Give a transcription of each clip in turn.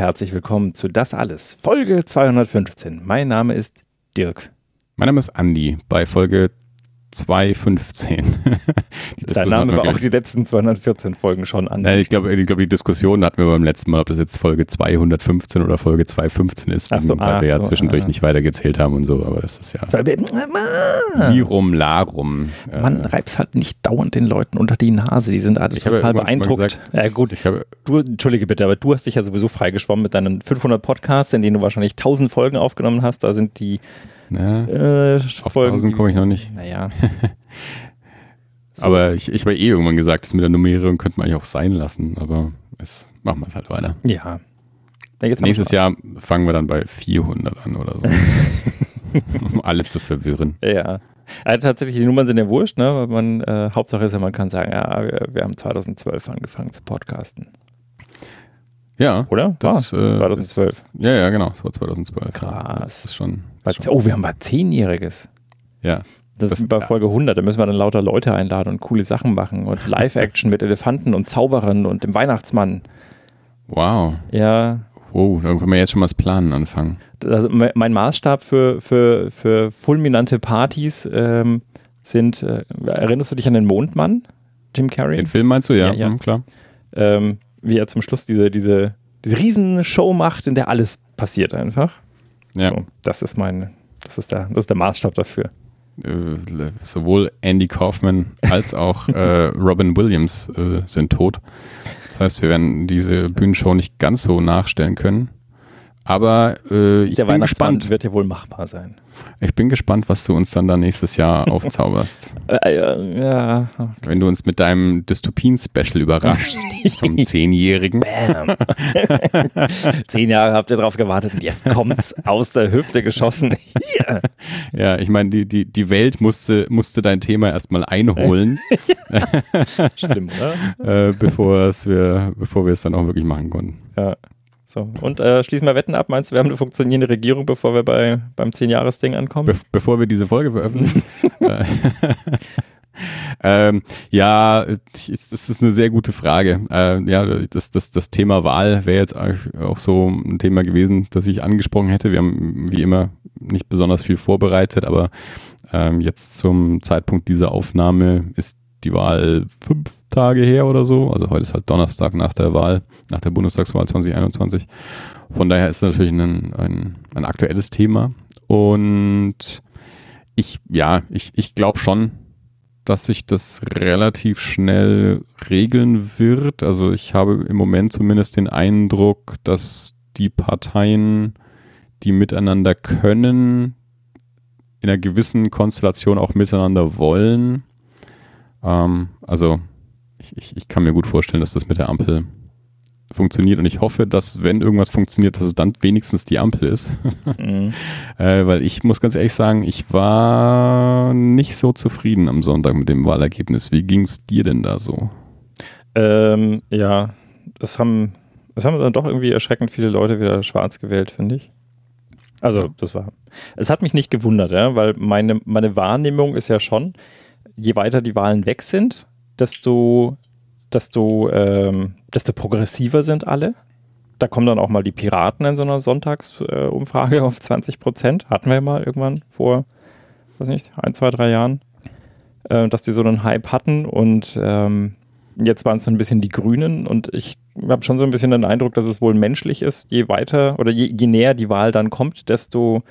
Herzlich willkommen zu Das Alles, Folge 215. Mein Name ist Dirk. Mein Name ist Andi bei Folge 215. Dein Name war auch die letzten 214 Folgen schon an. Nein, ich glaube, ich glaub, die Diskussion hatten wir beim letzten Mal, ob das jetzt Folge 215 oder Folge 215 ist, so, weil ah, wir ja so, zwischendurch ah. nicht weitergezählt haben und so, aber das ist ja Mann, wie rum, la rum. Äh, Man reib's halt nicht dauernd den Leuten unter die Nase. Die sind alle Ich habe total beeindruckt. gesagt- ja, gut. ich habe, Du, entschuldige bitte, aber du hast dich ja sowieso freigeschwommen mit deinen 500 Podcasts, in denen du wahrscheinlich 1000 Folgen aufgenommen hast. Da sind die ne, äh, auf Folgen. 1000 komme ich noch nicht. Naja. So. Aber ich, ich habe eh irgendwann gesagt, das mit der Nummerierung könnte man eigentlich auch sein lassen. Also es, machen wir es halt weiter. Ja. Nächstes Jahr fangen wir dann bei 400 an oder so. um alle zu verwirren. Ja. Also tatsächlich, die Nummern sind ja wurscht, ne? Weil man, äh, Hauptsache ist ja, man kann sagen, ja, wir, wir haben 2012 angefangen zu podcasten. Ja, Oder? Das, War äh, 2012. Ja, ja, genau. Das war 2012. Krass. Das ist schon. Schon oh, wir haben bald Zehnjähriges. ja. Das, Das- ist bei ja. Folge 100. Da müssen wir dann lauter Leute einladen und coole Sachen machen und Live-Action mit Elefanten und Zauberern und dem Weihnachtsmann. Wow. Ja, Wow, dann können wir jetzt schon mal das Planen anfangen. also me- mein Maßstab für, für, für fulminante Partys ähm, sind, äh, erinnerst du dich an den Mondmann, Jim Carrey? Den Film meinst du? Ja, Ja, ja. hm, klar. ähm, wie er zum Schluss diese, diese, diese Riesenshow macht, in der alles passiert einfach. Ja. So, das ist mein, das ist der, das ist der Maßstab dafür. Äh, sowohl Andy Kaufman als auch äh, Robin Williams äh, sind tot. Das heißt, wir werden diese Bühnenshow nicht ganz so nachstellen können. Aber äh, ich der bin gespannt. wird ja wohl machbar sein. Ich bin gespannt, was du uns dann da nächstes Jahr aufzauberst. Äh, ja, Wenn du uns mit deinem Dystopien-Special überraschst zum Zehnjährigen. Bam. Zehn Jahre habt ihr drauf gewartet und jetzt kommt's aus der Hüfte geschossen. Ja, ich meine, die, die, die Welt musste, musste dein Thema erstmal einholen, Schlimm, oder? äh, bevor, es wir, bevor wir es dann auch wirklich machen konnten. Ja. So, und äh, schließen wir Wetten ab. Meinst du, wir haben eine funktionierende Regierung, bevor wir bei, beim Zehn-Jahres-Ding ankommen? Be bevor wir diese Folge veröffentlichen. Äh, ähm, ja, das ist eine sehr gute Frage. Äh, ja, das, das, das Thema Wahl wäre jetzt auch so ein Thema gewesen, das ich angesprochen hätte. Wir haben wie immer nicht besonders viel vorbereitet, aber ähm, jetzt zum Zeitpunkt dieser Aufnahme ist die Wahl fünf Tage her oder so. Also heute ist halt Donnerstag nach der Wahl, nach der Bundestagswahl 2021. Von daher ist es natürlich ein, ein, ein aktuelles Thema. Und ich, ja, ich, ich glaube schon, dass sich das relativ schnell regeln wird. Also ich habe im Moment zumindest den Eindruck, dass die Parteien, die miteinander können, in einer gewissen Konstellation auch miteinander wollen. Ähm, also ich, ich, ich kann mir gut vorstellen, dass das mit der Ampel funktioniert und ich hoffe, dass wenn irgendwas funktioniert, dass es dann wenigstens die Ampel ist. Mhm. Äh, weil ich muss ganz ehrlich sagen, ich war nicht so zufrieden am Sonntag mit dem Wahlergebnis. Wie ging es dir denn da so? Ähm, ja, das haben, das haben dann doch irgendwie erschreckend viele Leute wieder schwarz gewählt, finde ich. Also, das war. Es hat mich nicht gewundert, ja, weil meine, meine Wahrnehmung ist ja schon, je weiter die Wahlen weg sind, desto, desto, ähm, desto progressiver sind alle. Da kommen dann auch mal die Piraten in so einer Sonntagsumfrage äh, auf 20 Prozent. Hatten wir ja mal irgendwann vor, weiß nicht, ein, zwei, drei Jahren, äh, dass die so einen Hype hatten und ähm, jetzt waren es ein bisschen die Grünen und ich habe schon so ein bisschen den Eindruck, dass es wohl menschlich ist, je weiter oder je, je näher die Wahl dann kommt, desto,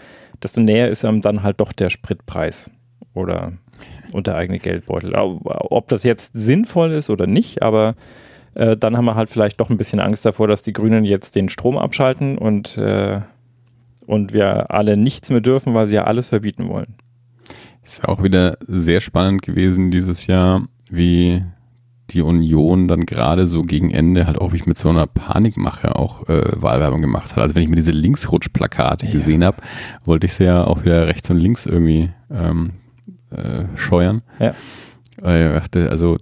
desto näher ist einem dann halt doch der Spritpreis oder und der eigene Geldbeutel. Ob das jetzt sinnvoll ist oder nicht, aber äh, dann haben wir halt vielleicht doch ein bisschen Angst davor, dass die Grünen jetzt den Strom abschalten und, äh, und wir alle nichts mehr dürfen, weil sie ja alles verbieten wollen. Ist auch wieder sehr spannend gewesen dieses Jahr, wie die Union dann gerade so gegen Ende halt auch wirklich mit so einer Panikmache auch äh, Wahlwerbung gemacht hat. Also wenn ich mir diese Linksrutschplakate Ja. gesehen habe, wollte ich sie ja auch wieder rechts und links irgendwie ähm, äh, scheuern. Ja. Ich dachte, also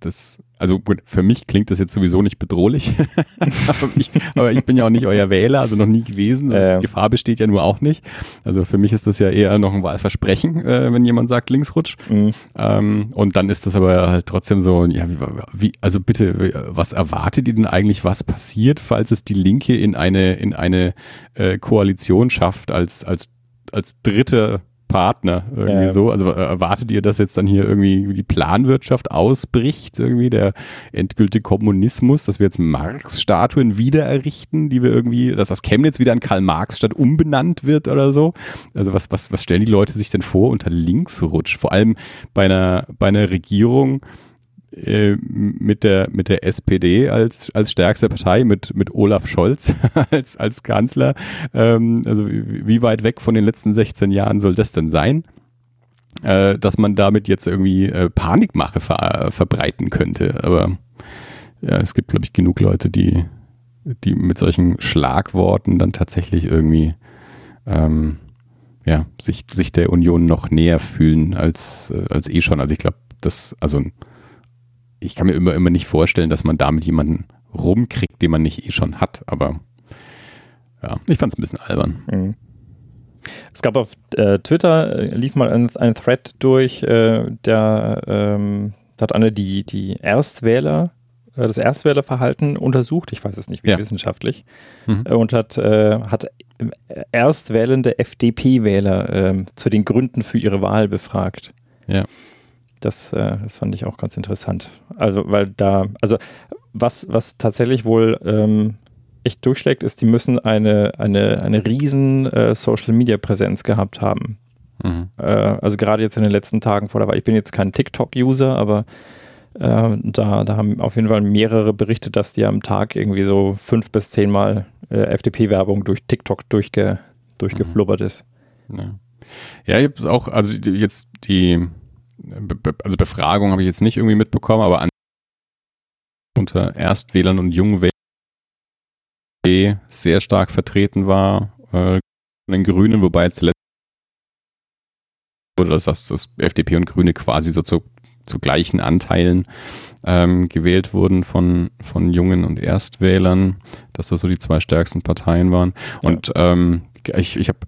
das, also gut, für mich klingt das jetzt sowieso nicht bedrohlich, aber, ich, aber, ich, bin ja auch nicht euer Wähler, also noch nie gewesen. Äh. Gefahr besteht ja nur auch nicht. Also für mich ist das ja eher noch ein Wahlversprechen, äh, wenn jemand sagt Linksrutsch. Mhm. Ähm, und dann ist das aber halt trotzdem so, ja, wie, wie, also bitte, was erwartet ihr denn eigentlich, was passiert, falls es die Linke in eine, in eine äh, Koalition schafft als, als, als dritte Partner irgendwie ja. so. Also äh, erwartet ihr, dass jetzt dann hier irgendwie die Planwirtschaft ausbricht, irgendwie der endgültige Kommunismus, dass wir jetzt Marx-Statuen wieder errichten, die wir irgendwie, dass das Chemnitz wieder an Karl-Marx-Stadt umbenannt wird oder so? Also was, was, was stellen die Leute sich denn vor unter Linksrutsch? Vor allem bei einer, bei einer Regierung, äh, mit der, mit der SPD als, als stärkste Partei, mit, mit Olaf Scholz als, als Kanzler. Ähm, also wie, weit weg von den letzten 16 Jahren soll das denn sein? Äh, dass man damit jetzt irgendwie äh, Panikmache ver verbreiten könnte. Aber ja, es gibt, glaube ich, genug Leute, die, die mit solchen Schlagworten dann tatsächlich irgendwie ähm, ja, sich, sich der Union noch näher fühlen als, äh, als eh schon. Also ich glaube, das, also ich kann mir immer, immer nicht vorstellen, dass man damit jemanden rumkriegt, den man nicht eh schon hat. Aber ja, ich fand es ein bisschen albern. Mhm. Es gab auf äh, Twitter, äh, lief mal ein, ein Thread durch, äh, der ähm, hat eine die, die Erstwähler, äh, das Erstwählerverhalten untersucht, ich weiß es nicht wie ja. wissenschaftlich, mhm. Äh, und hat, äh, hat erstwählende FDP-Wähler zu den Gründen für ihre Wahl befragt. Ja. Das, äh, das fand ich auch ganz interessant. Also, weil da, also was, was tatsächlich wohl ähm, echt durchschlägt, ist, die müssen eine, eine, eine riesen äh, Social Media Präsenz gehabt haben. Mhm. Äh, also gerade jetzt in den letzten Tagen vor der Wahl. Ich bin jetzt kein TikTok-User, aber äh, da, da haben auf jeden Fall mehrere berichtet, dass die am Tag irgendwie so fünf bis zehnmal äh, FDP-Werbung durch TikTok durchge, durchgeflubbert mhm. ist. Ja. ja, ich habe auch, also jetzt die also Befragung habe ich jetzt nicht irgendwie mitbekommen, aber unter Erstwählern und Jungwählern sehr stark vertreten war, äh, den Grünen, wobei jetzt letztes oder dass das FDP und Grüne quasi so zu, zu gleichen Anteilen ähm, gewählt wurden von, von Jungen und Erstwählern, dass das so die zwei stärksten Parteien waren. Und ja. ähm, ich, ich habe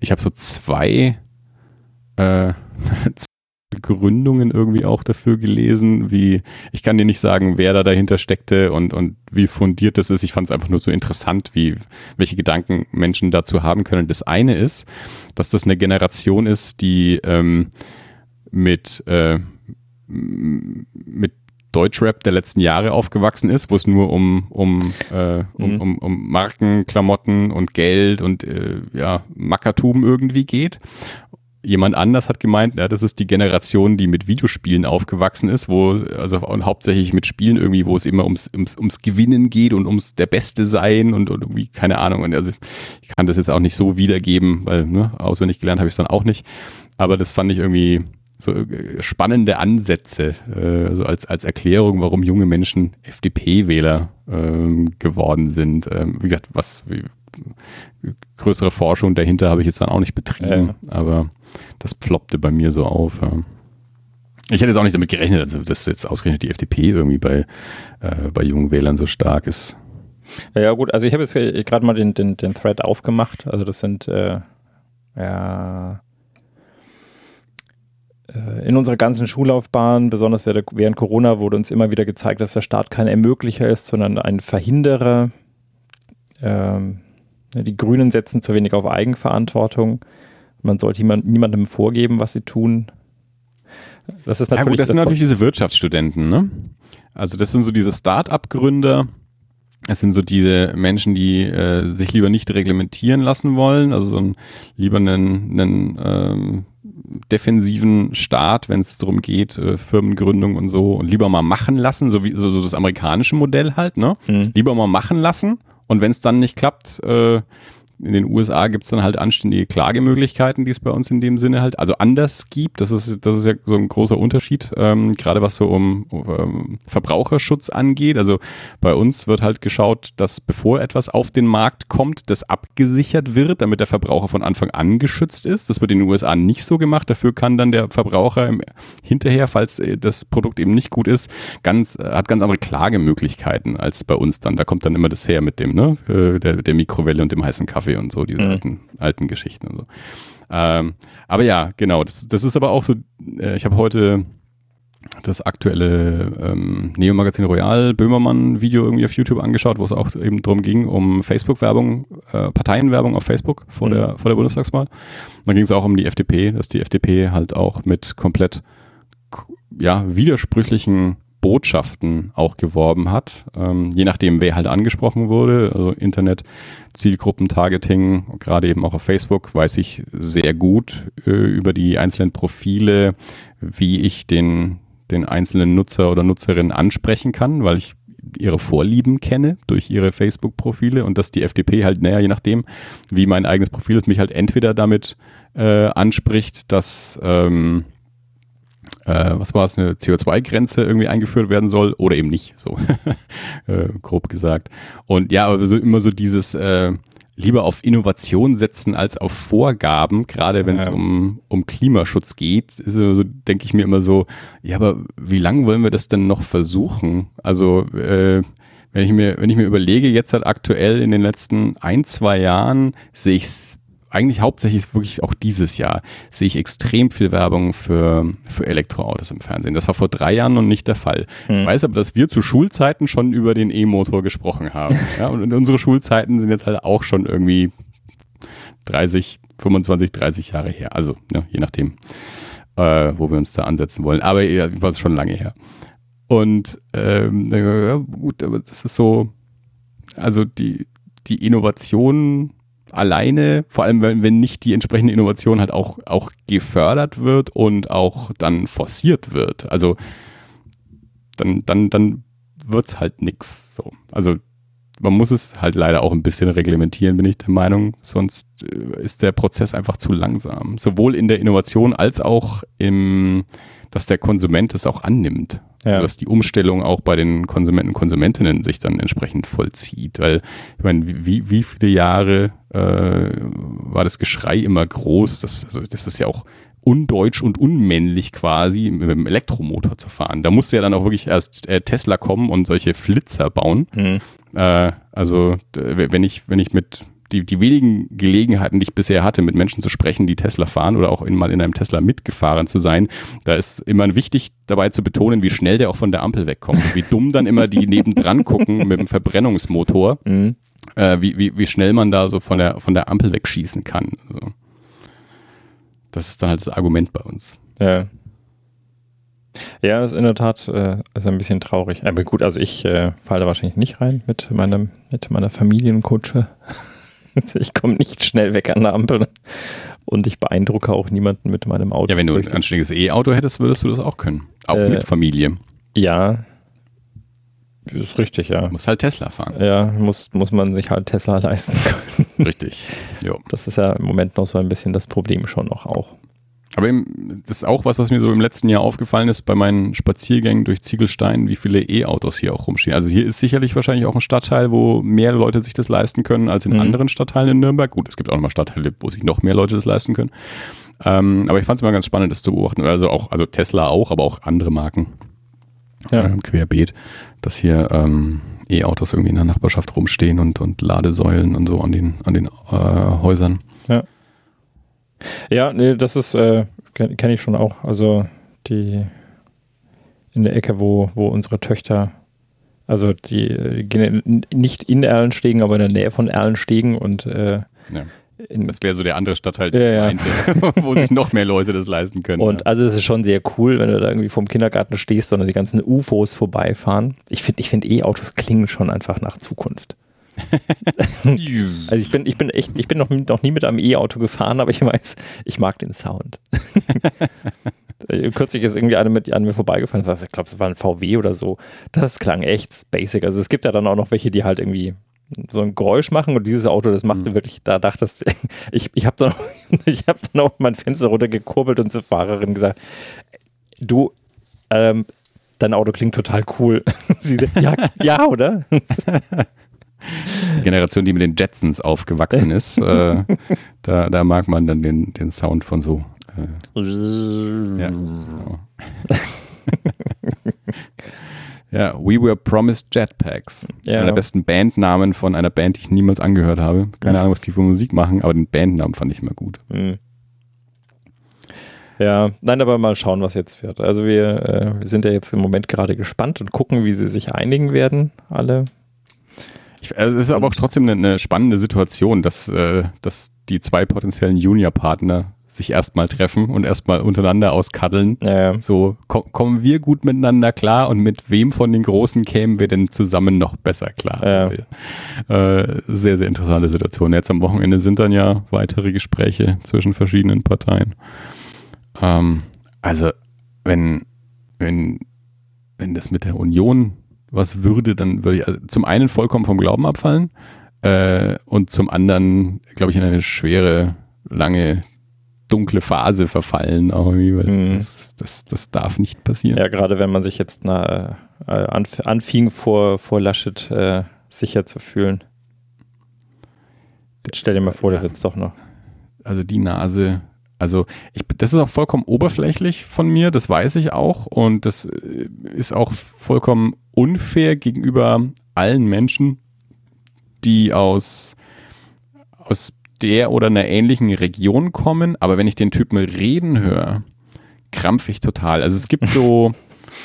ich hab so zwei, äh, Gründungen irgendwie auch dafür gelesen, wie, ich kann dir nicht sagen, wer da dahinter steckte und, und wie fundiert das ist. Ich fand es einfach nur so interessant, wie, welche Gedanken Menschen dazu haben können. Das eine ist, dass das eine Generation ist, die ähm, mit, äh, mit Deutschrap der letzten Jahre aufgewachsen ist, wo es nur um, um, äh, um, mhm. um, um Marken, Klamotten und Geld und äh, ja, Mackertum irgendwie geht jemand anders hat gemeint, ja, das ist die Generation, die mit Videospielen aufgewachsen ist, wo, also und hauptsächlich mit Spielen irgendwie, wo es immer ums, ums, ums Gewinnen geht und ums der Beste sein und, und irgendwie, keine Ahnung. Und also ich kann das jetzt auch nicht so wiedergeben, weil ne, auswendig gelernt habe ich es dann auch nicht. Aber das fand ich irgendwie so äh, spannende Ansätze, äh, also als, als Erklärung, warum junge Menschen FDP-Wähler ähm, geworden sind. Ähm, wie gesagt, was wie, größere Forschung dahinter habe ich jetzt dann auch nicht betrieben, äh. aber das ploppte bei mir so auf. Ja. Ich hätte jetzt auch nicht damit gerechnet, also, dass jetzt ausgerechnet die FDP irgendwie bei, äh, bei jungen Wählern so stark ist. Ja, gut, also ich habe jetzt gerade mal den, den, den Thread aufgemacht. Also das sind äh, ja äh, in unserer ganzen Schullaufbahn, besonders während Corona, wurde uns immer wieder gezeigt, dass der Staat kein Ermöglicher ist, sondern ein Verhinderer. Ähm, die Grünen setzen zu wenig auf Eigenverantwortung. Man sollte niemandem vorgeben, was sie tun. Das ist natürlich. Ja, gut, das, sind natürlich diese Wirtschaftsstudenten, ne? Also, das sind so diese Start-up-Gründer. Es sind so diese Menschen, die äh, sich lieber nicht reglementieren lassen wollen, also so ein, lieber einen, einen ähm, defensiven Staat, wenn es darum geht, äh, Firmengründung und so, und lieber mal machen lassen, so wie so, so das amerikanische Modell halt, ne? Mhm. Lieber mal machen lassen und wenn es dann nicht klappt, äh, in den USA gibt es dann halt anständige Klagemöglichkeiten, die es bei uns in dem Sinne halt, also anders gibt. Das ist, das ist ja so ein großer Unterschied, ähm, gerade was so um, um ähm, Verbraucherschutz angeht. Also bei uns wird halt geschaut, dass bevor etwas auf den Markt kommt, das abgesichert wird, damit der Verbraucher von Anfang an geschützt ist. Das wird in den USA nicht so gemacht. Dafür kann dann der Verbraucher im, hinterher, falls äh, das Produkt eben nicht gut ist, ganz, äh, hat ganz andere Klagemöglichkeiten als bei uns dann. Da kommt dann immer das her mit dem, ne, äh, der, der Mikrowelle und dem heißen Kaffee. Kaffee und so, diese mhm. alten, alten Geschichten und so. Ähm, aber ja, genau, das, das ist aber auch so, äh, ich habe heute das aktuelle ähm, Neo-Magazin Royal Böhmermann-Video irgendwie auf YouTube angeschaut, wo es auch eben darum ging, um Facebook-Werbung, äh, Parteienwerbung auf Facebook vor, mhm. der, vor der Bundestagswahl. Da ging es auch um die FDP, dass die FDP halt auch mit komplett ja, widersprüchlichen Botschaften auch geworben hat, ähm, je nachdem, wer halt angesprochen wurde. Also Internet, Zielgruppen, Targeting, gerade eben auch auf Facebook, weiß ich sehr gut äh, über die einzelnen Profile, wie ich den, den einzelnen Nutzer oder Nutzerin ansprechen kann, weil ich ihre Vorlieben kenne durch ihre Facebook-Profile und dass die FDP halt, naja, je nachdem, wie mein eigenes Profil ist, mich halt entweder damit äh, anspricht, dass ähm, äh, was war es, eine CO2-Grenze irgendwie eingeführt werden soll oder eben nicht, so äh, grob gesagt. Und ja, aber so, immer so dieses äh, lieber auf Innovation setzen als auf Vorgaben, gerade wenn es ja. um, um Klimaschutz geht, so, denke ich mir immer so, ja, aber wie lange wollen wir das denn noch versuchen? Also äh, wenn ich mir, wenn ich mir überlege, jetzt halt aktuell in den letzten ein, zwei Jahren sehe ich es eigentlich hauptsächlich wirklich auch dieses Jahr sehe ich extrem viel Werbung für, für Elektroautos im Fernsehen. Das war vor drei Jahren noch nicht der Fall. Hm. Ich weiß aber, dass wir zu Schulzeiten schon über den E-Motor gesprochen haben. ja, und unsere Schulzeiten sind jetzt halt auch schon irgendwie 30, 25, 30 Jahre her. Also, ja, je nachdem, äh, wo wir uns da ansetzen wollen. Aber ja, war es schon lange her. Und ähm, ja, gut, aber das ist so, also die, die Innovation alleine, vor allem wenn, wenn nicht die entsprechende Innovation halt auch, auch gefördert wird und auch dann forciert wird. Also dann, dann, dann wird es halt nichts. So. Also man muss es halt leider auch ein bisschen reglementieren, bin ich der Meinung. Sonst äh, ist der Prozess einfach zu langsam. Sowohl in der Innovation als auch im, dass der Konsument es auch annimmt. Ja. Also dass die Umstellung auch bei den Konsumenten und Konsumentinnen sich dann entsprechend vollzieht. Weil, ich meine, wie, wie viele Jahre äh, war das Geschrei immer groß? Das, also das ist ja auch undeutsch und unmännlich quasi mit dem Elektromotor zu fahren. Da musste ja dann auch wirklich erst äh, Tesla kommen und solche Flitzer bauen. Mhm. Äh, also wenn ich, wenn ich mit die, die wenigen Gelegenheiten, die ich bisher hatte, mit Menschen zu sprechen, die Tesla fahren oder auch in, mal in einem Tesla mitgefahren zu sein, da ist immer wichtig dabei zu betonen, wie schnell der auch von der Ampel wegkommt. Wie dumm dann immer die nebendran gucken mit dem Verbrennungsmotor, mhm. Äh, wie, wie, wie schnell man da so von der, von der Ampel wegschießen kann. Also, das ist dann halt das Argument bei uns. Ja. Ja, ist in der Tat äh, ist ein bisschen traurig. Aber gut, also ich äh, falle da wahrscheinlich nicht rein mit, meinem, mit meiner Familienkutsche. ich komme nicht schnell weg an der Ampel. Und ich beeindrucke auch niemanden mit meinem Auto. Ja, wenn du ein anständiges E-Auto hättest, würdest du das auch können. Auch äh, mit Familie. Ja. Das ist richtig, ja. Muss halt Tesla fahren. Ja, muss, muss man sich halt Tesla leisten können. Richtig. Jo. Das ist ja im Moment noch so ein bisschen das Problem schon noch auch. Aber das ist auch was, was mir so im letzten Jahr aufgefallen ist bei meinen Spaziergängen durch Ziegelstein, wie viele E-Autos hier auch rumstehen. Also hier ist sicherlich wahrscheinlich auch ein Stadtteil, wo mehr Leute sich das leisten können als in mhm. anderen Stadtteilen in Nürnberg. Gut, es gibt auch nochmal Stadtteile, wo sich noch mehr Leute das leisten können. Ähm, aber ich fand es immer ganz spannend, das zu beobachten. Also auch, also Tesla auch, aber auch andere Marken. Ja. Ähm, querbeet, dass hier ähm, E-Autos irgendwie in der Nachbarschaft rumstehen und, und Ladesäulen und so an den, an den äh, Häusern. Ja. Ja, nee, das ist, äh, kenne kenn ich schon auch. Also die in der Ecke, wo, wo unsere Töchter, also die, die gehen nicht in Erlenstegen, aber in der Nähe von Erlenstegen und äh, ja. Das wäre so der andere Stadtteil, ja, ja. wo sich noch mehr Leute das leisten können. Und ja. also es ist schon sehr cool, wenn du da irgendwie vom Kindergarten stehst und die ganzen UFOs vorbeifahren. Ich finde ich find E-Autos klingen schon einfach nach Zukunft. also ich bin, ich bin echt, ich bin noch, noch nie mit einem E-Auto gefahren, aber ich weiß, ich mag den Sound. Kürzlich ist irgendwie eine mit an mir vorbeigefahren, ich glaube, es war ein VW oder so. Das klang echt basic. Also es gibt ja dann auch noch welche, die halt irgendwie so ein Geräusch machen und dieses Auto, das machte Mhm. wirklich, da dachtest ich, ich habe dann, ich hab dann auch mein Fenster runtergekurbelt und zur Fahrerin gesagt, du, ähm, dein Auto klingt total cool. Sie sagt, ja, ja, oder? Die Generation, die mit den Jetsons aufgewachsen ist, äh, da, da mag man dann den, den Sound von so. Äh, ja, so. Ja, We Were Promised Jetpacks. Ja. Einer der besten Bandnamen von einer Band, die ich niemals angehört habe. Keine Ahnung, was die für Musik machen, aber den Bandnamen fand ich immer gut. Hm. Ja, nein, aber mal schauen, was jetzt wird. Also wir, äh, wir sind ja jetzt im Moment gerade gespannt und gucken, wie sie sich einigen werden, alle. Ich, also es ist aber auch trotzdem eine, eine spannende Situation, dass, äh, dass die zwei potenziellen Junior-Partner sich erstmal treffen und erstmal untereinander auskaddeln. Äh, So, ko kommen wir gut miteinander klar und mit wem von den Großen kämen wir denn zusammen noch besser klar? Ja. Äh, sehr, sehr interessante Situation. Jetzt am Wochenende sind dann ja weitere Gespräche zwischen verschiedenen Parteien. Ähm, also, wenn, wenn, wenn das mit der Union was würde, dann würde ich also zum einen vollkommen vom Glauben abfallen äh, und zum anderen, glaube ich, in eine schwere, lange, dunkle Phase verfallen, irgendwie, weil Mhm. das, das, das darf nicht passieren. ja, gerade wenn man sich jetzt na, äh, anf anfing, vor, vor Laschet äh, sicher zu fühlen. Jetzt stell dir mal vor, der wird's doch noch. Also die Nase, also ich, das ist auch vollkommen oberflächlich von mir, das weiß ich auch und das äh, ist auch vollkommen unfair gegenüber allen Menschen, die aus, aus der oder einer ähnlichen Region kommen, aber wenn ich den Typen reden höre, krampf ich total. Also es gibt so,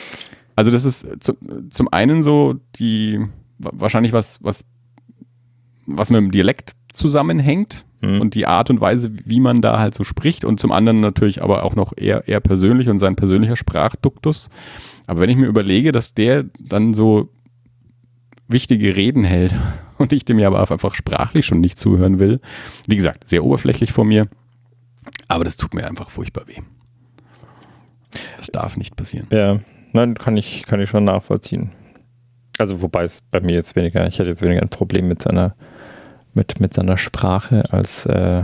also das ist zu, zum einen so die, wa- wahrscheinlich was, was, was mit dem Dialekt zusammenhängt Hm. und die Art und Weise, wie man da halt so spricht und zum anderen natürlich aber auch noch eher, eher persönlich und sein persönlicher Sprachduktus. Aber wenn ich mir überlege, dass der dann so wichtige Reden hält und ich dem ja aber einfach sprachlich schon nicht zuhören will, wie gesagt, sehr oberflächlich von mir, aber das tut mir einfach furchtbar weh. Das darf nicht passieren. Ja, nein, kann ich, kann ich schon nachvollziehen. Also, wobei es bei mir jetzt weniger, ich hätte jetzt weniger ein Problem mit seiner, mit, mit seiner Sprache als, äh,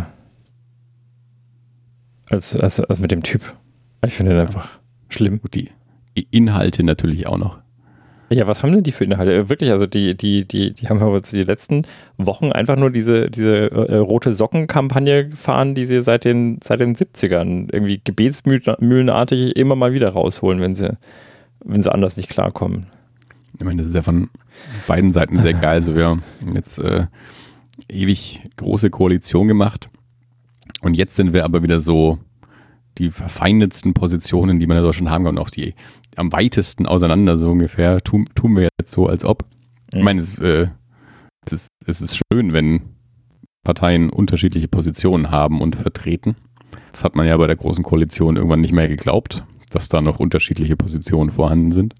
als, als, als mit dem Typ. Ich finde den einfach schlimm. Gut, die Inhalte natürlich auch noch. Ja, was haben denn die für Inhalte? Äh, Wirklich, also die, die, die, die haben jetzt die letzten Wochen einfach nur diese, diese äh, rote Socken-Kampagne gefahren, die sie seit den, seit den 70ern irgendwie gebetsmühlenartig immer mal wieder rausholen, wenn sie, wenn sie anders nicht klarkommen. Ich meine, das ist ja von beiden Seiten sehr geil. Also wir haben jetzt äh, ewig große Koalition gemacht und jetzt sind wir aber wieder so die verfeindetsten Positionen, die man in Deutschland haben kann und auch die am weitesten auseinander so ungefähr, tun, tun wir jetzt so, als ob. Ich meine, es, äh, es, ist, es ist schön, wenn Parteien unterschiedliche Positionen haben und vertreten. Das hat man ja bei der Großen Koalition irgendwann nicht mehr geglaubt, dass da noch unterschiedliche Positionen vorhanden sind.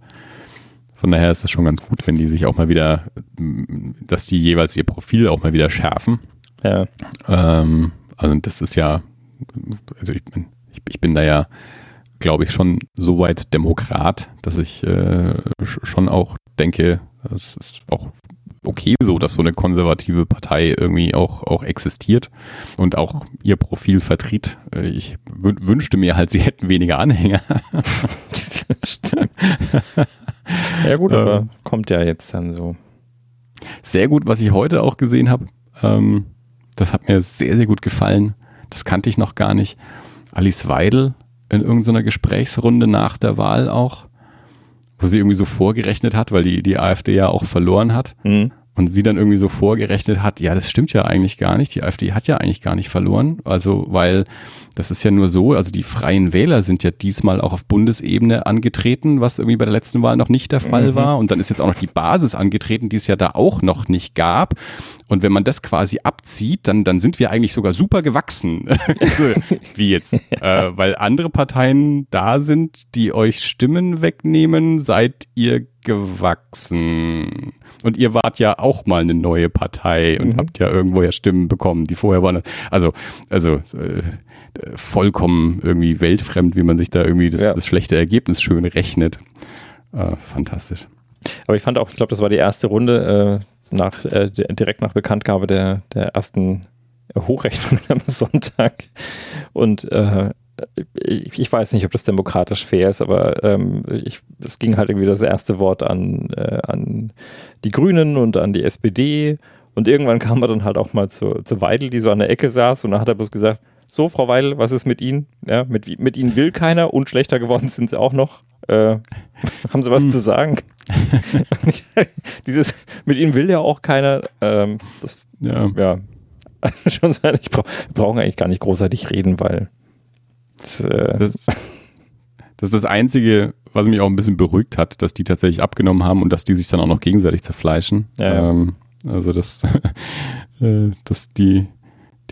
Von daher ist es schon ganz gut, wenn die sich auch mal wieder, dass die jeweils ihr Profil auch mal wieder schärfen. Ja, Ähm, also das ist ja, also ich bin, ich, ich bin da ja, glaube ich, schon so weit Demokrat, dass ich äh, sch- schon auch denke, es ist auch okay so, dass so eine konservative Partei irgendwie auch, auch existiert und auch ihr Profil vertritt. Äh, Ich wün- wünschte mir halt, sie hätten weniger Anhänger. ja, gut, Ähm. aber kommt ja jetzt dann so. Sehr gut, was ich heute auch gesehen habe. Ähm, das hat mir sehr, sehr gut gefallen. Das kannte ich noch gar nicht. Alice Weidel in irgendeiner Gesprächsrunde nach der Wahl auch, wo sie irgendwie so vorgerechnet hat, weil die, die AfD ja auch verloren hat. Hm. Und sie dann irgendwie so vorgerechnet hat, ja, das stimmt ja eigentlich gar nicht. Die AfD hat ja eigentlich gar nicht verloren. Also, weil das ist ja nur so, also die Freien Wähler sind ja diesmal auch auf Bundesebene angetreten, was irgendwie bei der letzten Wahl noch nicht der Fall Mhm. war. Und dann ist jetzt auch noch die Basis angetreten, die es ja da auch noch nicht gab. Und wenn man das quasi abzieht, dann, dann sind wir eigentlich sogar super gewachsen. Wie jetzt. Äh, weil andere Parteien da sind, die euch Stimmen wegnehmen, seid ihr gewachsen. Und ihr wart ja auch mal eine neue Partei und Mhm. habt ja irgendwoher Stimmen bekommen, die vorher waren. Also, also äh, vollkommen irgendwie weltfremd, wie man sich da irgendwie das, Ja. das schlechte Ergebnis schön rechnet. Äh, fantastisch. Aber ich fand auch, ich glaube, das war die erste Runde, äh, nach, äh, direkt nach Bekanntgabe der, der ersten Hochrechnung am Sonntag. Und äh, ich, ich, weiß nicht, ob das demokratisch fair ist, aber ähm, ich, es ging halt irgendwie das erste Wort an, äh, an die Grünen und an die SPD. Und irgendwann kam er dann halt auch mal zu, zu Weidel, die so an der Ecke saß, und dann hat er bloß gesagt, so, Frau Weidel, was ist mit Ihnen? Ja, mit, mit Ihnen will keiner und schlechter geworden sind Sie auch noch. Äh, haben Sie was hm. zu sagen? Dieses, mit Ihnen will ja auch keiner. Ähm, das, ja. ja. Schon ich brauch, wir brauchen eigentlich gar nicht großartig reden, weil das, äh das, das ist das Einzige, was mich auch ein bisschen beruhigt hat, dass die tatsächlich abgenommen haben und dass die sich dann auch noch gegenseitig zerfleischen. Ja, ähm, also dass, äh, dass die,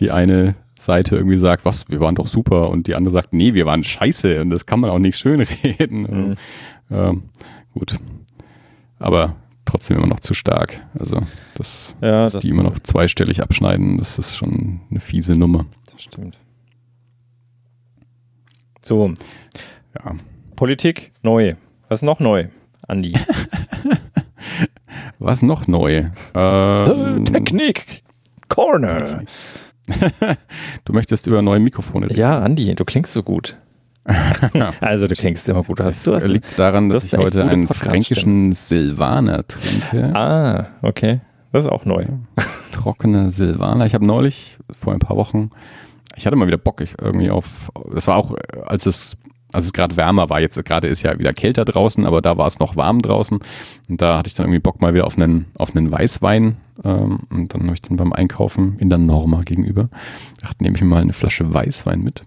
die eine Seite irgendwie sagt, was, wir waren doch super und die andere sagt, nee, wir waren scheiße und das kann man auch nicht schönreden. Mhm. Ähm, gut. Aber trotzdem immer noch zu stark. Also, das, ja, dass das die immer noch zweistellig abschneiden, das ist schon eine fiese Nummer. Das stimmt. So. Ja. Politik neu. Was noch neu, Andi? Was noch neu? Ähm, Technik Corner. du möchtest über neue Mikrofone reden. Ja, Andi, du klingst so gut. also du klingst immer gut. Hast, du hast liegt daran, dass ich heute einen fränkischen Silvaner trinke. Ah, okay. Das ist auch neu. Trockene Silvaner. Ich habe neulich, vor ein paar Wochen, ich hatte mal wieder Bock ich irgendwie auf, das war auch, als es als es gerade wärmer war, jetzt gerade ist ja wieder kälter draußen, aber da war es noch warm draußen. Und da hatte ich dann irgendwie Bock mal wieder auf einen, auf einen Weißwein ähm, und dann habe ich dann beim Einkaufen in der Norma gegenüber, dachte, nehme ich mir mal eine Flasche Weißwein mit.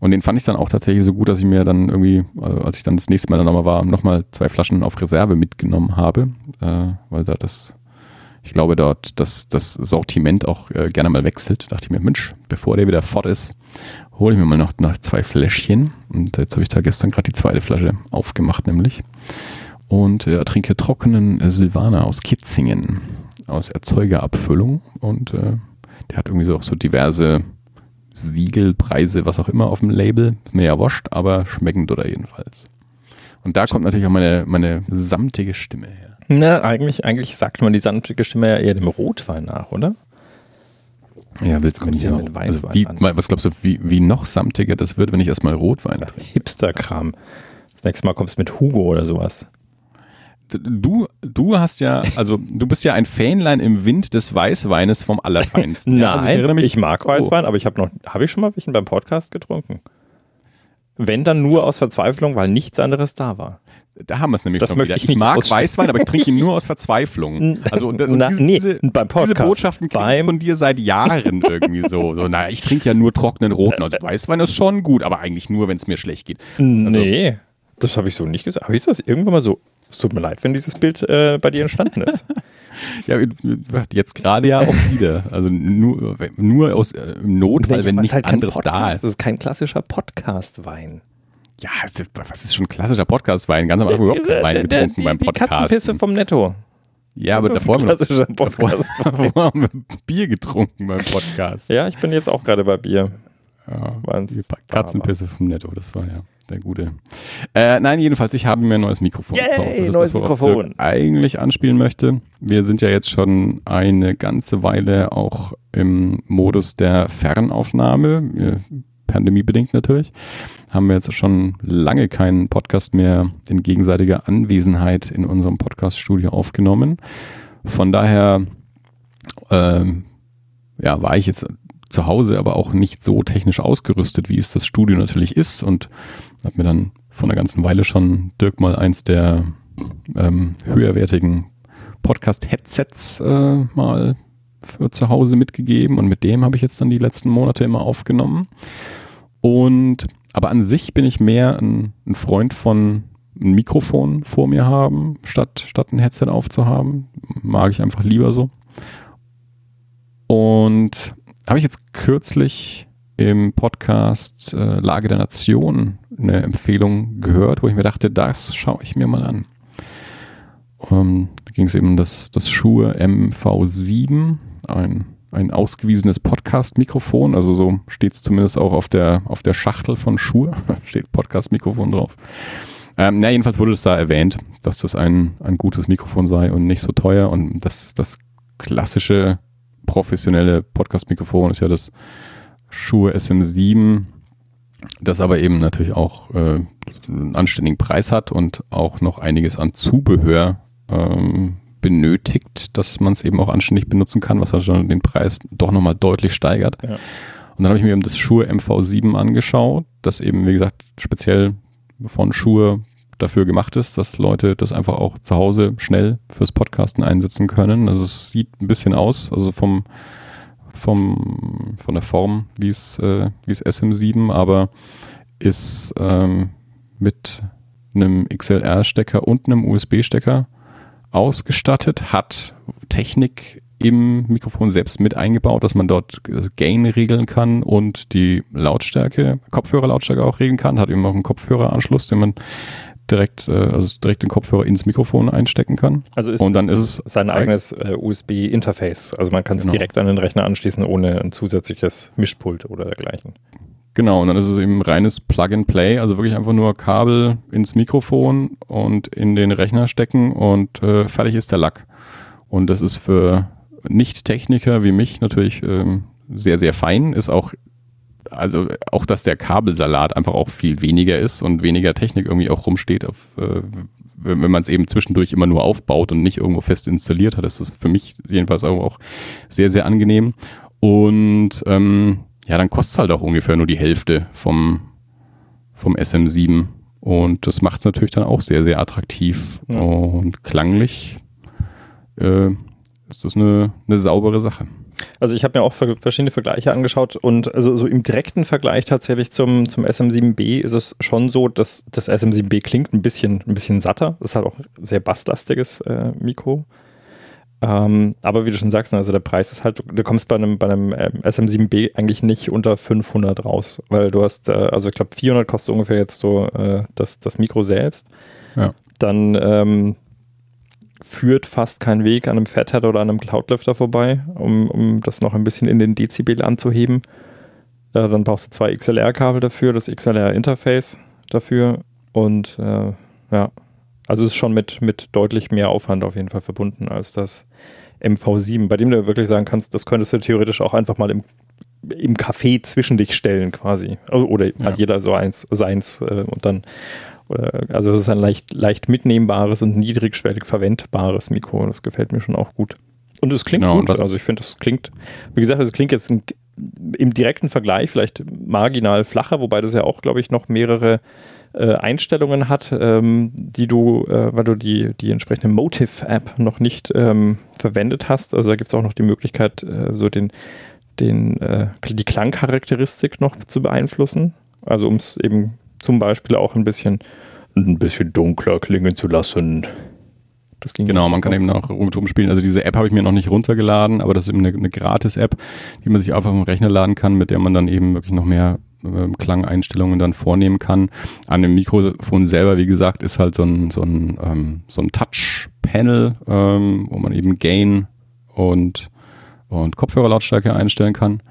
Und den fand ich dann auch tatsächlich so gut, dass ich mir dann irgendwie, also als ich dann das nächste Mal dann nochmal war, nochmal zwei Flaschen auf Reserve mitgenommen habe, äh, weil da das ich glaube, dort das, das Sortiment auch äh, gerne mal wechselt. Da dachte ich mir, Mensch, bevor der wieder fort ist, hole ich mir mal noch, noch zwei Fläschchen. Und jetzt habe ich da gestern gerade die zweite Flasche aufgemacht, nämlich. Und äh, trinke trockenen Silvaner aus Kitzingen, aus Erzeugerabfüllung. Und äh, der hat irgendwie so auch so diverse Siegel, Preise, was auch immer auf dem Label. Ist mir ja wascht, aber schmeckend oder jedenfalls. Und da kommt natürlich auch meine, meine samtige Stimme her. Na, eigentlich, eigentlich sagt man die sanftige Stimme ja eher dem Rotwein nach, oder? Ja, willst du nicht auch. Also wie, was glaubst du, wie, wie noch samtiger das wird, wenn ich erstmal Rotwein trinke? Hipster-Kram. Das nächste Mal kommst du mit Hugo oder sowas. Du, du hast ja, also du bist ja ein Fähnlein im Wind des Weißweines vom Allerfeinsten. Nein, also ich, ich, mag Weißwein, oh. aber ich habe noch, habe ich schon mal welchen beim Podcast getrunken? Wenn dann nur aus Verzweiflung, weil nichts anderes da war. Da haben wir es nämlich das schon wieder. Ich, ich mag Weißwein, aber ich trinke ihn nur aus Verzweiflung. Also und, und na, diese, nee, beim Podcast. diese Botschaften ich von dir seit Jahren irgendwie so. So, naja, ich trinke ja nur trockenen Roten. Also Weißwein ist schon gut, aber eigentlich nur, wenn es mir schlecht geht. Also, nee, das habe ich so nicht gesagt. Habe ich das irgendwann mal so? Es tut mir leid, wenn dieses Bild äh, bei dir entstanden ist. ja, jetzt gerade ja auch wieder. Also nur, nur aus äh, Notfall, wenn nicht halt anderes Podcast. da ist. Das ist kein klassischer Podcast-Wein. Ja, was ist schon ein klassischer Podcast-Wein? Ganz am Anfang überhaupt keinen Wein getrunken beim Podcast. Die Katzenpisse vom Netto. Ja, aber davor haben, wir, davor, davor haben wir Bier getrunken beim Podcast. Ja, ich bin jetzt auch gerade bei Bier. Ja, Katzenpisse vom Netto, das war ja der gute. Äh, nein, jedenfalls, ich habe mir ein neues Mikrofon Yay, gekauft. Das neues das, Mikrofon. Ich eigentlich anspielen möchte. Wir sind ja jetzt schon eine ganze Weile auch im Modus der Fernaufnahme pandemiebedingt natürlich, haben wir jetzt schon lange keinen Podcast mehr in gegenseitiger Anwesenheit in unserem Podcast-Studio aufgenommen. Von daher ähm, ja, war ich jetzt zu Hause aber auch nicht so technisch ausgerüstet, wie es das Studio natürlich ist und habe mir dann von einer ganzen Weile schon Dirk mal eins der ähm, höherwertigen Podcast-Headsets äh, mal für zu Hause mitgegeben und mit dem habe ich jetzt dann die letzten Monate immer aufgenommen. Und aber an sich bin ich mehr ein, ein Freund von ein Mikrofon vor mir haben, statt, statt ein Headset aufzuhaben. Mag ich einfach lieber so. Und habe ich jetzt kürzlich im Podcast äh, Lage der Nation eine Empfehlung gehört, wo ich mir dachte, das schaue ich mir mal an. Ähm, da ging es eben um das, das Schuhe MV7, ein ein ausgewiesenes Podcast-Mikrofon, also so steht es zumindest auch auf der, auf der Schachtel von Schuhe, steht Podcast-Mikrofon drauf. Ähm, na, jedenfalls wurde es da erwähnt, dass das ein, ein gutes Mikrofon sei und nicht so teuer und das, das klassische professionelle Podcast-Mikrofon ist ja das Shure SM7, das aber eben natürlich auch äh, einen anständigen Preis hat und auch noch einiges an Zubehör ähm, benötigt, dass man es eben auch anständig benutzen kann, was also den Preis doch nochmal deutlich steigert. Ja. Und dann habe ich mir eben das Shure MV7 angeschaut, das eben, wie gesagt, speziell von Shure dafür gemacht ist, dass Leute das einfach auch zu Hause schnell fürs Podcasten einsetzen können. Also es sieht ein bisschen aus, also vom, vom von der Form wie es äh, wie es SM7, aber ist ähm, mit einem XLR-Stecker und einem USB-Stecker ausgestattet, hat Technik im Mikrofon selbst mit eingebaut, dass man dort Gain regeln kann und die Lautstärke, Kopfhörerlautstärke auch regeln kann. Hat eben auch einen Kopfhöreranschluss, den man direkt, äh, also direkt den Kopfhörer ins Mikrofon einstecken kann. Also ist und dann ist es sein eigenes äh, USB-Interface. Also man kann es genau. direkt an den Rechner anschließen, ohne ein zusätzliches Mischpult oder dergleichen. Genau, und dann ist es eben reines Plug-and-Play, also wirklich einfach nur Kabel ins Mikrofon und in den Rechner stecken und äh, fertig ist der Lack. Und das ist für Nicht-Techniker wie mich natürlich ähm, sehr, sehr fein. Ist auch, also auch, dass der Kabelsalat einfach auch viel weniger ist und weniger Technik irgendwie auch rumsteht, auf, äh, wenn man es eben zwischendurch immer nur aufbaut und nicht irgendwo fest installiert hat, ist das für mich jedenfalls auch, auch sehr, sehr angenehm. Und ähm, ja, dann kostet es halt auch ungefähr nur die Hälfte vom, vom SM7. Und das macht es natürlich dann auch sehr, sehr attraktiv ja. und klanglich äh, ist das eine, eine saubere Sache. Also ich habe mir auch verschiedene Vergleiche angeschaut und also so im direkten Vergleich tatsächlich zum, zum SM7B ist es schon so, dass das SM7B klingt ein bisschen, ein bisschen satter. Das ist halt auch ein sehr basslastiges äh, Mikro. Ähm, aber wie du schon sagst, also der Preis ist halt, du kommst bei einem, bei einem ähm, SM7B eigentlich nicht unter 500 raus, weil du hast, äh, also ich glaube 400 kostet ungefähr jetzt so äh, das, das Mikro selbst. Ja. Dann ähm, führt fast kein Weg an einem Fathead oder an einem Cloudlifter vorbei, um, um das noch ein bisschen in den Dezibel anzuheben. Äh, dann brauchst du zwei XLR-Kabel dafür, das XLR-Interface dafür und äh, ja, also es ist schon mit, mit deutlich mehr Aufwand auf jeden Fall verbunden als das MV7, bei dem du wirklich sagen kannst, das könntest du theoretisch auch einfach mal im, im Café zwischen dich stellen quasi. Also, oder ja. jeder so eins, seins äh, und dann also es ist ein leicht, leicht mitnehmbares und niedrigschwellig verwendbares Mikro. Das gefällt mir schon auch gut. Und es klingt genau, gut. Also ich finde, es klingt, wie gesagt, es klingt jetzt ein, im direkten Vergleich vielleicht marginal flacher, wobei das ja auch, glaube ich, noch mehrere äh, Einstellungen hat, ähm, die du, äh, weil du die, die entsprechende Motive-App noch nicht ähm, verwendet hast. Also da gibt es auch noch die Möglichkeit, äh, so den, den, äh, die Klangcharakteristik noch zu beeinflussen. Also um es eben zum Beispiel auch ein bisschen, ein bisschen dunkler klingen zu lassen. Das ging genau, man kann eben auch rumspielen. Also diese App habe ich mir noch nicht runtergeladen, aber das ist eben eine, eine Gratis-App, die man sich einfach auf dem Rechner laden kann, mit der man dann eben wirklich noch mehr äh, Klangeinstellungen dann vornehmen kann. An dem Mikrofon selber, wie gesagt, ist halt so ein, so ein, ähm, so ein Touch-Panel, ähm, wo man eben Gain und, und Kopfhörerlautstärke einstellen kann.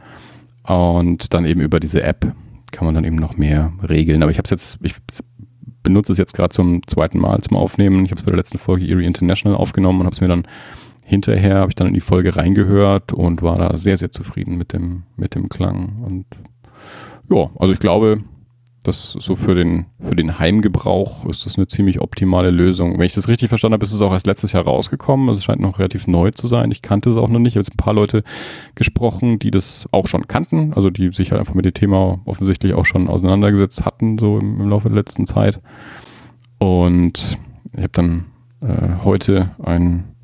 Und dann eben über diese App kann man dann eben noch mehr regeln. Aber ich habe es jetzt, ich benutze es jetzt gerade zum zweiten Mal zum Aufnehmen. Ich habe es bei der letzten Folge Erie International aufgenommen und habe es mir dann hinterher, habe ich dann in die Folge reingehört und war da sehr, sehr zufrieden mit dem, mit dem Klang. Und ja, also ich glaube, das so für den, für den Heimgebrauch ist das eine ziemlich optimale Lösung. Wenn ich das richtig verstanden habe, ist es auch erst letztes Jahr rausgekommen. Also es scheint noch relativ neu zu sein. Ich kannte es auch noch nicht. Ich habe jetzt ein paar Leute gesprochen, die das auch schon kannten, also die sich halt einfach mit dem Thema offensichtlich auch schon auseinandergesetzt hatten, so im, im Laufe der letzten Zeit. Und ich habe dann äh, heute ein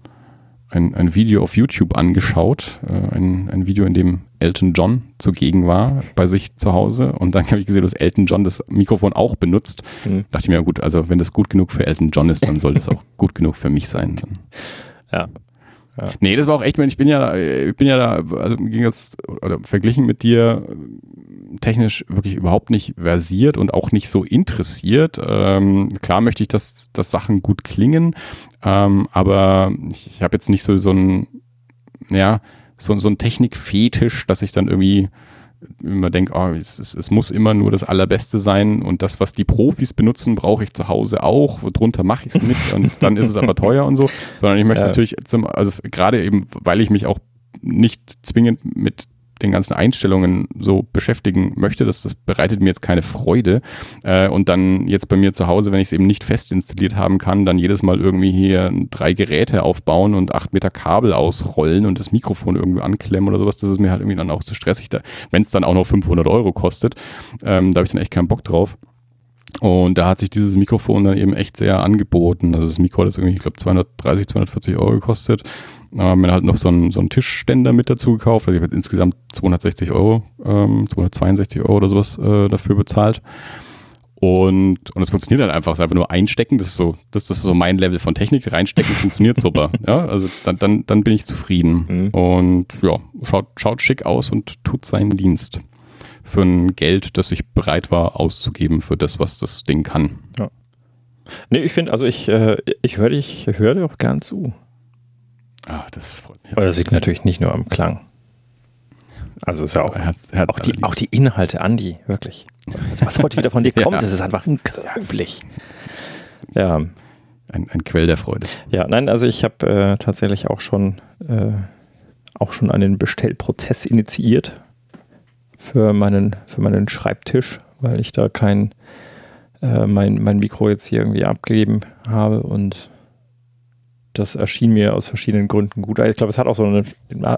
ein, ein Video auf YouTube angeschaut, äh, ein, ein Video, in dem Elton John zugegen war bei sich zu Hause und dann habe ich gesehen, dass Elton John das Mikrofon auch benutzt. Mhm. Dachte ich mir, gut, also wenn das gut genug für Elton John ist, dann soll das auch gut genug für mich sein. Ja. Ja. Nee, das war auch echt, ich bin ja, ich bin ja da, also ging jetzt, oder verglichen mit dir, technisch wirklich überhaupt nicht versiert und auch nicht so interessiert. Ähm, klar möchte ich, dass, dass Sachen gut klingen, ähm, aber ich, ich habe jetzt nicht so, so ein, ja, so, so ein Technikfetisch, dass ich dann irgendwie immer denke, oh, es, es, es, muss immer nur das Allerbeste sein und das, was die Profis benutzen, brauche ich zu Hause auch. Drunter mache ich es nicht und dann ist es aber teuer und so. Sondern ich möchte ja. natürlich, zum, also gerade eben, weil ich mich auch nicht zwingend mit den ganzen Einstellungen so beschäftigen möchte. Das, das bereitet mir jetzt keine Freude. Äh, und dann jetzt bei mir zu Hause, wenn ich es eben nicht fest installiert haben kann, dann jedes Mal irgendwie hier drei Geräte aufbauen und acht Meter Kabel ausrollen und das Mikrofon irgendwie anklemmen oder sowas, das ist mir halt irgendwie dann auch zu stressig. Wenn es dann auch noch 500 Euro kostet, ähm, da habe ich dann echt keinen Bock drauf. Und da hat sich dieses Mikrofon dann eben echt sehr angeboten. Also das Mikro hat das irgendwie, ich glaube, 230, 240 Euro gekostet. Da haben wir halt noch so einen, so einen Tischständer mit dazu gekauft. Also ich habe insgesamt 260 Euro, ähm, 262 Euro oder sowas äh, dafür bezahlt. Und, und es funktioniert halt einfach. Es ist einfach nur einstecken. Das ist so, das ist so mein Level von Technik. Reinstecken funktioniert super. Ja, also dann, dann, dann bin ich zufrieden. Mhm. Und ja, schaut, schaut schick aus und tut seinen Dienst. Für ein Geld, das ich bereit war auszugeben für das, was das Ding kann. Ja. Nee, ich finde, also ich, äh, ich höre ich höre dir auch gern zu. Ach, das freut mich. Aber das liegt natürlich nicht nur am Klang. Also ist ja auch, Herz, Herz auch, die, auch, die, Inhalte, Andi, wirklich. Also was heute wieder von dir kommt, ja. das ist einfach unglaublich. Ja. Ein, ein Quell der Freude. Ja, nein, also ich habe äh, tatsächlich auch schon, äh, auch schon einen Bestellprozess initiiert für meinen, für meinen Schreibtisch, weil ich da kein, äh, mein, mein Mikro jetzt hier irgendwie abgegeben habe und das erschien mir aus verschiedenen Gründen gut. Ich glaube, es hat auch so eine,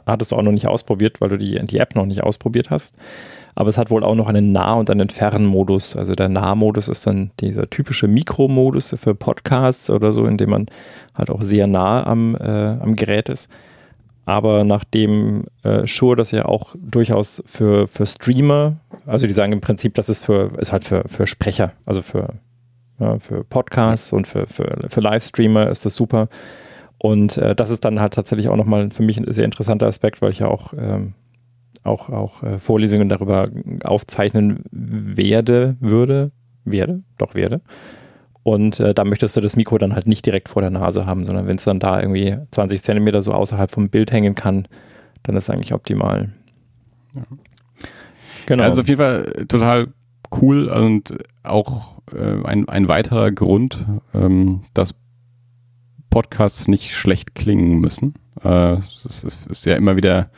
hattest du auch noch nicht ausprobiert, weil du die, die App noch nicht ausprobiert hast. Aber es hat wohl auch noch einen Nah- und einen Fernmodus. Also der Nah-Modus ist dann dieser typische Mikromodus für Podcasts oder so, in dem man halt auch sehr nah am, äh, am Gerät ist. Aber nachdem äh, Shure das ja auch durchaus für, für Streamer, also die sagen im Prinzip, das ist für, ist halt für, für Sprecher, also für, ja, für Podcasts und für, für, für Livestreamer ist das super. Und äh, das ist dann halt tatsächlich auch nochmal für mich ein sehr interessanter Aspekt, weil ich ja auch, ähm, auch, auch äh, Vorlesungen darüber aufzeichnen werde, würde, werde, doch werde. Und äh, da möchtest du das Mikro dann halt nicht direkt vor der Nase haben, sondern wenn es dann da irgendwie 20 Zentimeter so außerhalb vom Bild hängen kann, dann ist es eigentlich optimal. Ja. Genau. Also auf jeden Fall total cool und auch äh, ein, ein weiterer Grund, ähm, dass Podcasts nicht schlecht klingen müssen. Äh, es, ist, ist ja immer wieder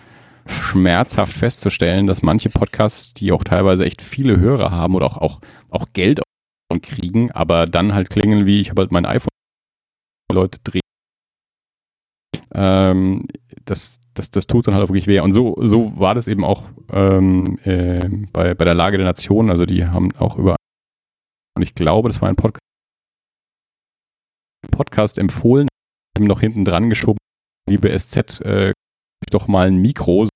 schmerzhaft festzustellen, dass manche Podcasts, die auch teilweise echt viele Hörer haben oder auch, auch, auch Geld kriegen, aber dann halt klingen wie, ich habe halt mein iPhone, Leute drehen. Ähm, das, das, das tut dann halt auch wirklich weh. Und so, so war das eben auch ähm, äh, bei, bei der Lage der Nation. Also die haben auch über, und ich glaube, das war ein Podcast, Podcast empfohlen, eben noch hinten dran geschoben, liebe SZ, äh, doch mal ein Mikro.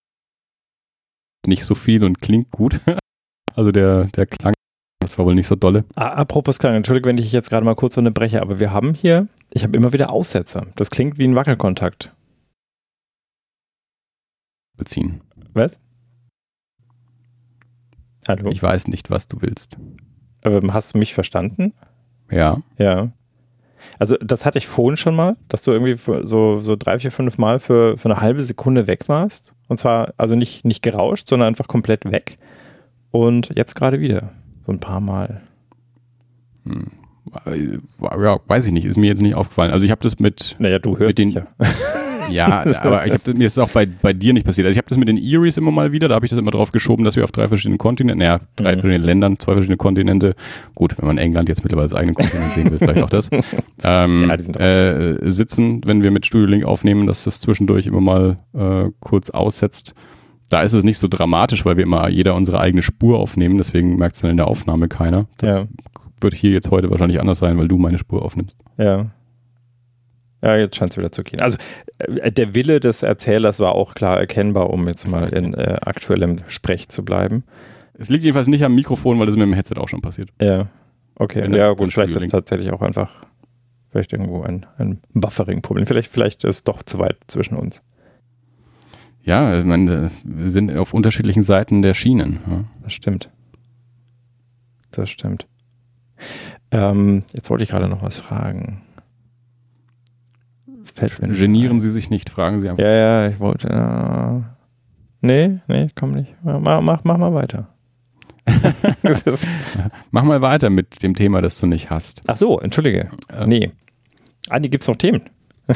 Nicht so viel und klingt gut. also der, der Klang, das war wohl nicht so dolle. Apropos Klang, entschuldige, wenn ich jetzt gerade mal kurz so eine breche, aber wir haben hier, ich habe immer wieder Aussetzer. Das klingt wie ein Wackelkontakt. Beziehen. Was? Hallo? Ich weiß nicht, was du willst. Aber hast du mich verstanden? Ja. Ja. Also das hatte ich vorhin schon mal, dass du irgendwie so, so drei, vier, fünf Mal für, für eine halbe Sekunde weg warst. Und zwar also nicht, nicht gerauscht, sondern einfach komplett weg. Und jetzt gerade wieder. So ein paar Mal. Hm. Ja, weiß ich nicht, ist mir jetzt nicht aufgefallen. Also ich habe das mit. Naja, du hörst mit den, ja. Ja, aber ich hab, mir ist es auch bei, bei dir nicht passiert. Also ich habe das mit den Eries immer mal wieder, da habe ich das immer drauf geschoben, dass wir auf drei verschiedenen Kontinenten, naja, drei mhm. verschiedenen Ländern, zwei verschiedene Kontinente, gut, wenn man England jetzt mittlerweile als eigenen Kontinent sehen will, vielleicht auch das, ähm, ja, äh, sitzen, wenn wir mit Studio Link aufnehmen, dass das zwischendurch immer mal äh, kurz aussetzt. Da ist es nicht so dramatisch, weil wir immer jeder unsere eigene Spur aufnehmen, deswegen merkt es dann in der Aufnahme keiner. Das ja. wird hier jetzt heute wahrscheinlich anders sein, weil du meine Spur aufnimmst. Ja. Ja, jetzt scheint es wieder zu gehen. Also äh, der Wille des Erzählers war auch klar erkennbar, um jetzt mal in äh, aktuellem Sprech zu bleiben. Es liegt jedenfalls nicht am Mikrofon, weil das mit dem Headset auch schon passiert. Ja, okay. Wenn ja, gut, vielleicht ist es tatsächlich auch einfach vielleicht irgendwo ein, ein Buffering-Problem. Vielleicht, vielleicht ist es doch zu weit zwischen uns. Ja, ich meine, wir sind auf unterschiedlichen Seiten der Schienen. Ja. Das stimmt. Das stimmt. Ähm, jetzt wollte ich gerade noch was fragen. Genieren Sie sich nicht, fragen Sie einfach. Ja, ja, ich wollte. Nee, nee, komm nicht. Mach, mach, mach mal weiter. mach mal weiter mit dem Thema, das du nicht hast. Ach so, entschuldige. Äh, nee. Ah, nee, gibt's noch Themen.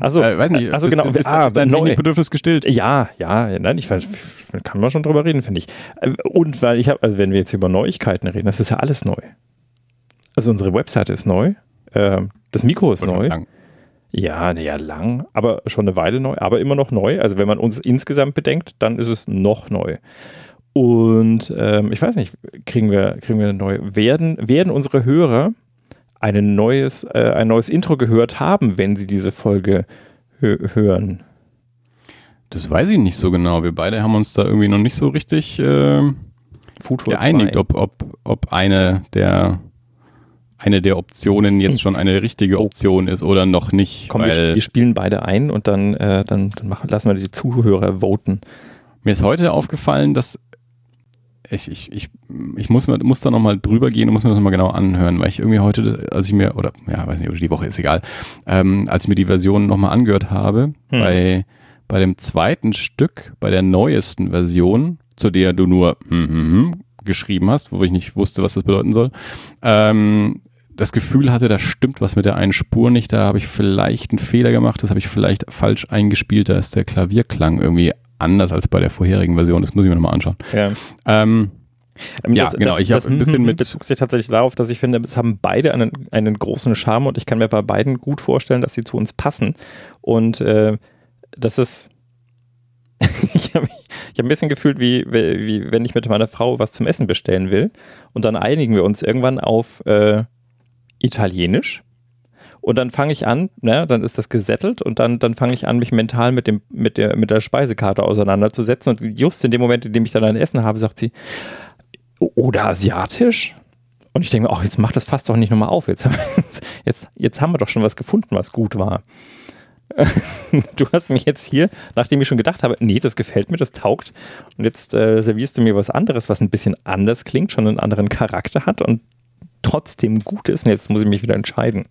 also, äh, weiß nicht, also genau, ist, ist, ah, ist dein Bedürfnis gestillt? Ja, ja, nein, ich weiß, kann man schon drüber reden, finde ich. Äh, und weil ich habe, also wenn wir jetzt über Neuigkeiten reden, das ist ja alles neu. Also unsere Webseite ist neu, äh, das Mikro ist neu. Lang. Ja, naja, lang, aber schon eine Weile neu, aber immer noch neu. Also wenn man uns insgesamt bedenkt, dann ist es noch neu. Und ähm, ich weiß nicht, kriegen wir, kriegen wir eine neue, werden, werden unsere Hörer ein neues, äh, ein neues Intro gehört haben, wenn sie diese Folge hö hören? Das weiß ich nicht so genau. Wir beide haben uns da irgendwie noch nicht so richtig äh, geeinigt, ob, ob, ob eine der eine der Optionen jetzt schon eine richtige oh. Option ist oder noch nicht. Komm, wir, wir, spielen beide ein und dann, äh, dann, dann machen, lassen wir die Zuhörer voten. Mir ist heute aufgefallen, dass ich, ich, ich, ich muss, muss da nochmal drüber gehen und muss mir das mal genau anhören, weil ich irgendwie heute, als ich mir, oder ja, weiß nicht, oder die Woche ist egal, ähm, als ich mir die Version nochmal angehört habe, hm. bei, bei dem zweiten Stück, bei der neuesten Version, zu der du nur hm, hm, geschrieben hast, wo ich nicht wusste, was das bedeuten soll, ähm, das Gefühl hatte, da stimmt was mit der einen Spur nicht, da habe ich vielleicht einen Fehler gemacht, das habe ich vielleicht falsch eingespielt, da ist der Klavierklang irgendwie anders als bei der vorherigen Version. Das muss ich mir nochmal anschauen. Ja. Ähm, ähm ja, das, genau. Das, ich habe ein bisschen mit. bezog sich tatsächlich darauf, dass ich finde, es haben beide einen, einen großen Charme und ich kann mir bei beiden gut vorstellen, dass sie zu uns passen. Und äh, das ist. ich habe hab ein bisschen gefühlt, wie, wie wenn ich mit meiner Frau was zum Essen bestellen will. Und dann einigen wir uns irgendwann auf äh, Italienisch und dann fange ich an, ne, dann ist das gesettelt und dann, dann fange ich an, mich mental mit, dem, mit, der, mit der Speisekarte auseinanderzusetzen. Und just in dem Moment, in dem ich dann ein Essen habe, sagt sie, oder asiatisch? Und ich denke mir, oh, jetzt mach das fast doch nicht nochmal auf. Jetzt, jetzt, jetzt haben wir doch schon was gefunden, was gut war. du hast mich jetzt hier, nachdem ich schon gedacht habe, nee, das gefällt mir, das taugt. Und jetzt äh, servierst du mir was anderes, was ein bisschen anders klingt, schon einen anderen Charakter hat und trotzdem gut ist. Und jetzt muss ich mich wieder entscheiden.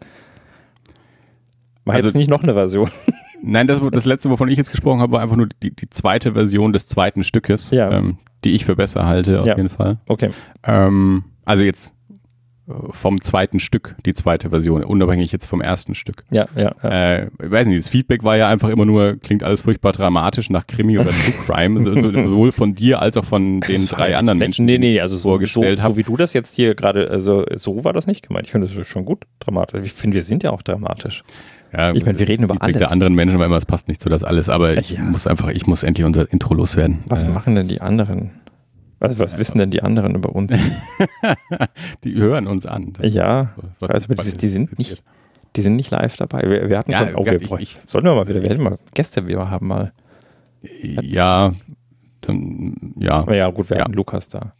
War also, jetzt nicht noch eine Version. Nein, das, das letzte, wovon ich jetzt gesprochen habe, war einfach nur die, die zweite Version des zweiten Stückes, ja. ähm, die ich für besser halte, auf ja. jeden Fall. Okay. Ähm, also jetzt vom zweiten Stück, die zweite Version, unabhängig jetzt vom ersten Stück. Ja, ja. ja. Äh, ich weiß nicht, das Feedback war ja einfach immer nur, klingt alles furchtbar dramatisch nach Krimi oder True Crime, so, so, sowohl von dir als auch von den drei anderen Menschen. Nee, nee, also so, vorgestellt so, so wie du das jetzt hier gerade, also so war das nicht gemeint. Ich finde das schon gut dramatisch. Ich finde, wir sind ja auch dramatisch. Ja, ich meine, wir reden über Feedback alles. der anderen Menschen, weil immer, es passt nicht so das alles, aber ich ja. muss einfach, ich muss endlich unser Intro loswerden. Was äh, machen denn die anderen? Was, was wissen denn die anderen über uns? die hören uns an. Ja, was also, die, die, sind nicht, die sind nicht live dabei. Wir, wir hatten ja, schon, oh, wir, ich, ich, sollen wir mal wieder, wir hätten mal Gäste wieder haben mal. Ja, dann, ja. Ja, gut, wir ja. hatten Lukas da.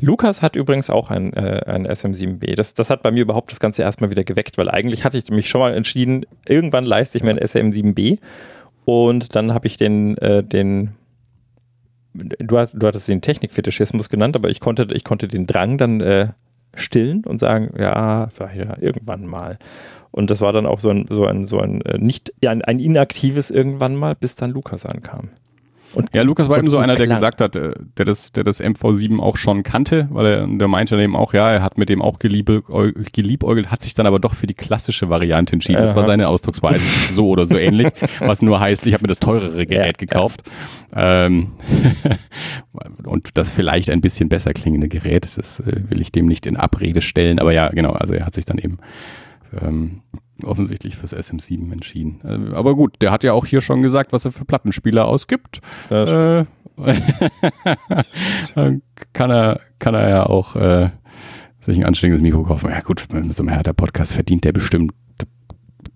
Lukas hat übrigens auch ein, äh, ein SM7B. Das, das hat bei mir überhaupt das Ganze erstmal wieder geweckt, weil eigentlich hatte ich mich schon mal entschieden, irgendwann leiste ich mir ein SM7B und dann habe ich den, äh, den du, du hattest den Technikfetischismus genannt, aber ich konnte, ich konnte den Drang dann äh, stillen und sagen, ja, ja, irgendwann mal. Und das war dann auch so ein, so ein, so ein, äh, nicht, ein, ein inaktives irgendwann mal, bis dann Lukas ankam. Und, ja, Lukas war eben so einer, der gesagt hat, äh, der das, der das MV7 auch schon kannte, weil er, der meinte dann eben auch, ja, er hat mit dem auch geliebäugelt, geliebäugelt hat sich dann aber doch für die klassische Variante entschieden. Das war seine Ausdrucksweise, so oder so ähnlich, was nur heißt, ich habe mir das teurere Gerät ja, gekauft. Ja. Ähm, und das vielleicht ein bisschen besser klingende Gerät, das äh, will ich dem nicht in Abrede stellen, aber ja, genau, also er hat sich dann eben ähm, offensichtlich fürs SM7 entschieden. Äh, aber gut, der hat ja auch hier schon gesagt, was er für Plattenspieler ausgibt. Äh, kann er, kann er ja auch äh, sich ein anständiges Mikro kaufen. Ja gut, mit so einem härter Podcast verdient der bestimmt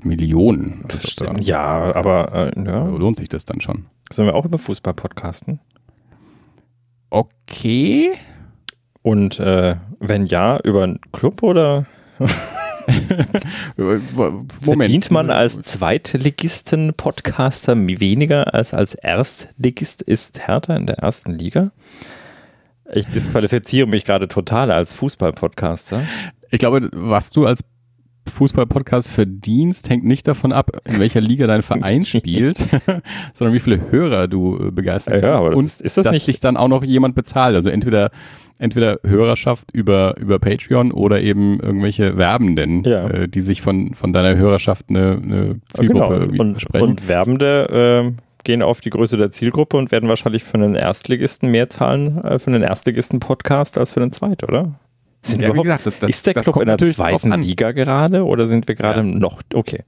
Millionen. Also, ja, aber äh, ja. lohnt sich das dann schon. Sollen wir auch über Fußball podcasten? Okay. Und äh, wenn ja, über einen Club oder? Moment. Verdient man als Zweitligisten-Podcaster weniger als als Erstligist? Ist Hertha in der ersten Liga? Ich disqualifiziere mich gerade total als Fußball-Podcaster. Ich glaube, was du als Fußball-Podcast verdienst, hängt nicht davon ab, in welcher Liga dein Verein spielt, sondern wie viele Hörer du äh, begeistern Ja, aber das und ist- ist das dass nicht- dich dann auch noch jemand bezahlt. Also entweder entweder Hörerschaft über, über Patreon oder eben irgendwelche Werbenden, Ja. äh, die sich von, von deiner Hörerschaft eine, eine Zielgruppe genau. irgendwie Und, versprechen. und Werbende ähm, gehen auf die Größe der Zielgruppe und werden wahrscheinlich für einen Erstligisten mehr zahlen, äh, für einen Erstligisten-Podcast als für einen Zweit, oder? Sind Ja, überhaupt, gesagt, das- das- ist der Club in der zweiten. Liga gerade oder sind wir gerade Ja. noch? Okay.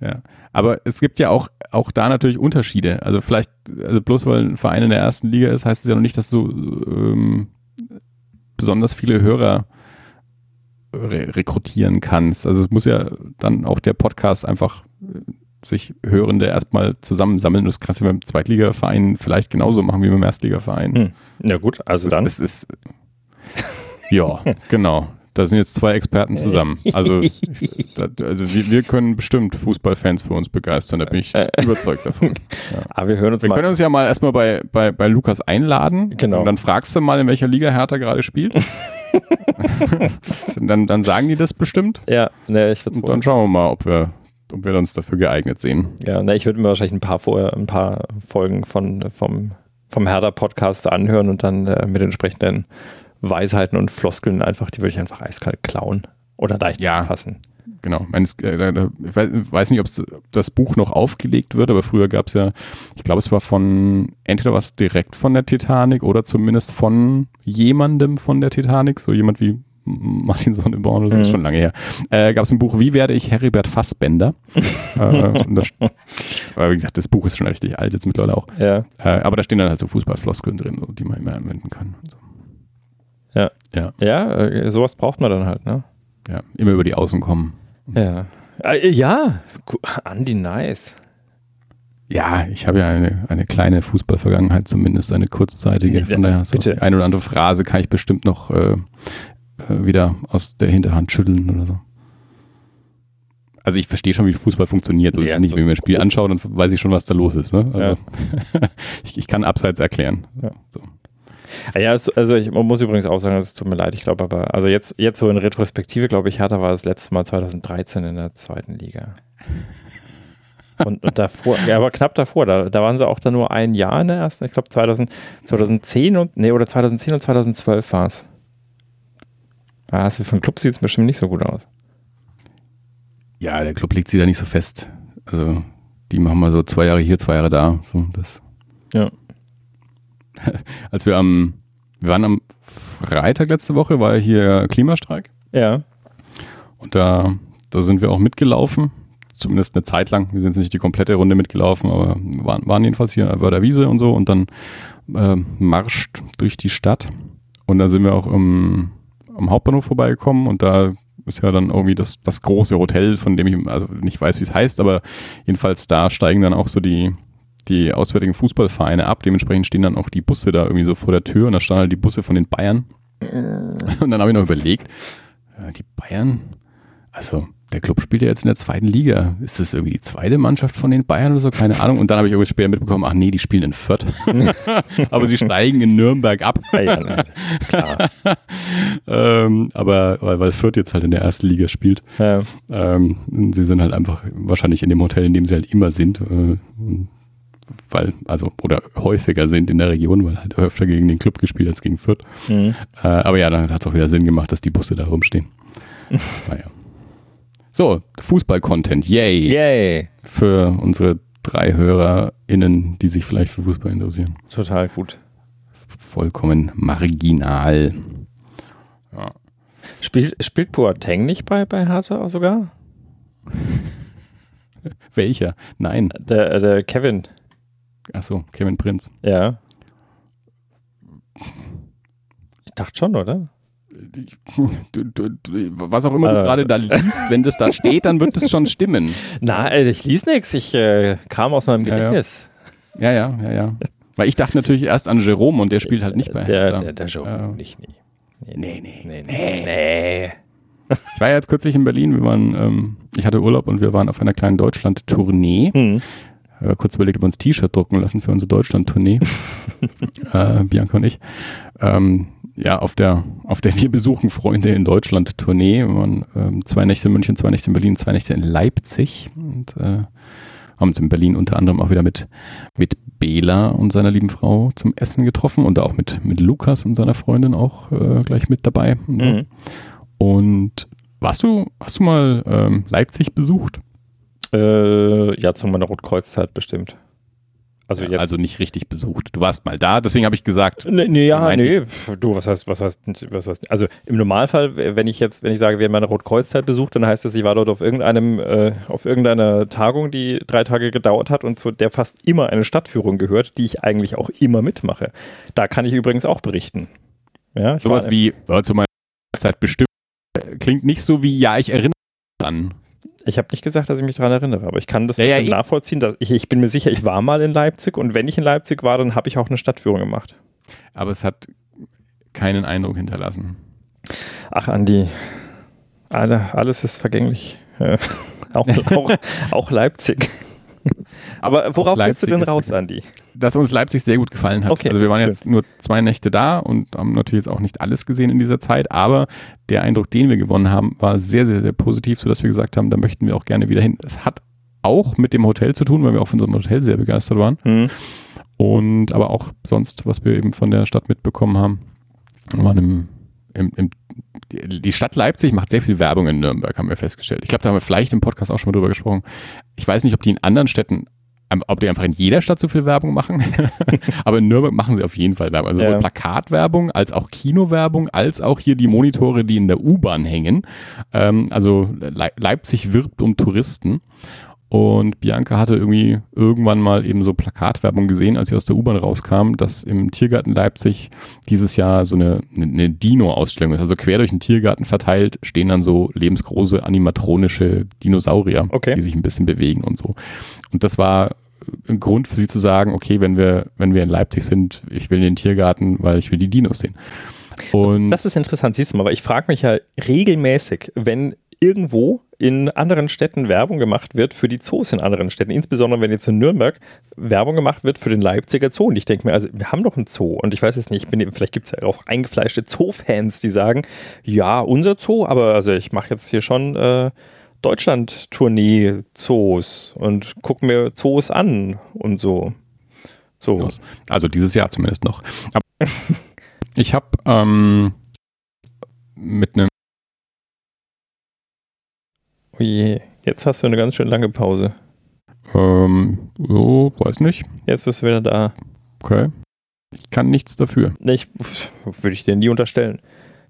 Ja, aber es gibt ja auch, auch da natürlich Unterschiede. Also vielleicht, also bloß weil ein Verein in der ersten Liga ist, heißt es ja noch nicht, dass du ähm, besonders viele Hörer re rekrutieren kannst. Also es muss ja dann auch der Podcast einfach äh, sich Hörende erstmal zusammensammeln. Das kannst du beim Zweitligaverein vielleicht genauso machen wie beim Erstligaverein. Hm. Na gut, also Das, dann. das ist ja, genau. Da sind jetzt zwei Experten zusammen. Also, da, also wir, wir können bestimmt Fußballfans für uns begeistern, da bin ich überzeugt davon. Ja. Aber wir hören uns Wir mal. können uns ja mal erstmal bei, bei, bei Lukas einladen. Genau. Und dann fragst du mal, in welcher Liga Hertha gerade spielt. dann, dann sagen die das bestimmt. Ja, ne, ich würde Und dann schauen wir mal, ob wir, ob wir uns dafür geeignet sehen. Ja, ne, ich würde mir wahrscheinlich ein paar vorher, ein paar Folgen von vom vom Herder Podcast anhören und dann äh, mit entsprechenden Weisheiten und Floskeln einfach, die würde ich einfach eiskalt klauen oder leicht Ja. passen. Genau. Äh, ich weiß, nicht, ob das Buch noch aufgelegt wird, aber früher gab es ja, ich glaube, es war von, entweder was direkt von der Titanic oder zumindest von jemandem von der Titanic, so jemand wie Martin Sonneborn oder so, ist Mhm. schon lange her, äh, gab es ein Buch, Wie werde ich Heribert Fassbender? äh, das, aber wie gesagt, das Buch ist schon richtig alt, jetzt mittlerweile auch. Ja, Äh, aber da stehen dann halt so Fußballfloskeln drin, die man immer anwenden kann. und So. Ja. Ja, ja, äh, sowas braucht man dann halt, ne? ja, immer über die Außen kommen. Ja. Äh, ja, Gu- Andi, nice. Ja, ich habe ja eine, eine kleine Fußballvergangenheit, zumindest eine kurzzeitige. Ja, Von daher, so bitte. eine oder andere Phrase kann ich bestimmt noch äh, äh, wieder aus der Hinterhand schütteln oder so. Also ich verstehe schon, wie Fußball funktioniert. So ist Ja, nicht, so wenn ich mir ein Spiel anschaue, dann weiß ich schon, was da los ist. Ne? Also, Ja. ich, ich kann abseits erklären. Ja. Ah Ja, es, also ich muss übrigens auch sagen, es tut mir leid, ich glaube aber, also jetzt, jetzt so in Retrospektive, glaube ich, Hertha war das letzte Mal 2013 in der zweiten Liga. Und, und davor, ja, aber knapp davor, da, da waren sie auch dann nur ein Jahr in der ersten, ich glaube 2000, 2010 und, nee, oder 2010 und 2012 war es. Ah, also für einen Club sieht es bestimmt nicht so gut aus. Ja, der Club legt sich da nicht so fest. Also die machen mal so zwei Jahre hier, zwei Jahre da. So, das. Ja. Als wir am, wir waren am Freitag letzte Woche, war hier Klimastreik. Ja, Und da, da sind wir auch mitgelaufen. Zumindest eine Zeit lang. Wir sind jetzt nicht die komplette Runde mitgelaufen, aber waren, waren jedenfalls hier an Wörder Wiese und so und dann äh, marscht durch die Stadt. Und da sind wir auch im, am Hauptbahnhof vorbeigekommen und da ist ja dann irgendwie das, das große Hotel, von dem ich also nicht weiß, wie es heißt, aber jedenfalls da steigen dann auch so die, die auswärtigen Fußballvereine ab. Dementsprechend stehen dann auch die Busse da irgendwie so vor der Tür und da standen halt die Busse von den Bayern. Und dann habe ich noch überlegt, äh, die Bayern, also der Club spielt ja jetzt in der zweiten Liga. Ist das irgendwie die zweite Mannschaft von den Bayern oder so? Keine Ahnung. Und dann habe ich irgendwie später mitbekommen, ach nee, die spielen in Fürth. aber sie steigen in Nürnberg ab. ja, klar. ähm, aber weil, weil Fürth jetzt halt in der ersten Liga spielt. Ja. Ähm, sie sind halt einfach wahrscheinlich in dem Hotel, in dem sie halt immer sind. Äh, weil, also, oder häufiger sind in der Region, weil halt öfter gegen den Club gespielt als gegen Fürth. Mhm. Äh, aber ja, dann hat es auch wieder Sinn gemacht, dass die Busse da rumstehen. naja. So, Fußball-Content, yay! Yay. Für unsere drei HörerInnen, die sich vielleicht für Fußball interessieren. Total gut. Vollkommen marginal. Spielt, spielt Boateng nicht bei, bei Hertha sogar? Welcher? Nein. Der, der Kevin. Achso, Kevin Prinz. Ja. Ich dachte schon, oder? Du, du, du, was auch immer du Äh. gerade da liest, wenn das da steht, dann wird es schon stimmen. Na, äh, ich lies nix. Ich äh, kam aus meinem Ja, ja. Gedächtnis. Ja, ja, ja, ja. Weil ich dachte natürlich erst an Jerome und der spielt halt nicht bei Der, der, der Joe. Äh, Nicht, nie. Nee, nee. Nee, nee, nee. Ich war ja jetzt kürzlich in Berlin. Wir waren, ähm, ich hatte Urlaub und wir waren auf einer kleinen Deutschland-Tournee. Hm. Äh, kurz überlegt, ob wir uns T-Shirt drucken lassen für unsere Deutschland-Tournee. äh, Bianca und ich. Ähm, ja, auf der, auf der Wir besuchen Freunde in Deutschland Tournee. Wir waren ähm, zwei Nächte in München, zwei Nächte in Berlin, zwei Nächte in Leipzig und äh, haben uns in Berlin unter anderem auch wieder mit, mit Bela und seiner lieben Frau zum Essen getroffen und auch mit, mit Lukas und seiner Freundin auch äh, gleich mit dabei. Mhm. und warst du, hast du mal ähm, Leipzig besucht? Äh, ja, zu meiner Rotkreuzzeit bestimmt. Also, ja, also nicht richtig besucht. Du warst mal da, deswegen habe ich gesagt. Nee, nee ja, nee. Du, was heißt, was heißt, was heißt, also im Normalfall, wenn ich jetzt, wenn ich sage, wir haben meine Rotkreuz-Zeit besucht, dann heißt das, ich war dort auf irgendeinem, äh, auf irgendeiner Tagung, die drei Tage gedauert hat und zu der fast immer eine Stadtführung gehört, die ich eigentlich auch immer mitmache. Da kann ich übrigens auch berichten. Ja, Sowas wie, ja, zu meiner Zeit bestimmt, klingt nicht so wie, ja, ich erinnere mich an. Ich habe nicht gesagt, dass ich mich daran erinnere, aber ich kann das ja, ja, nachvollziehen. Dass ich, ich bin mir sicher, ich war mal in Leipzig und wenn ich in Leipzig war, dann habe ich auch eine Stadtführung gemacht. Aber es hat keinen Eindruck hinterlassen. Ach, Andi, alle, alles ist vergänglich. auch, auch, auch Leipzig. Aber worauf willst du denn raus, Andi? Dass uns Leipzig sehr gut gefallen hat. Okay, also wir waren jetzt nur zwei Nächte da und haben natürlich jetzt auch nicht alles gesehen in dieser Zeit, aber der Eindruck, den wir gewonnen haben, war sehr, sehr, sehr positiv, sodass wir gesagt haben, da möchten wir auch gerne wieder hin. Es hat auch mit dem Hotel zu tun, weil wir auch von unserem Hotel sehr begeistert waren. Mhm. Und aber auch sonst, was wir eben von der Stadt mitbekommen haben. Waren im, im, im die Stadt Leipzig macht sehr viel Werbung in Nürnberg, haben wir festgestellt. Ich glaube, da haben wir vielleicht im Podcast auch schon mal drüber gesprochen. Ich weiß nicht, ob die in anderen Städten ob die einfach in jeder Stadt so viel Werbung machen. Aber in Nürnberg machen sie auf jeden Fall Werbung. Also ja. sowohl Plakatwerbung als auch Kinowerbung, als auch hier die Monitore, die in der U-Bahn hängen. Ähm, also Leipzig wirbt um Touristen. Und Bianca hatte irgendwie irgendwann mal eben so Plakatwerbung gesehen, als sie aus der U-Bahn rauskam, dass im Tiergarten Leipzig dieses Jahr so eine, eine Dino-Ausstellung ist. Also quer durch den Tiergarten verteilt stehen dann so lebensgroße animatronische Dinosaurier, okay. die sich ein bisschen bewegen und so. Und das war ein Grund für sie zu sagen, okay, wenn wir, wenn wir in Leipzig sind, ich will in den Tiergarten, weil ich will die Dinos sehen. Und das, das ist interessant, siehst du mal, aber ich frage mich ja regelmäßig, wenn irgendwo in anderen Städten Werbung gemacht wird für die Zoos in anderen Städten, insbesondere wenn jetzt in Nürnberg Werbung gemacht wird für den Leipziger Zoo. Und ich denke mir, also wir haben doch einen Zoo und ich weiß es nicht, bin, vielleicht gibt es ja auch eingefleischte Zoo-Fans, die sagen, ja, unser Zoo, aber also ich mache jetzt hier schon äh, Deutschland-Tournee-Zoos und gucke mir Zoos an und so. so. Also dieses Jahr zumindest noch. ich habe ähm, mit einem Oh je, jetzt hast du eine ganz schön lange Pause. Ähm, so, weiß nicht. Jetzt bist du wieder da. Okay. Ich kann nichts dafür. Nee, ich, würde ich dir nie unterstellen.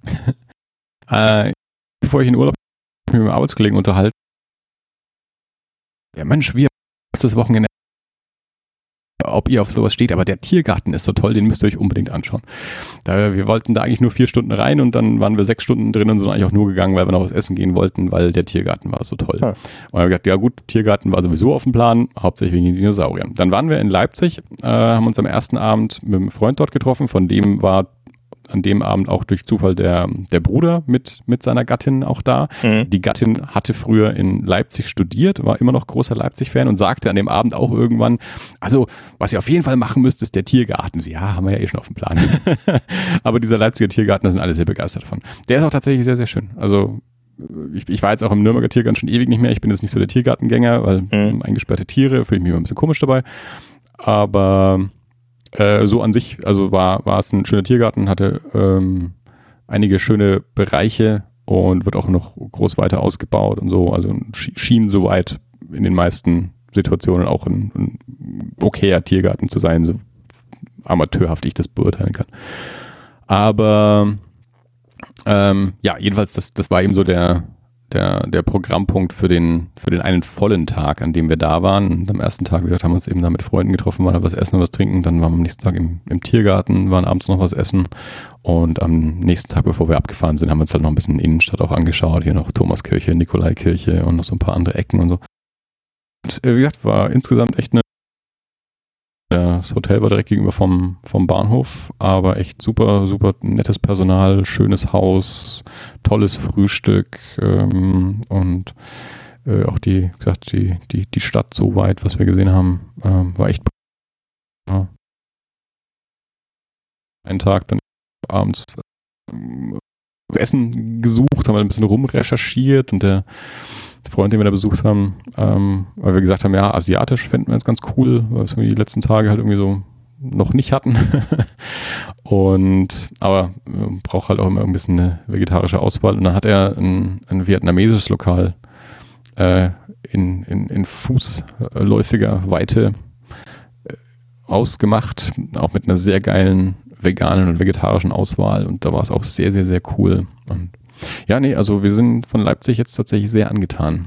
äh, bevor ich in Urlaub mich mit meinem Arbeitskollegen unterhalte. Ja, Mensch, wir das Wochenende ob ihr auf sowas steht, aber der Tiergarten ist so toll, den müsst ihr euch unbedingt anschauen. Da, wir wollten da eigentlich nur vier Stunden rein und dann waren wir sechs Stunden drin und sind eigentlich auch nur gegangen, weil wir noch was essen gehen wollten, weil der Tiergarten war so toll. Ah. Und wir haben gesagt, ja gut, Tiergarten war sowieso auf dem Plan, hauptsächlich wegen den Dinosauriern. Dann waren wir in Leipzig, äh, haben uns am ersten Abend mit einem Freund dort getroffen, von dem war an dem Abend auch durch Zufall der, der Bruder mit, mit seiner Gattin auch da. Mhm. Die Gattin hatte früher in Leipzig studiert, war immer noch großer Leipzig-Fan und sagte an dem Abend auch irgendwann, also was ihr auf jeden Fall machen müsst, ist der Tiergarten. Sie, ja, haben wir ja eh schon auf dem Plan. Aber dieser Leipziger Tiergarten, da sind alle sehr begeistert davon. Der ist auch tatsächlich sehr, sehr schön. Also ich, ich, war jetzt auch im Nürnberger Tiergarten schon ewig nicht mehr. Ich bin jetzt nicht so der Tiergartengänger, weil mhm. eingesperrte Tiere fühle ich mich immer ein bisschen komisch dabei. Aber äh, so an sich, also war, war es ein schöner Tiergarten, hatte ähm, einige schöne Bereiche und wird auch noch groß weiter ausgebaut und so. Also schien soweit in den meisten Situationen auch ein, ein okayer Tiergarten zu sein, so amateurhaft ich das beurteilen kann. Aber ähm, ja, jedenfalls, das, das war eben so der, der, der Programmpunkt für den, für den einen vollen Tag, an dem wir da waren. Und am ersten Tag, wie gesagt, haben wir uns eben da mit Freunden getroffen, waren was essen und was trinken. Dann waren wir am nächsten Tag im, im Tiergarten, waren abends noch was essen. Und am nächsten Tag, bevor wir abgefahren sind, haben wir uns halt noch ein bisschen Innenstadt auch angeschaut. Hier noch Thomaskirche, Nikolaikirche und noch so ein paar andere Ecken und so. Und, äh, wie gesagt, war insgesamt echt eine das Hotel war direkt gegenüber vom, vom Bahnhof, aber echt super, super nettes Personal, schönes Haus, tolles Frühstück ähm, und äh, auch die, wie gesagt, die, die, die Stadt so weit, was wir gesehen haben, äh, war echt. Ja. Einen Tag dann abends äh, Essen gesucht, haben ein bisschen rumrecherchiert und der Freund, den wir da besucht haben, ähm, weil wir gesagt haben, ja, asiatisch fänden wir jetzt ganz cool, weil wir es die letzten Tage halt irgendwie so noch nicht hatten. und aber äh, braucht halt auch immer ein bisschen eine vegetarische Auswahl. Und dann hat er ein, ein vietnamesisches Lokal äh, in, in, in fußläufiger Weite äh, ausgemacht, auch mit einer sehr geilen veganen und vegetarischen Auswahl. Und da war es auch sehr, sehr, sehr cool. Und ja, nee, also wir sind von Leipzig jetzt tatsächlich sehr angetan.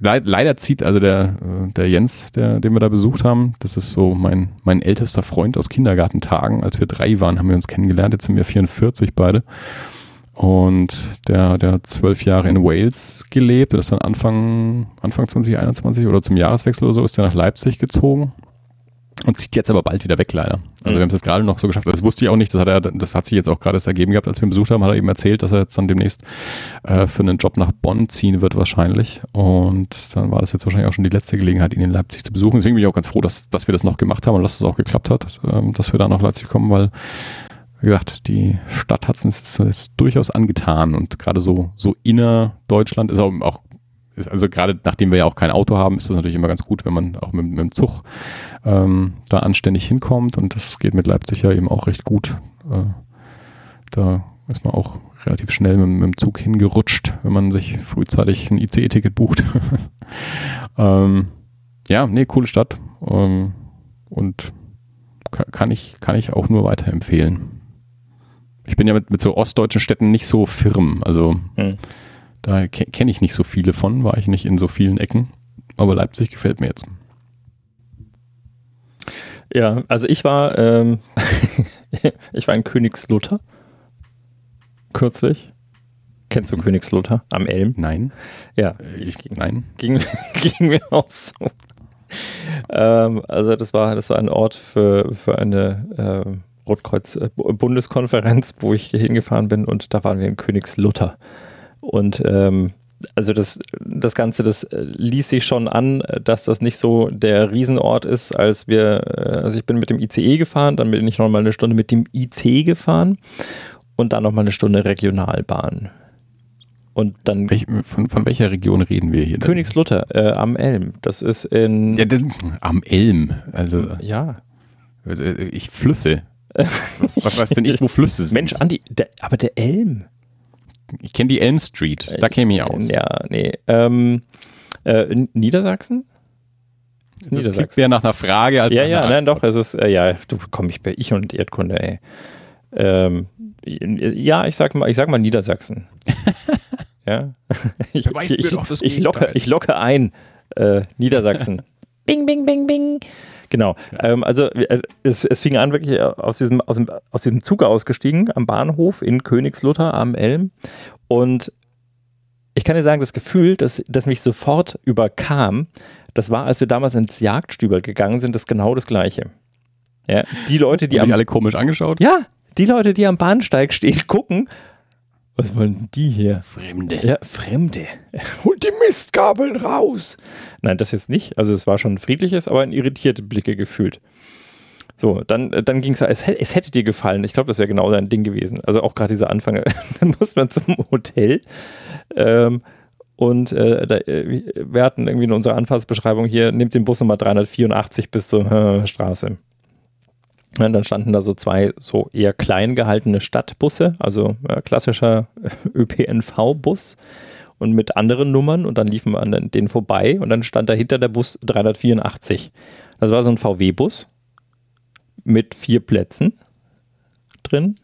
Leider zieht also der, äh, der Jens, der, den wir da besucht haben, das ist so mein, mein ältester Freund aus Kindergartentagen. Als wir drei waren, haben wir uns kennengelernt. Jetzt sind wir 44 beide. Und der, der hat zwölf Jahre in Wales gelebt und ist dann Anfang, Anfang 2021 oder zum Jahreswechsel oder so ist er nach Leipzig gezogen und zieht jetzt aber bald wieder weg, leider. Also mhm. wir haben es jetzt gerade noch so geschafft. Das wusste ich auch nicht. Das hat er, das hat sich jetzt auch gerade erst ergeben gehabt, als wir ihn besucht haben, hat er eben erzählt, dass er jetzt dann demnächst äh, für einen Job nach Bonn ziehen wird wahrscheinlich. Und dann war das jetzt wahrscheinlich auch schon die letzte Gelegenheit, ihn in Leipzig zu besuchen. Deswegen bin ich auch ganz froh, dass, dass wir das noch gemacht haben und dass es das auch geklappt hat, ähm, dass wir da nach Leipzig kommen, weil wie gesagt, die Stadt hat es uns durchaus angetan und gerade so, so innerdeutschland ist auch, auch also gerade nachdem wir ja auch kein Auto haben, ist das natürlich immer ganz gut, wenn man auch mit, mit dem Zug ähm, da anständig hinkommt und das geht mit Leipzig ja eben auch recht gut. Äh, da ist man auch relativ schnell mit, mit, dem Zug hingerutscht, wenn man sich frühzeitig ein ICE-Ticket bucht. ähm, ja, nee, coole Stadt ähm, und kann ich, kann ich auch nur weiterempfehlen. Ich bin ja mit, mit so ostdeutschen Städten nicht so firm, also hm da kenne ich nicht so viele von, war ich nicht in so vielen Ecken. Aber Leipzig gefällt mir jetzt. Ja, also ich war, ähm, ich war in Königslutter kürzlich. Kennst du mhm. Königslutter am Elm? Nein. Ja, äh, ich, nein. Ging, ging mir auch so. Ähm, also das war, das war ein Ort für, für eine äh, Rotkreuz-Bundeskonferenz, äh, wo ich hingefahren bin und da waren wir in Königslutter. Und ähm, also das, das Ganze, das äh, ließ sich schon an, dass das nicht so der Riesenort ist, als wir, äh, also ich bin mit dem ICE gefahren, dann bin ich nochmal eine Stunde mit dem IC gefahren und dann nochmal eine Stunde Regionalbahn. Und dann. Welch, von, von, welcher Region reden wir hier? Königslutter, äh, am Elm. Das ist in. Ja, das, am Elm. Also. Ja. Also, äh, ich Flüsse. Was, was weiß denn ich, wo Flüsse sind? Mensch, Andi, der, aber der Elm. Ich kenne die Elm Street, da käme ich aus. Ja, nee. Ähm, äh, Niedersachsen? Das Niedersachsen. wäre nach einer Frage als Ja, ja, nein, doch, es ist, äh, ja, du komm ich bei ich und Erdkunde, ey. Ähm, ja, ich sag mal, ich sag mal Niedersachsen. ja. ich, ich, ich, ich, locke, ich locke ein. Äh, Niedersachsen. bing, bing, bing, bing. Genau. Ähm, also äh, es, es, fing an wirklich aus diesem, aus, dem, aus diesem Zug ausgestiegen am Bahnhof in Königslutter am Elm. Und ich kann dir sagen, das Gefühl, das, das mich sofort überkam, das war, als wir damals ins Jagdstübel gegangen sind, das genau das Gleiche. Ja, die Leute, die am, alle komisch angeschaut? Ja, die Leute, die am Bahnsteig stehen, gucken was wollen die hier? Fremde. Ja, Fremde. Holt die Mistgabeln raus. Nein, das jetzt nicht. Also es war schon ein friedliches, aber ein irritierte Blicke gefühlt. So, dann, dann ging es, es hätte dir gefallen. Ich glaube, das wäre genau dein Ding gewesen. Also auch gerade dieser Anfang. dann muss man zum Hotel. Ähm, und äh, da, äh, wir hatten irgendwie in unserer Anfahrtsbeschreibung hier, nimmt den Bus Nummer 384 bis zur äh, Straße. Ja, dann standen da so zwei so eher klein gehaltene Stadtbusse, also äh, klassischer ÖPNV-Bus und mit anderen Nummern und dann liefen wir an denen vorbei und dann stand dahinter der Bus 384. Das war so ein VW-Bus mit vier Plätzen drin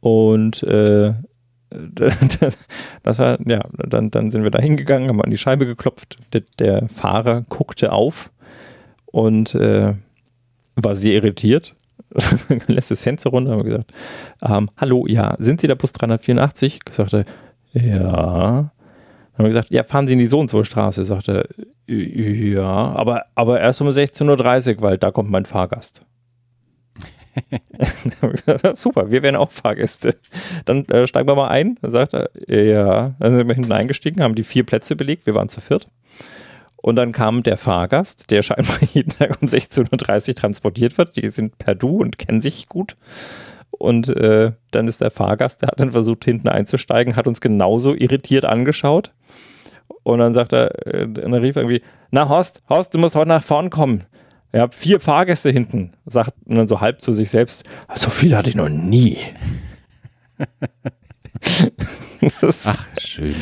und äh, das war, ja, dann, dann sind wir da hingegangen, haben an die Scheibe geklopft. Der, der Fahrer guckte auf und äh, war sehr irritiert, lässt das Fenster runter und gesagt, ähm, hallo, ja, sind Sie der Bus 384? Ich sagte, ja. Dann haben wir gesagt, ja, fahren Sie in die so und so Straße. Sagte, ja, aber, aber erst um 16.30 Uhr, weil da kommt mein Fahrgast. Super, wir wären auch Fahrgäste. Dann äh, steigen wir mal ein. Dann sagt er, ja. Dann sind wir hinten eingestiegen, haben die vier Plätze belegt. Wir waren zu viert. Und dann kam der Fahrgast, der scheinbar jeden Tag um 16.30 Uhr transportiert wird. Die sind per Du und kennen sich gut. Und äh, dann ist der Fahrgast, der hat dann versucht, hinten einzusteigen, hat uns genauso irritiert angeschaut. Und dann sagt er, äh, dann rief irgendwie, na Horst, Horst, du musst heute nach vorn kommen. Ihr habt vier Fahrgäste hinten. Sagt dann so halb zu sich selbst, so viel hatte ich noch nie. Ach, schön.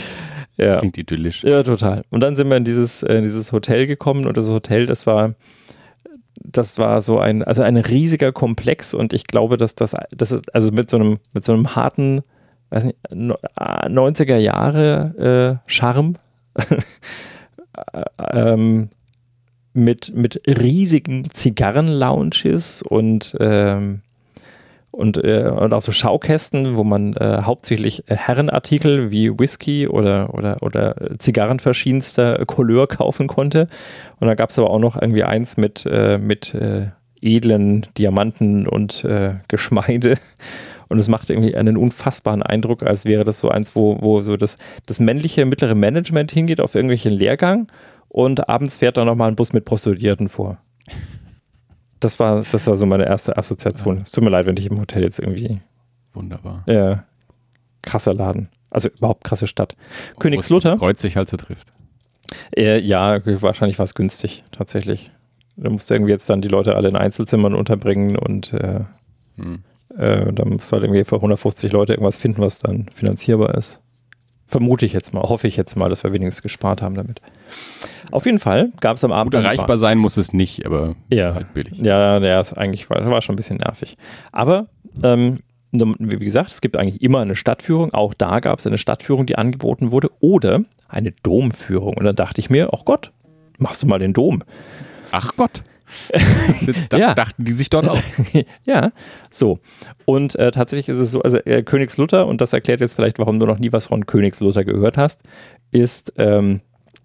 Ja. Klingt idyllisch. Ja, total. Und dann sind wir in dieses, äh, in dieses Hotel gekommen und das Hotel, das war, das war so ein, also ein riesiger Komplex und ich glaube, dass das, das ist, also mit so einem, mit so einem harten, weiß nicht, 90er Jahre äh, Charme, ähm, mit, mit riesigen Zigarren-Lounges und ähm, und, äh, und auch so Schaukästen, wo man äh, hauptsächlich äh, Herrenartikel wie Whisky oder, oder, oder Zigarren verschiedenster Couleur kaufen konnte. Und da gab es aber auch noch irgendwie eins mit, äh, mit äh, edlen Diamanten und äh, Geschmeide. Und es macht irgendwie einen unfassbaren Eindruck, als wäre das so eins, wo, wo so das, das männliche mittlere Management hingeht auf irgendwelchen Lehrgang und abends fährt da nochmal ein Bus mit Prostituierten vor das war, das war so meine erste Assoziation. Es tut mir leid, wenn ich im Hotel jetzt irgendwie. Wunderbar. Ja. Krasser Laden. Also überhaupt krasse Stadt. Königslutter. Kreuz sich halt so trifft. Äh, ja, wahrscheinlich war es günstig, tatsächlich. Da musst du irgendwie jetzt dann die Leute alle in Einzelzimmern unterbringen und äh, hm. äh, da musst du halt irgendwie für 150 Leute irgendwas finden, was dann finanzierbar ist. Vermute ich jetzt mal, hoffe ich jetzt mal, dass wir wenigstens gespart haben damit. Auf jeden Fall gab es am Abend. Gut erreichbar sein muss es nicht, aber ja. halt billig. Ja, der ist eigentlich war, war schon ein bisschen nervig. Aber ähm, wie gesagt, es gibt eigentlich immer eine Stadtführung. Auch da gab es eine Stadtführung, die angeboten wurde, oder eine Domführung. Und dann dachte ich mir, ach Gott, machst du mal den Dom. Ach Gott. Da ja. dachten die sich dort auch. ja, so. Und äh, tatsächlich ist es so, also äh, Königslutter, und das erklärt jetzt vielleicht, warum du noch nie was von Königslutter gehört hast, ist. Ähm,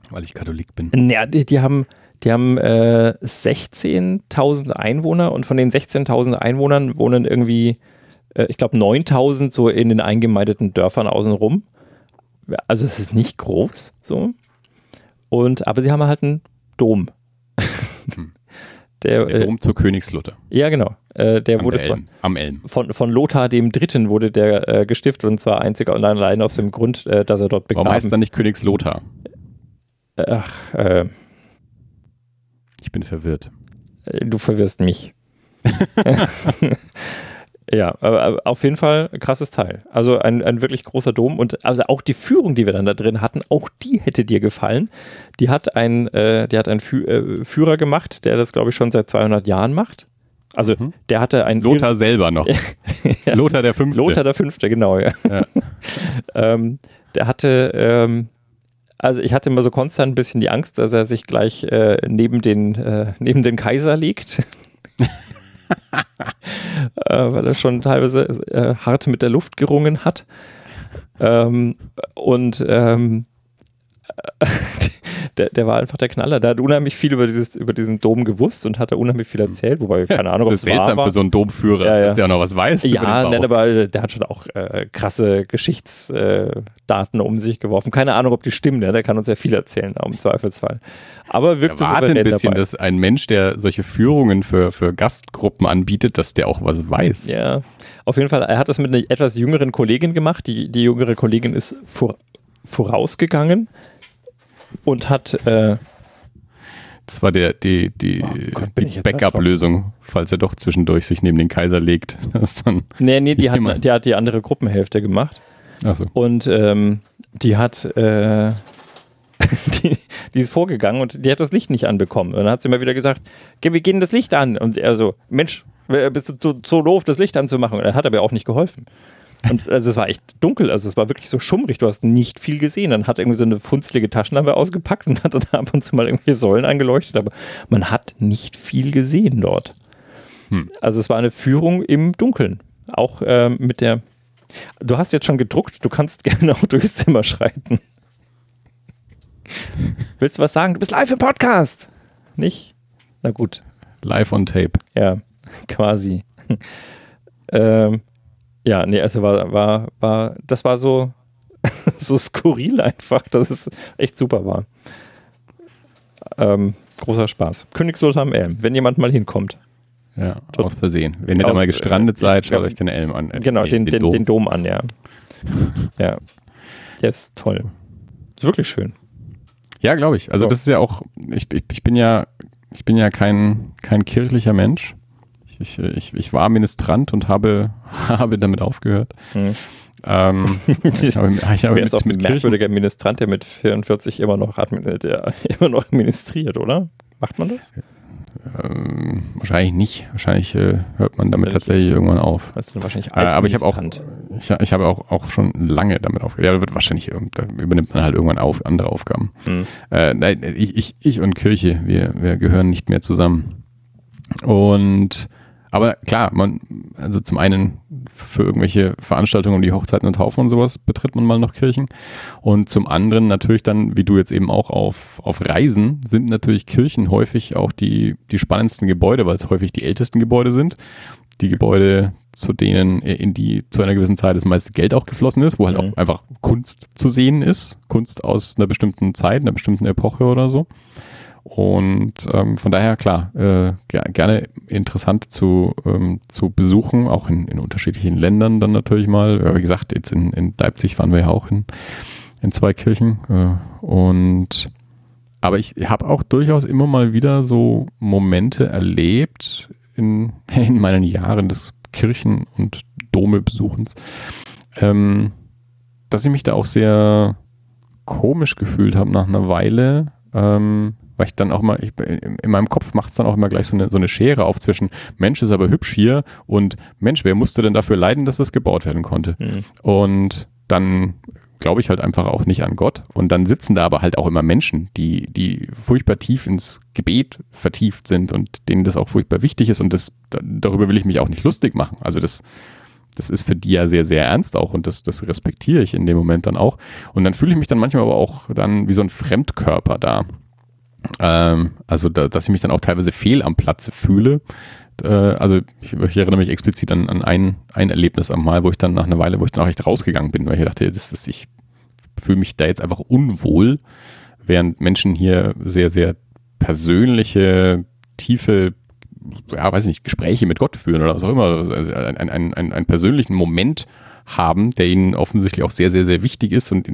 Weil ich Katholik bin. Ja, die, die haben. Die haben äh, 16.000 Einwohner und von den 16.000 Einwohnern wohnen irgendwie, äh, ich glaube, 9.000 so in den eingemeindeten Dörfern außenrum. Also es ist nicht groß, so. Und, aber sie haben halt einen Dom. Hm. Der, der Dom äh, zur Königslutter. Ja, genau. Äh, der am wurde Elm, von, am Elm. Von, von Lothar dem Dritten wurde der äh, gestiftet und zwar einziger und allein aus dem Grund, äh, dass er dort begraben Warum heißt es dann nicht Königslothar? Ach, äh, Ich bin verwirrt. Äh, du verwirrst mich. Ja, aber auf jeden Fall krasses Teil. Also ein, ein wirklich großer Dom und also auch die Führung, die wir dann da drin hatten, auch die hätte dir gefallen. Die hat ein, äh, die hat einen Fü äh, Führer gemacht, der das glaube ich schon seit 200 Jahren macht. Also mhm. der hatte ein Lothar selber noch. ja, Lothar der Fünfte. Lothar der Fünfte, genau. Ja. ja. ähm, der hatte ähm, also ich hatte immer so konstant ein bisschen die Angst, dass er sich gleich äh, neben, den, äh, neben den Kaiser legt. äh, weil er schon teilweise äh, hart mit der Luft gerungen hat. Ähm, und ähm, der, der, war einfach der Knaller. Der hat unheimlich viel über, dieses, über diesen Dom gewusst und hat da unheimlich viel erzählt, wobei keine Ahnung, ob es war. Das ist für so einen Domführer, ja, ja. dass der auch noch was weiß. Ja, nein, aber der hat schon auch äh, krasse Geschichtsdaten äh, um sich geworfen. Keine Ahnung, ob die stimmen, ja, der kann uns ja viel erzählen, im Zweifelsfall. Aber wirkt es ein bisschen, dabei. dass ein Mensch, der solche Führungen für, für Gastgruppen anbietet, dass der auch was weiß. Ja, auf jeden Fall. Er hat das mit einer etwas jüngeren Kollegin gemacht. Die, die jüngere Kollegin ist vor, vorausgegangen und hat. Äh, das war der, die, die, oh Gott, die Backup-Lösung, falls er doch zwischendurch sich neben den Kaiser legt. Das dann nee, nee, die hat, die hat die andere Gruppenhälfte gemacht. Ach so. Und ähm, die hat. Äh, die, die, ist vorgegangen und die hat das Licht nicht anbekommen. Und dann hat sie mal wieder gesagt, okay, wir gehen das Licht an. Und er so, Mensch, bist du so, so doof, das Licht anzumachen? Und er hat aber auch nicht geholfen. Und also es war echt dunkel, also es war wirklich so schummrig, du hast nicht viel gesehen. Dann hat irgendwie so eine funzlige Taschenlampe ausgepackt und hat dann ab und zu mal irgendwelche Säulen angeleuchtet, aber man hat nicht viel gesehen dort. Hm. Also es war eine Führung im Dunkeln. Auch ähm, mit der. Du hast jetzt schon gedruckt, du kannst gerne auch durchs Zimmer schreiten. Willst du was sagen? Du bist live im Podcast. Nicht? Na gut. Live on tape. Ja, quasi. ähm, ja, nee, also war, war, war, das war so, so skurril einfach, dass es echt super war. Ähm, großer Spaß. Königslothar am Elm, wenn jemand mal hinkommt. Ja, aus Versehen. Wenn ihr da mal gestrandet seid, schaut ja, euch den Elm an. Genau, den, den, Dom. den Dom an, ja. ja. Der ist toll. Ist wirklich schön. Ja, glaube ich. Also so. das ist ja auch, ich, ich, ich bin ja, ich bin ja kein, kein kirchlicher Mensch. Ich, ich, ich war Ministrant und habe, habe damit aufgehört. Hm. Ähm, ich habe, ich habe mit, auch mit merkwürdiger Ministrant, der mit 44 immer noch, der immer noch ministriert, oder? Macht man das? Ähm, wahrscheinlich nicht. Wahrscheinlich äh, hört man damit tatsächlich irgendwann auf. Das ist wahrscheinlich äh, aber ich habe auch, ich, ich habe auch, auch schon lange damit aufgehört. Ja, wird wahrscheinlich, da übernimmt man halt irgendwann auf, andere Aufgaben. Mhm. Äh, nein, ich, ich, ich und Kirche, wir, wir gehören nicht mehr zusammen. Und aber klar, man, also zum einen für irgendwelche Veranstaltungen um die Hochzeiten und Taufen und sowas betritt man mal noch Kirchen. Und zum anderen natürlich dann, wie du jetzt eben auch auf, auf Reisen, sind natürlich Kirchen häufig auch die, die spannendsten Gebäude, weil es häufig die ältesten Gebäude sind. Die Gebäude, zu denen in die zu einer gewissen Zeit das meiste Geld auch geflossen ist, wo halt mhm. auch einfach Kunst zu sehen ist. Kunst aus einer bestimmten Zeit, einer bestimmten Epoche oder so. Und ähm, von daher, klar, äh, gerne interessant zu, ähm, zu besuchen, auch in, in unterschiedlichen Ländern dann natürlich mal. Wie gesagt, jetzt in, in Leipzig waren wir ja auch in, in zwei Kirchen. Äh, und aber ich habe auch durchaus immer mal wieder so Momente erlebt in, in meinen Jahren des Kirchen- und Dome-Besuchens, ähm, dass ich mich da auch sehr komisch gefühlt habe nach einer Weile, ähm, weil ich dann auch mal, ich, in meinem Kopf macht es dann auch immer gleich so eine, so eine Schere auf zwischen Mensch ist aber hübsch hier und Mensch, wer musste denn dafür leiden, dass das gebaut werden konnte? Mhm. Und dann glaube ich halt einfach auch nicht an Gott. Und dann sitzen da aber halt auch immer Menschen, die, die furchtbar tief ins Gebet vertieft sind und denen das auch furchtbar wichtig ist. Und das, darüber will ich mich auch nicht lustig machen. Also das, das ist für die ja sehr, sehr ernst auch und das, das respektiere ich in dem Moment dann auch. Und dann fühle ich mich dann manchmal aber auch dann wie so ein Fremdkörper da. Ähm, also, da, dass ich mich dann auch teilweise fehl am Platze fühle. Äh, also, ich, ich, erinnere mich explizit an, an ein, ein Erlebnis am Mal, wo ich dann nach einer Weile, wo ich dann auch echt rausgegangen bin, weil ich dachte, das, das, ich fühle mich da jetzt einfach unwohl, während Menschen hier sehr, sehr persönliche, tiefe, ja, weiß nicht, Gespräche mit Gott führen oder was auch immer, also ein, ein, ein, einen persönlichen Moment haben, der ihnen offensichtlich auch sehr, sehr, sehr wichtig ist und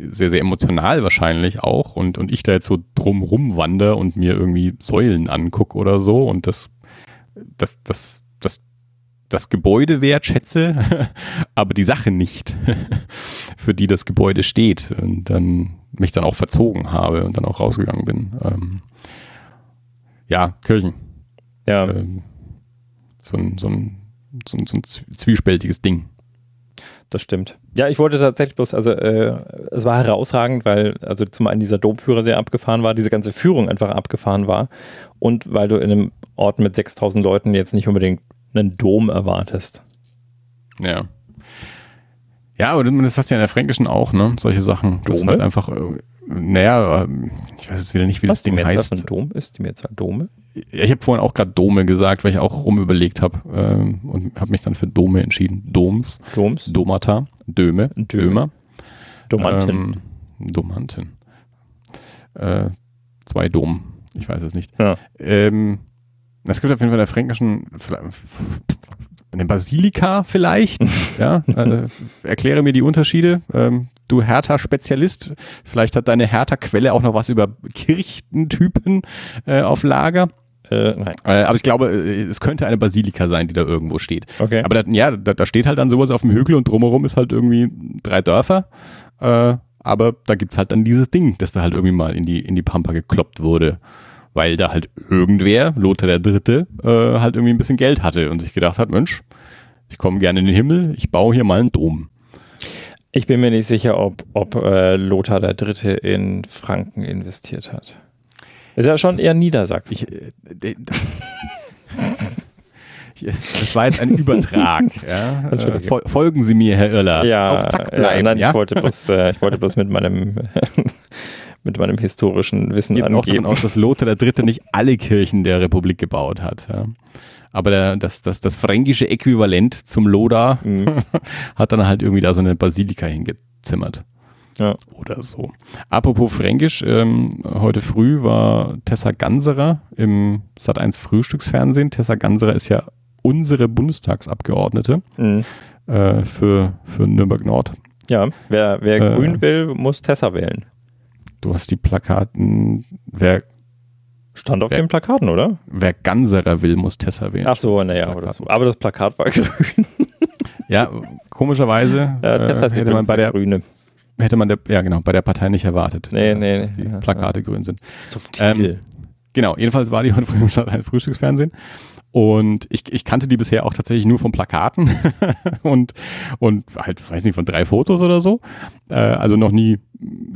sehr, sehr emotional wahrscheinlich auch und, und ich da jetzt so drumrum wandere und mir irgendwie Säulen angucke oder so und das, das, das, das, das Gebäude wertschätze, aber die Sache nicht, für die das Gebäude steht und dann mich dann auch verzogen habe und dann auch rausgegangen bin. Ähm, ja, Kirchen. Ja. Ähm, so, ein, so, ein, so, ein, so ein zwiespältiges Ding das stimmt. Ja, ich wollte tatsächlich bloß, also äh, es war herausragend, weil also zum einen dieser Domführer sehr abgefahren war, diese ganze Führung einfach abgefahren war und weil du in einem Ort mit 6000 Leuten jetzt nicht unbedingt einen Dom erwartest. Ja. Ja, aber das hast du ja in der Fränkischen auch, ne? Solche Sachen. Dome? Das halt einfach, äh, naja, ich weiß jetzt wieder nicht, wie Was, das Ding heißt. Was ein Dom ist? Die Mehrzahl Dome? Ich habe vorhin auch gerade Dome gesagt, weil ich auch rumüberlegt habe ähm, und habe mich dann für Dome entschieden. Doms. Doms. Domata. Döme. Dömer. Domanten. Ähm, Domanten. Äh, zwei Dom. Ich weiß es nicht. Ja. Ähm, es gibt auf jeden Fall in der fränkischen eine Basilika vielleicht. ja, äh, erkläre mir die Unterschiede. Ähm, du Hertha-Spezialist, vielleicht hat deine Hertha-Quelle auch noch was über Kirchentypen äh, auf Lager. Äh, nein. Äh, aber ich glaube, äh, es könnte eine Basilika sein, die da irgendwo steht. Okay. Aber da, ja, da, da, steht halt dann sowas auf dem Hügel und drumherum ist halt irgendwie drei Dörfer. Äh, aber da gibt es halt dann dieses Ding, das da halt irgendwie mal in die, in die Pampa gekloppt wurde weil da halt irgendwer, Lothar der Dritte, äh, halt irgendwie ein bisschen Geld hatte und sich gedacht hat, Mensch, ich komme gerne in den Himmel, ich baue hier mal einen Dom. Ich bin mir nicht sicher, ob, ob äh, Lothar der Dritte in Franken investiert hat. Ist ja schon eher Niedersachsen. Ich, äh, das war jetzt ein Übertrag. ja. äh, folgen Sie mir, Herr Irler. Ja, Auf Zack bleiben, ja, nein, ja? Ich, wollte bloß, äh, ich wollte bloß mit meinem mit meinem historischen Wissen Geht auch davon angeben. aus, dass Lothar der Dritte nicht alle Kirchen der Republik gebaut hat. Ja. Aber der, das, das, das fränkische Äquivalent zum Loda Mhm. hat dann halt irgendwie da so eine Basilika hingezimmert. Ja. Oder so. Apropos Fränkisch, ähm, heute früh war Tessa Ganserer im Sat1 Frühstücksfernsehen. Tessa Ganserer ist ja unsere Bundestagsabgeordnete Mhm. äh, für, für Nürnberg Nord. Ja, wer, wer Äh. grün will, muss Tessa wählen. Du hast die Plakaten, wer, Stand auf Wer- den Plakaten, oder? wer Ganserer will, muss Tessa wählen. Ach so, naja, oder so. Aber das Plakat war grün. Ja, komischerweise Ja, äh, Tessa ist hätte man bei der Grüne. Hätte man der, ja genau, bei der Partei nicht erwartet, Nee, nee, dass nee. die Ja, Plakate grün sind. Subtil. Ähm, Genau, jedenfalls war die heute früh im Stadtteil Frühstücksfernsehen. Und ich, ich kannte die bisher auch tatsächlich nur von Plakaten und, und halt, weiß nicht, von drei Fotos oder so. Äh, also noch nie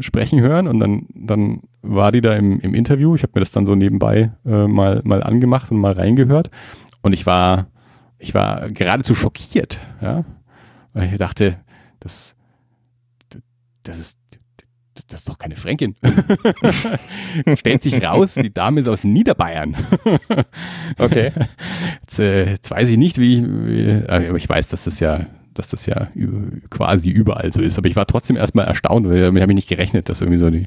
sprechen hören. Und dann, dann war die da im, im Interview. Ich habe mir das dann so nebenbei äh, mal, mal angemacht und mal reingehört. Und ich war, ich war geradezu schockiert. Ja? Weil ich dachte, das, das ist, das ist doch keine Fränkin. Stellt sich raus, die Dame ist aus Niederbayern. okay. Jetzt, äh, jetzt weiß ich nicht, wie, ich- wie aber ich weiß, dass das ja, dass das ja quasi überall so ist. Aber ich war trotzdem erstmal erstaunt, weil damit habe ich nicht gerechnet, dass irgendwie so die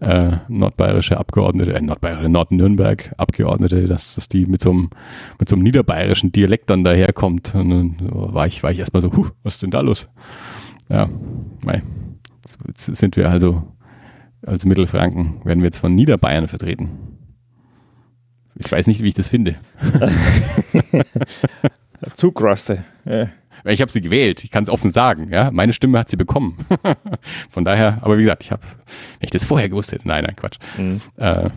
äh, nordbayerische Abgeordnete, äh, nordbayerische Nord-Nürnberg-Abgeordnete, dass, dass die mit so, einem, mit so einem niederbayerischen Dialekt dann daherkommt. Und dann war ich, war ich erstmal so, huh, was ist denn da los? Ja, mei. Jetzt, sind wir also als Mittelfranken, werden wir jetzt von Niederbayern vertreten. Ich weiß nicht, wie ich das finde. Zugraste. Ja. Ich habe sie gewählt, ich kann es offen sagen. Ja? Meine Stimme hat sie bekommen. Von daher, aber wie gesagt, ich habe, wenn ich das vorher gewusst hätte, nein, nein, Quatsch. Mhm. Äh,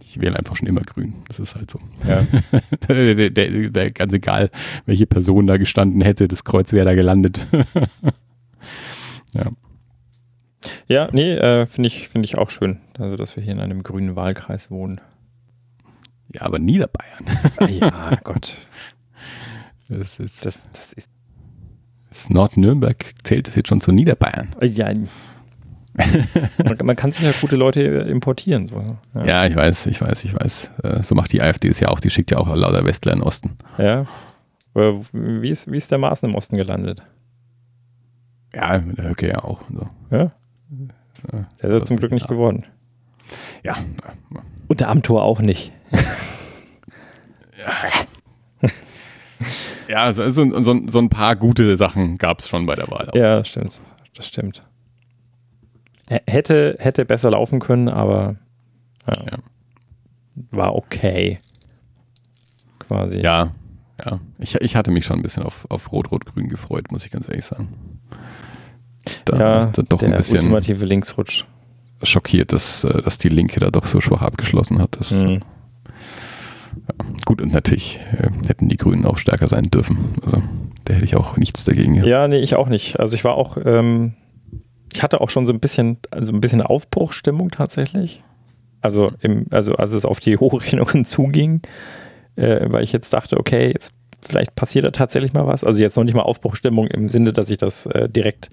ich wähle einfach schon immer grün. Das ist halt so. Ja. der, der, der, der, ganz egal, welche Person da gestanden hätte, das Kreuz wäre da gelandet. ja. Ja, nee, äh, finde ich, finde ich auch schön. Also, dass wir hier in einem grünen Wahlkreis wohnen. ja, aber Niederbayern. Ah, ja, Gott. Das ist, Das, das ist. das Nord-Nürnberg zählt das jetzt schon zu Niederbayern. Ja. man, man kann sich ja gute Leute importieren. So. Ja. Ja, ich weiß, ich weiß, ich weiß. Äh, So macht die AfD es ja auch. Die schickt ja auch lauter Westler in den Osten. ja. Aber Wie ist, wie ist der Maaßen im Osten gelandet? Ja, mit der Höcke ja auch. So. Ja? Ja. Der ist ja zum Glück nicht geworden. Ja, Und der Amtor auch nicht. ja so, so, so, so ein paar gute Sachen gab es schon bei der Wahl. auch. Ja, das stimmt. Das stimmt. Hätte, hätte besser laufen können, aber ja, Ja. war okay. Quasi. Ja, ja. Ich, ich hatte mich schon ein bisschen auf, auf Rot-Rot-Grün gefreut, muss ich ganz ehrlich sagen. Da, ja doch der ein bisschen ultimative Linksrutsch. schockiert, dass, äh, dass die Linke da doch so schwach abgeschlossen hat. Das, Mhm. Gut, und natürlich äh, hätten die Grünen auch stärker sein dürfen. Also da hätte ich auch nichts dagegen. gehabt. Ja, nee, ich auch nicht. Also ich war auch, ähm, ich hatte auch schon so ein bisschen, also ein bisschen Aufbruchstimmung tatsächlich. Also, im, also als es auf die Hochrechnungen zuging, äh, weil ich jetzt dachte, okay, jetzt vielleicht passiert da tatsächlich mal was. Also jetzt noch nicht mal Aufbruchstimmung im Sinne, dass ich das äh, direkt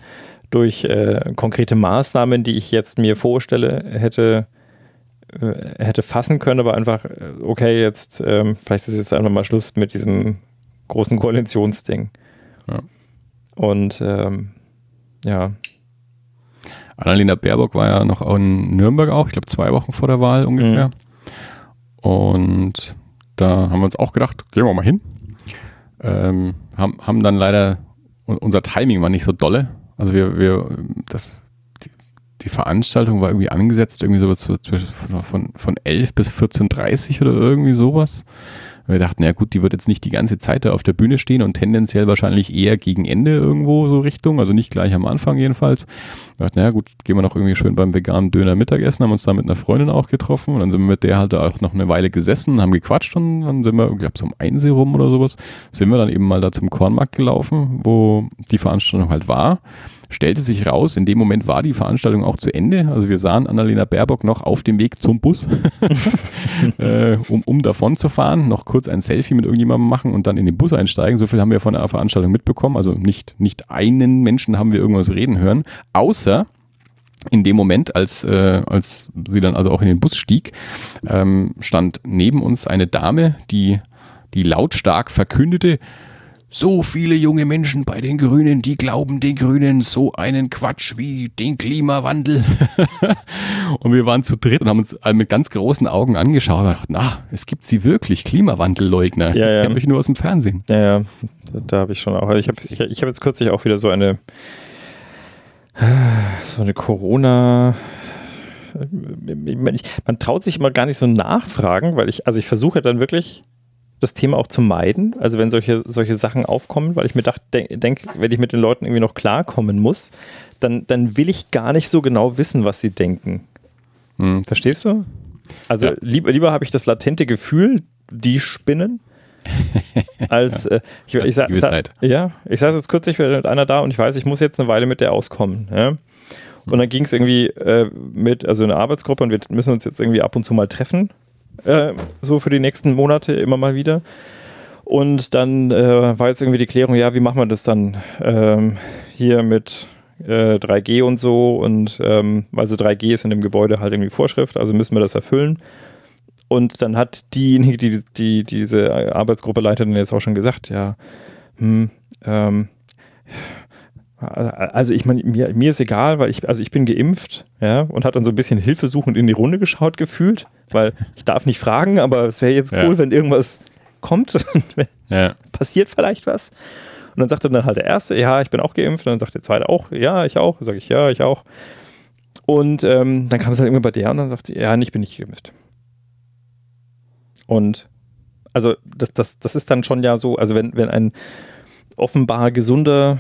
durch äh, konkrete Maßnahmen, die ich jetzt mir vorstelle, hätte, äh, hätte fassen können, aber einfach, äh, okay, jetzt, ähm, vielleicht ist jetzt einfach mal Schluss mit diesem großen Koalitionsding. Ja. Und ähm, ja, Annalena Baerbock war ja noch in Nürnberg auch, ich glaube zwei Wochen vor der Wahl ungefähr. Mhm. Und da haben wir uns auch gedacht, gehen wir mal hin. Ähm, haben, haben dann leider, un- unser Timing war nicht so dolle. Also wir, wir das, die, die Veranstaltung war irgendwie angesetzt, irgendwie so zwischen von, von, von 11 bis 14.30 oder irgendwie sowas. Wir dachten, ja gut, die wird jetzt nicht die ganze Zeit da auf der Bühne stehen und tendenziell wahrscheinlich eher gegen Ende irgendwo so Richtung, also nicht gleich am Anfang jedenfalls. Wir dachten, ja gut, gehen wir noch irgendwie schön beim veganen Döner Mittagessen, haben uns da mit einer Freundin auch getroffen und dann sind wir mit der halt auch noch eine Weile gesessen, haben gequatscht und dann sind wir, ich glaube so um eins rum oder sowas, sind wir dann eben mal da zum Kornmarkt gelaufen, wo die Veranstaltung halt war. Stellte sich raus, in dem Moment war die Veranstaltung auch zu Ende. Also wir sahen Annalena Baerbock noch auf dem Weg zum Bus, äh, um, um davon zu fahren, noch kurz ein Selfie mit irgendjemandem machen und dann in den Bus einsteigen. So viel haben wir von der Veranstaltung mitbekommen. Also nicht, nicht einen Menschen haben wir irgendwas reden hören, außer in dem Moment, als, äh, als sie dann also auch in den Bus stieg, ähm, stand neben uns eine Dame, die, die lautstark verkündete, so viele junge Menschen bei den Grünen, die glauben den Grünen so einen Quatsch wie den Klimawandel. und wir waren zu dritt und haben uns mit ganz großen Augen angeschaut und gedacht, na, es gibt sie wirklich, Klimawandelleugner. Ja, ja. Ich kenne euch nur aus dem Fernsehen. Ja, ja, da, da habe ich schon auch. Ich habe ich, ich hab jetzt kürzlich auch wieder so eine so eine Corona. Man traut sich immer gar nicht so nachfragen, weil ich, also ich versuche dann wirklich das Thema auch zu meiden. Also wenn solche, solche Sachen aufkommen, weil ich mir denke, denk, wenn ich mit den Leuten irgendwie noch klarkommen muss, dann, dann will ich gar nicht so genau wissen, was sie denken. Hm. Verstehst du? Also ja. lieber, lieber habe ich das latente Gefühl, die spinnen, als äh, ich, ich, sag, sag, ja, ich saß jetzt kürzlich mit einer da und ich weiß, ich muss jetzt eine Weile mit der auskommen. Ja? Und dann ging es irgendwie äh, mit, also eine Arbeitsgruppe und wir müssen uns jetzt irgendwie ab und zu mal treffen, äh, so für die nächsten Monate immer mal wieder. Und dann äh, war jetzt irgendwie die Klärung, ja, wie machen wir das dann ähm, hier mit 3G äh, und so und ähm, also 3G ist in dem Gebäude halt irgendwie Vorschrift, also müssen wir das erfüllen. Und dann hat diejenige, die, die, diese Arbeitsgruppe leitet, dann jetzt auch schon gesagt, ja, hm, ähm, also ich meine, mir, mir ist egal, weil ich, also ich bin geimpft, ja, und hat dann so ein bisschen hilfesuchend in die Runde geschaut gefühlt, weil ich darf nicht fragen, aber es wäre jetzt cool, ja. wenn irgendwas kommt, ja. passiert vielleicht was. Und dann sagte dann halt der Erste, ja, ich bin auch geimpft, und dann sagt der Zweite auch, ja, ich auch, sage ich, ja, ich auch. Und ähm, dann kam es halt immer bei der und dann sagte, ja, ich bin nicht geimpft. Und also das, das, das ist dann schon ja so, also wenn, wenn ein offenbar gesunder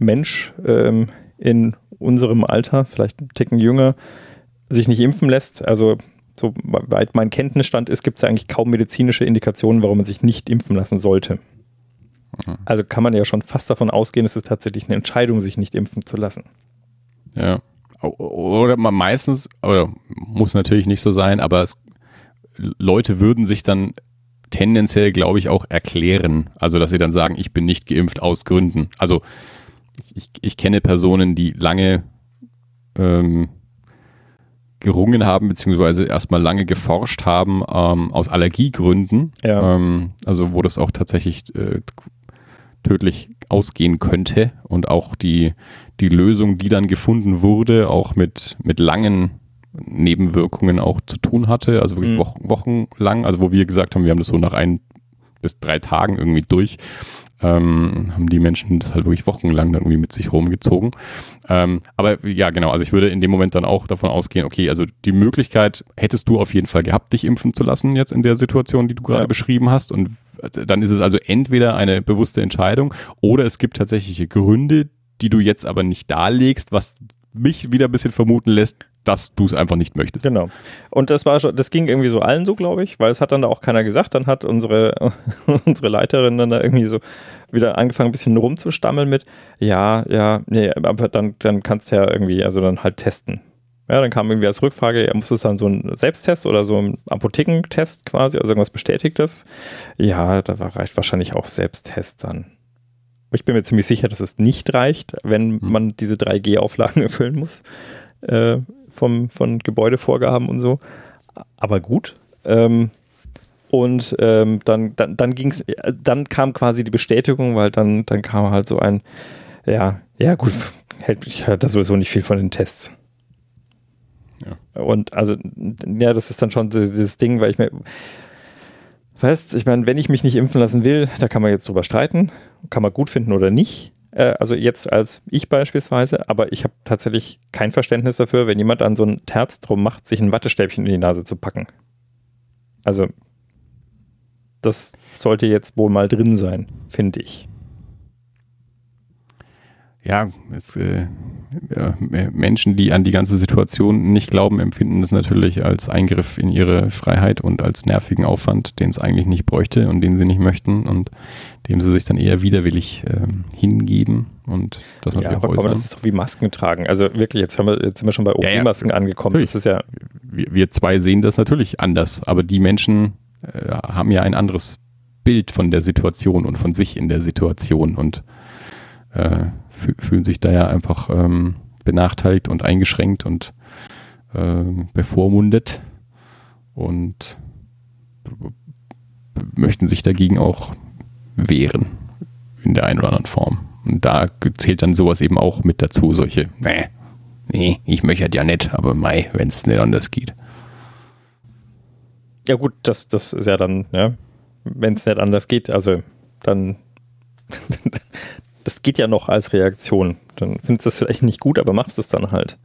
Mensch ähm, in unserem Alter, vielleicht einen Ticken jünger, sich nicht impfen lässt, also soweit mein Kenntnisstand ist, gibt es ja eigentlich kaum medizinische Indikationen, warum man sich nicht impfen lassen sollte. Mhm. Also kann man ja schon fast davon ausgehen, es ist tatsächlich eine Entscheidung, sich nicht impfen zu lassen. Ja. Oder man meistens, oder muss natürlich nicht so sein, aber es Leute würden sich dann tendenziell, glaube ich, auch erklären. Also, dass sie dann sagen, ich bin nicht geimpft aus Gründen. Also, ich, ich kenne Personen, die lange ähm, gerungen haben, beziehungsweise erstmal lange geforscht haben ähm, aus Allergiegründen. Ja. Ähm, also, wo das auch tatsächlich äh, tödlich ausgehen könnte und auch die, die Lösung, die dann gefunden wurde, auch mit, mit langen Nebenwirkungen auch zu tun hatte, also wirklich mhm. Wochen, wochenlang, also wo wir gesagt haben, wir haben das so nach ein bis drei Tagen irgendwie durch, ähm, haben die Menschen das halt wirklich wochenlang dann irgendwie mit sich rumgezogen. Ähm, aber ja, genau, also ich würde in dem Moment dann auch davon ausgehen, okay, also die Möglichkeit hättest du auf jeden Fall gehabt, dich impfen zu lassen jetzt in der Situation, die du gerade ja. beschrieben hast und dann ist es also entweder eine bewusste Entscheidung oder es gibt tatsächliche Gründe, die du jetzt aber nicht darlegst, was mich wieder ein bisschen vermuten lässt, dass du es einfach nicht möchtest. Genau. Und das war schon, das ging irgendwie so allen so, glaube ich, weil es hat dann da auch keiner gesagt. Dann hat unsere, unsere Leiterin dann da irgendwie so wieder angefangen, ein bisschen rumzustammeln mit, ja, ja, nee, aber dann, dann kannst du ja irgendwie, also dann halt testen. Ja, dann kam irgendwie als Rückfrage, ja, muss es dann so ein Selbsttest oder so ein Apothekentest quasi, also irgendwas Bestätigtes? Ja, da reicht wahrscheinlich auch Selbsttest dann. Ich bin mir ziemlich sicher, dass es nicht reicht, wenn hm. man diese 3G-Auflagen erfüllen muss. Äh, vom, von Gebäudevorgaben und so. Aber gut. Ähm, und ähm, dann, dann, dann ging's, dann kam quasi die Bestätigung, weil dann, dann kam halt so ein, ja, ja gut, hält mich halt da sowieso nicht viel von den Tests. Ja. Und also, ja, das ist dann schon dieses Ding, weil ich mir, weißt, ich meine, wenn ich mich nicht impfen lassen will, da kann man jetzt drüber streiten, kann man gut finden oder nicht. Äh, also jetzt als ich beispielsweise, aber ich habe tatsächlich kein Verständnis dafür, wenn jemand dann so ein Terz drum macht, sich ein Wattestäbchen in die Nase zu packen. Also das sollte jetzt wohl mal drin sein, finde ich ja, es, äh, ja, Menschen, die an die ganze Situation nicht glauben, empfinden das natürlich als Eingriff in ihre Freiheit und als nervigen Aufwand, den es eigentlich nicht bräuchte und den sie nicht möchten und dem sie sich dann eher widerwillig äh, hingeben und das natürlich ja, aber komm, das ist doch wie Masken tragen. Also wirklich, jetzt, haben wir, jetzt sind wir schon bei OP-Masken ja, ja. angekommen. Das ist ja wir, wir, zwei sehen das natürlich anders, aber die Menschen äh, haben ja ein anderes Bild von der Situation und von sich in der Situation und äh, fühlen sich da ja einfach ähm, benachteiligt und eingeschränkt und äh, bevormundet und möchten sich dagegen auch wehren in der einen oder anderen Form. Und da zählt dann sowas eben auch mit dazu, solche, nee, nee, ich möchte ja nicht, aber mei, wenn es nicht anders geht. Ja gut, das, das ist ja dann, ja, wenn es nicht anders geht, also dann, das geht ja noch als Reaktion. Dann findest du es vielleicht nicht gut, aber machst es dann halt.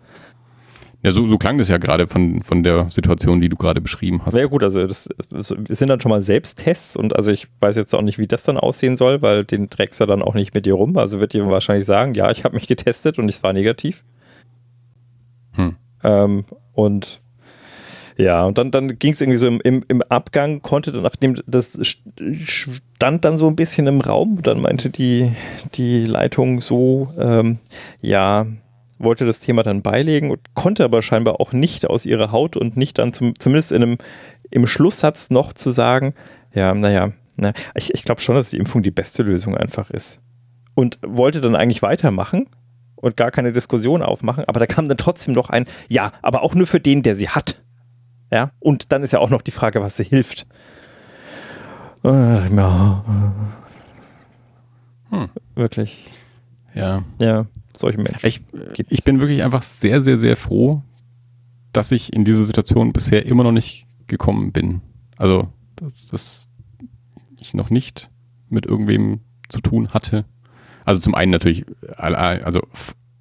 Ja, so, so klang das ja gerade von, von der Situation, die du gerade beschrieben hast. Ja gut, also das, das sind dann schon mal Selbsttests und also ich weiß jetzt auch nicht, wie das dann aussehen soll, weil den trägst du dann auch nicht mit dir rum. Also wird dir wahrscheinlich sagen, ja, ich habe mich getestet und es war negativ. Hm. Ähm, und ja, und dann, dann ging es irgendwie so im, im, im Abgang, konnte dann, nachdem das stand dann so ein bisschen im Raum, dann meinte die, die Leitung so, ähm, ja, wollte das Thema dann beilegen und konnte aber scheinbar auch nicht aus ihrer Haut und nicht dann zum, zumindest in einem, im Schlusssatz noch zu sagen, ja, naja, na, ich, ich glaube schon, dass die Impfung die beste Lösung einfach ist. Und wollte dann eigentlich weitermachen und gar keine Diskussion aufmachen, aber da kam dann trotzdem noch ein, ja, aber auch nur für den, der sie hat. Ja, und dann ist ja auch noch die Frage, was sie hilft. Äh, ja. Hm. Wirklich. Ja. Ja solche Menschen. Ich, ich bin wirklich einfach sehr, sehr, sehr froh, dass ich in diese Situation bisher immer noch nicht gekommen bin. Also, dass, dass ich noch nicht mit irgendwem zu tun hatte. Also zum einen natürlich, also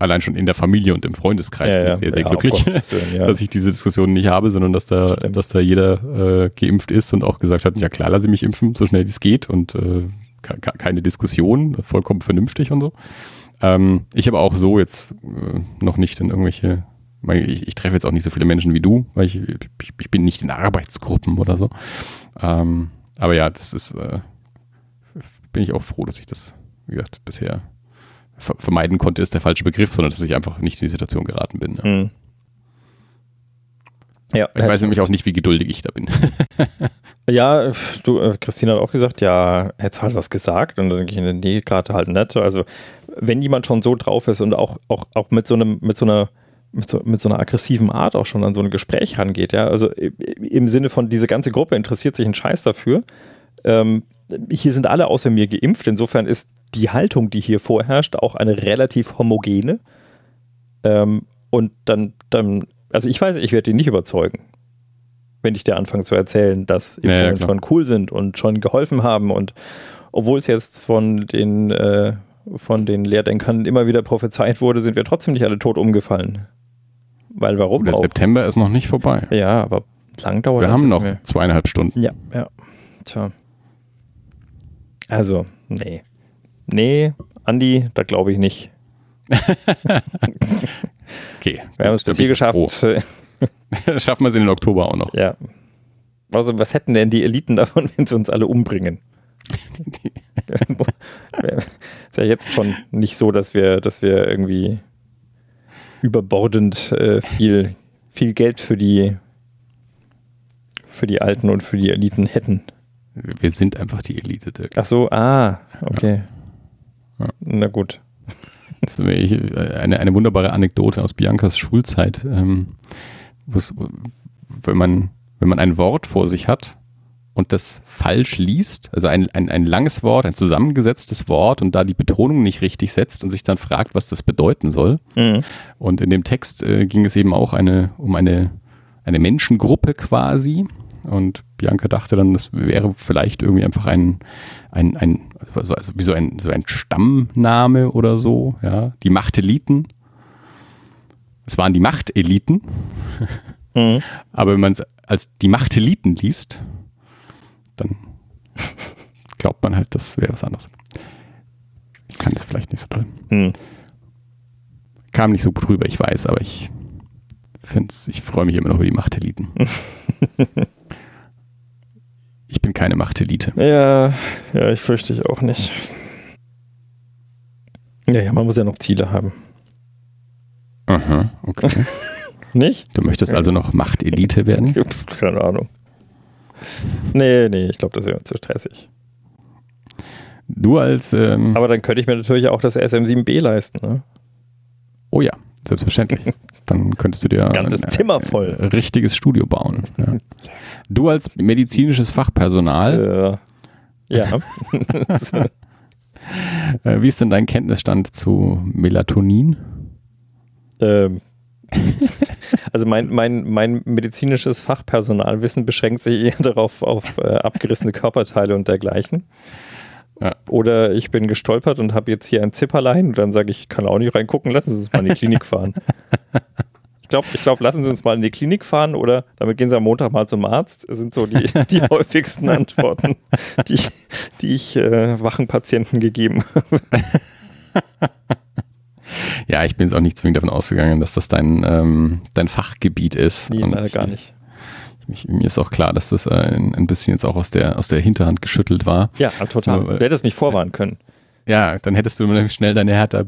allein schon in der Familie und im Freundeskreis ja, bin ich sehr, sehr ja, glücklich, Willen, ja. dass ich diese Diskussion nicht habe, sondern dass da, dass da jeder äh, geimpft ist und auch gesagt hat, ja klar, lasse ich mich impfen, so schnell wie es geht und äh, keine Diskussion, vollkommen vernünftig und so. Ähm, ich habe auch so jetzt äh, noch nicht in irgendwelche, ich, ich treffe jetzt auch nicht so viele Menschen wie du, weil ich, ich, ich bin nicht in Arbeitsgruppen oder so. Ähm, aber ja, das ist, äh, bin ich auch froh, dass ich das, wie gesagt, bisher vermeiden konnte, ist der falsche Begriff, sondern dass ich einfach nicht in die Situation geraten bin. Ja. Mhm. Ja, ich weiß nämlich auch nicht, wie geduldig ich da bin. ja, du, äh, Christine hat auch gesagt, ja, hätte halt was gesagt. Und dann denke ich, nee, gerade halt nicht. Also, wenn jemand schon so drauf ist und auch, auch, auch mit so einem, mit so einer mit so, mit so einer aggressiven Art auch schon an so ein Gespräch rangeht, ja, also im Sinne von, diese ganze Gruppe interessiert sich ein Scheiß dafür. Ähm, hier sind alle außer mir geimpft, insofern ist die Haltung, die hier vorherrscht, auch eine relativ homogene. Ähm, und dann, dann, also ich weiß, ich werde ihn nicht überzeugen, wenn ich dir anfange zu erzählen, dass Impfungen ja, schon cool sind und schon geholfen haben und obwohl es jetzt von den äh, von den Lehrdenkern immer wieder prophezeit wurde, sind wir trotzdem nicht alle tot umgefallen. Weil warum? Der auch? September ist noch nicht vorbei. Ja, aber lang dauert Wir haben noch mehr. zweieinhalb Stunden. Ja, ja. Tja. Also, nee. Nee, Andi, da glaube ich nicht. okay. Wir haben es bis hier geschafft. Schaffen wir es in den Oktober auch noch. Ja. Also, was hätten denn die Eliten davon, wenn sie uns alle umbringen? ist ja jetzt schon nicht so, dass wir, dass wir irgendwie überbordend äh, viel, viel Geld für die, für die Alten und für die Eliten hätten. Wir sind einfach die Elite, Dirk. Ach so, ah, okay. Ja. Ja. Na gut. Das ist eine, eine wunderbare Anekdote aus Biancas Schulzeit. Ähm, wenn, man, wenn man ein Wort vor sich hat und das falsch liest, also ein, ein, ein langes Wort, ein zusammengesetztes Wort und da die Betonung nicht richtig setzt und sich dann fragt, was das bedeuten soll. Mhm. Und in dem Text äh, ging es eben auch eine, um eine, eine Menschengruppe quasi. Und Bianca dachte dann, das wäre vielleicht irgendwie einfach ein, ein, ein also wie so ein, so ein Stammname oder so, ja. Die Machteliten. Es waren die Machteliten. Mhm. Aber wenn man es als die Machteliten liest, dann glaubt man halt, das wäre was anderes. Ich kann das vielleicht nicht so toll. Hm. Kam nicht so gut rüber, ich weiß, aber ich finde ich freue mich immer noch über die Machteliten. ich bin keine Machtelite. Ja, ja, ich fürchte ich auch nicht. Ja, ja, man muss ja noch Ziele haben. Aha, okay. nicht? Du möchtest also noch Machtelite werden? Keine Ahnung. Nee, nee, ich glaube, das wäre zu stressig. Du als. Ähm Aber dann könnte ich mir natürlich auch das SM7B leisten, ne? Oh ja. Selbstverständlich. Dann könntest du dir Ganzes ein, Zimmer voll. ein richtiges Studio bauen. Ja. Du als medizinisches Fachpersonal, Äh, ja. äh, wie ist denn dein Kenntnisstand zu Melatonin? ähm, also mein, mein, mein medizinisches Fachpersonalwissen beschränkt sich eher darauf auf äh, abgerissene Körperteile und dergleichen. Ja. Oder ich bin gestolpert und habe jetzt hier ein Zipperlein und dann sage ich, ich kann auch nicht reingucken, lassen Sie uns mal in die Klinik fahren. Ich glaube, ich glaub, lassen Sie uns mal in die Klinik fahren oder damit gehen Sie am Montag mal zum Arzt. Das sind so die, die häufigsten Antworten, die ich, die ich äh, wachen Patienten gegeben habe. Ja, ich bin jetzt auch nicht zwingend davon ausgegangen, dass das dein, ähm, dein Fachgebiet ist. Nee, Und gar nicht. Ich, mir ist auch klar, dass das äh, ein, ein bisschen jetzt auch aus der, aus der Hinterhand geschüttelt war. Ja, total. Aber- Du hättest mich vorwarnen können. Ja, dann hättest du schnell deine Hertha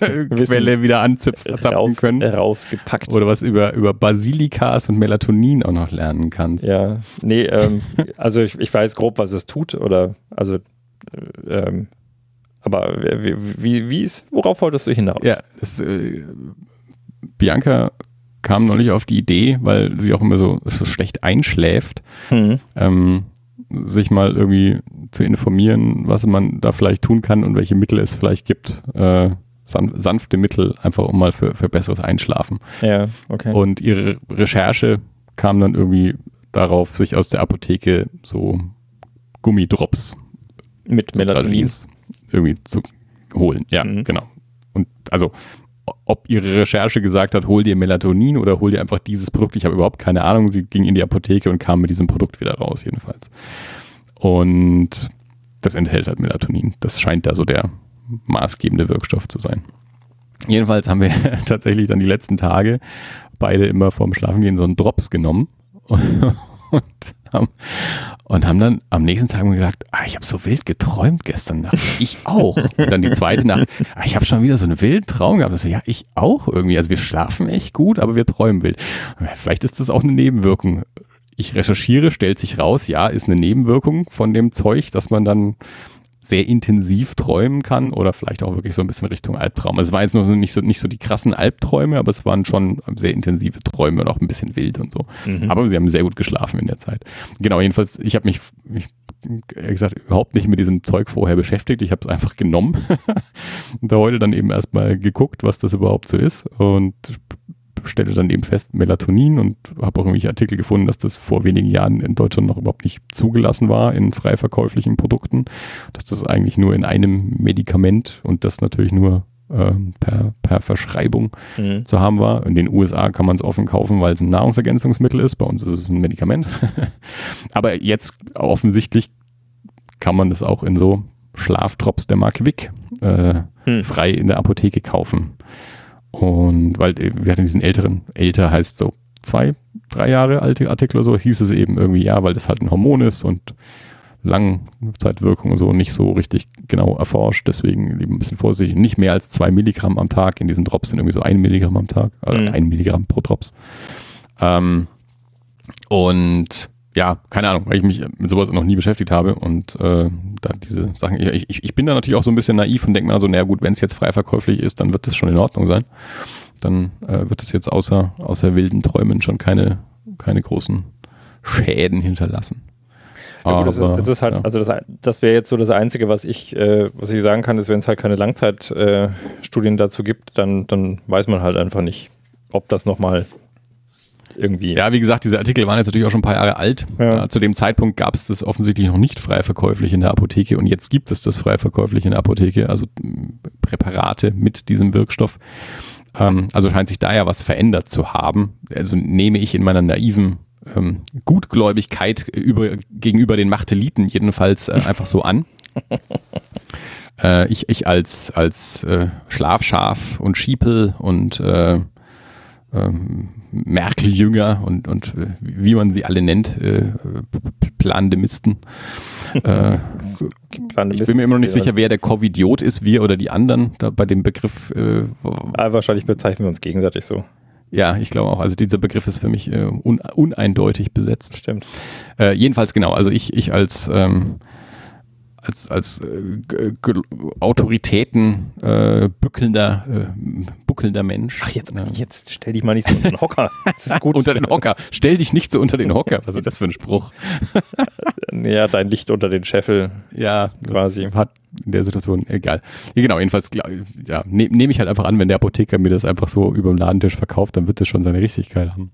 BSC-Quelle wieder anzapfen Raus, können. äh, rausgepackt. Oder was über, über Basilikas und Melatonin auch noch lernen kannst. Ja, nee, ähm, also ich, ich weiß grob, was es tut, oder also, äh, ähm, aber wie, wie, wie ist, worauf wolltest du hinaus? Ja, es, äh, Bianca kam neulich auf die Idee, weil sie auch immer so, so schlecht einschläft, Hm. ähm, sich mal irgendwie zu informieren, was man da vielleicht tun kann und welche Mittel es vielleicht gibt. Äh, san sanfte Mittel, einfach um mal für, für besseres Einschlafen. Ja, okay. Und ihre Recherche kam dann irgendwie darauf, sich aus der Apotheke so Gummidrops Mit Melatonin. Irgendwie zu holen. Ja, Mhm. genau. Und also, ob ihre Recherche gesagt hat, hol dir Melatonin oder hol dir einfach dieses Produkt, ich habe überhaupt keine Ahnung. Sie ging in die Apotheke und kam mit diesem Produkt wieder raus, jedenfalls. Und das enthält halt Melatonin. Das scheint da so der maßgebende Wirkstoff zu sein. Jedenfalls haben wir tatsächlich dann die letzten Tage beide immer vorm Schlafengehen so einen Drops genommen und haben, und haben dann am nächsten Tag gesagt, ah, ich habe so wild geträumt gestern Nacht. Ich auch. Und dann die zweite Nacht, ah, ich habe schon wieder so einen wilden Traum gehabt. Ich so, ja, ich auch irgendwie. Also wir schlafen echt gut, aber wir träumen wild. Vielleicht ist das auch eine Nebenwirkung. Ich recherchiere, stellt sich raus, ja, ist eine Nebenwirkung von dem Zeug, dass man dann sehr intensiv träumen kann oder vielleicht auch wirklich so ein bisschen Richtung Albtraum. Also es waren jetzt noch so nicht so nicht so die krassen Albträume, aber es waren schon sehr intensive Träume und auch ein bisschen wild und so. Mhm. Aber sie haben sehr gut geschlafen in der Zeit. Genau, jedenfalls, ich habe mich, mich ehrlich gesagt überhaupt nicht mit diesem Zeug vorher beschäftigt. Ich habe es einfach genommen und da heute dann eben erstmal geguckt, was das überhaupt so ist und stellte dann eben fest Melatonin und habe auch irgendwelche Artikel gefunden, dass das vor wenigen Jahren in Deutschland noch überhaupt nicht zugelassen war in frei verkäuflichen Produkten, dass das eigentlich nur in einem Medikament und das natürlich nur ähm, per, per Verschreibung Mhm. zu haben war. In den USA kann man es offen kaufen, weil es ein Nahrungsergänzungsmittel ist. Bei uns ist es ein Medikament. Aber jetzt offensichtlich kann man das auch in so Schlafdrops der Marke Wick äh, Hm. frei in der Apotheke kaufen. Und weil äh, wir hatten diesen älteren, älter heißt so zwei, drei Jahre alte Artikel oder so, hieß es eben irgendwie, ja, weil das halt ein Hormon ist und Langzeitwirkung und so nicht so richtig genau erforscht, deswegen eben ein bisschen vorsichtig. Nicht mehr als zwei Milligramm am Tag. In diesen Drops sind irgendwie so ein Milligramm am Tag, also Mhm. ein Milligramm pro Drops. Ähm, und ja, keine Ahnung, weil ich mich mit sowas noch nie beschäftigt habe und äh, da diese Sachen, ich, ich, ich bin da natürlich auch so ein bisschen naiv und denke mir so, naja gut, wenn es jetzt frei verkäuflich ist, dann wird das schon in Ordnung sein. Dann äh, wird es jetzt außer, außer wilden Träumen schon keine, keine großen Schäden hinterlassen. Ja, gut, es, ist, Aber, es ist halt, ja. also das, das wäre jetzt so das Einzige, was ich, äh, was ich sagen kann, ist, wenn es halt keine Langzeitstudien äh, dazu gibt, dann, dann weiß man halt einfach nicht, ob das nochmal irgendwie. Ja, wie gesagt, diese Artikel waren jetzt natürlich auch schon ein paar Jahre alt. Ja. Äh, Zu dem Zeitpunkt gab es das offensichtlich noch nicht frei verkäuflich in der Apotheke und jetzt gibt es das frei verkäuflich in der Apotheke, also m, Präparate mit diesem Wirkstoff. Ähm, also scheint sich da ja was verändert zu haben. Also nehme ich in meiner naiven ähm, Gutgläubigkeit über, gegenüber den Machteliten jedenfalls äh, einfach so an. Äh, ich, ich als, als äh, Schlafschaf und Schiepel und äh, ähm, Merkel-Jünger und, und äh, wie man sie alle nennt, äh, Plandemisten. äh, ich bin mir immer noch nicht sicher, wer der Covidiot ist, wir oder die anderen, da bei dem Begriff. Äh, Ah, wahrscheinlich bezeichnen wir uns gegenseitig so. ja, ich glaube auch. Also dieser Begriff ist für mich äh, un, uneindeutig besetzt. Stimmt. Äh, jedenfalls genau, also ich, ich als, ähm, als, als äh, Autoritäten äh, bückelnder, äh, buckelnder Mensch. Ach, jetzt, jetzt stell dich mal nicht so unter den Hocker. Das ist gut. unter den Hocker. Stell dich nicht so unter den Hocker. Was ist das für ein Spruch? ja, dein Licht unter den Scheffel. Ja, quasi. Hat in der Situation, egal. Ja, genau, jedenfalls, ja, nehme nehm ich halt einfach an, wenn der Apotheker mir das einfach so über dem Ladentisch verkauft, dann wird das schon seine Richtigkeit haben.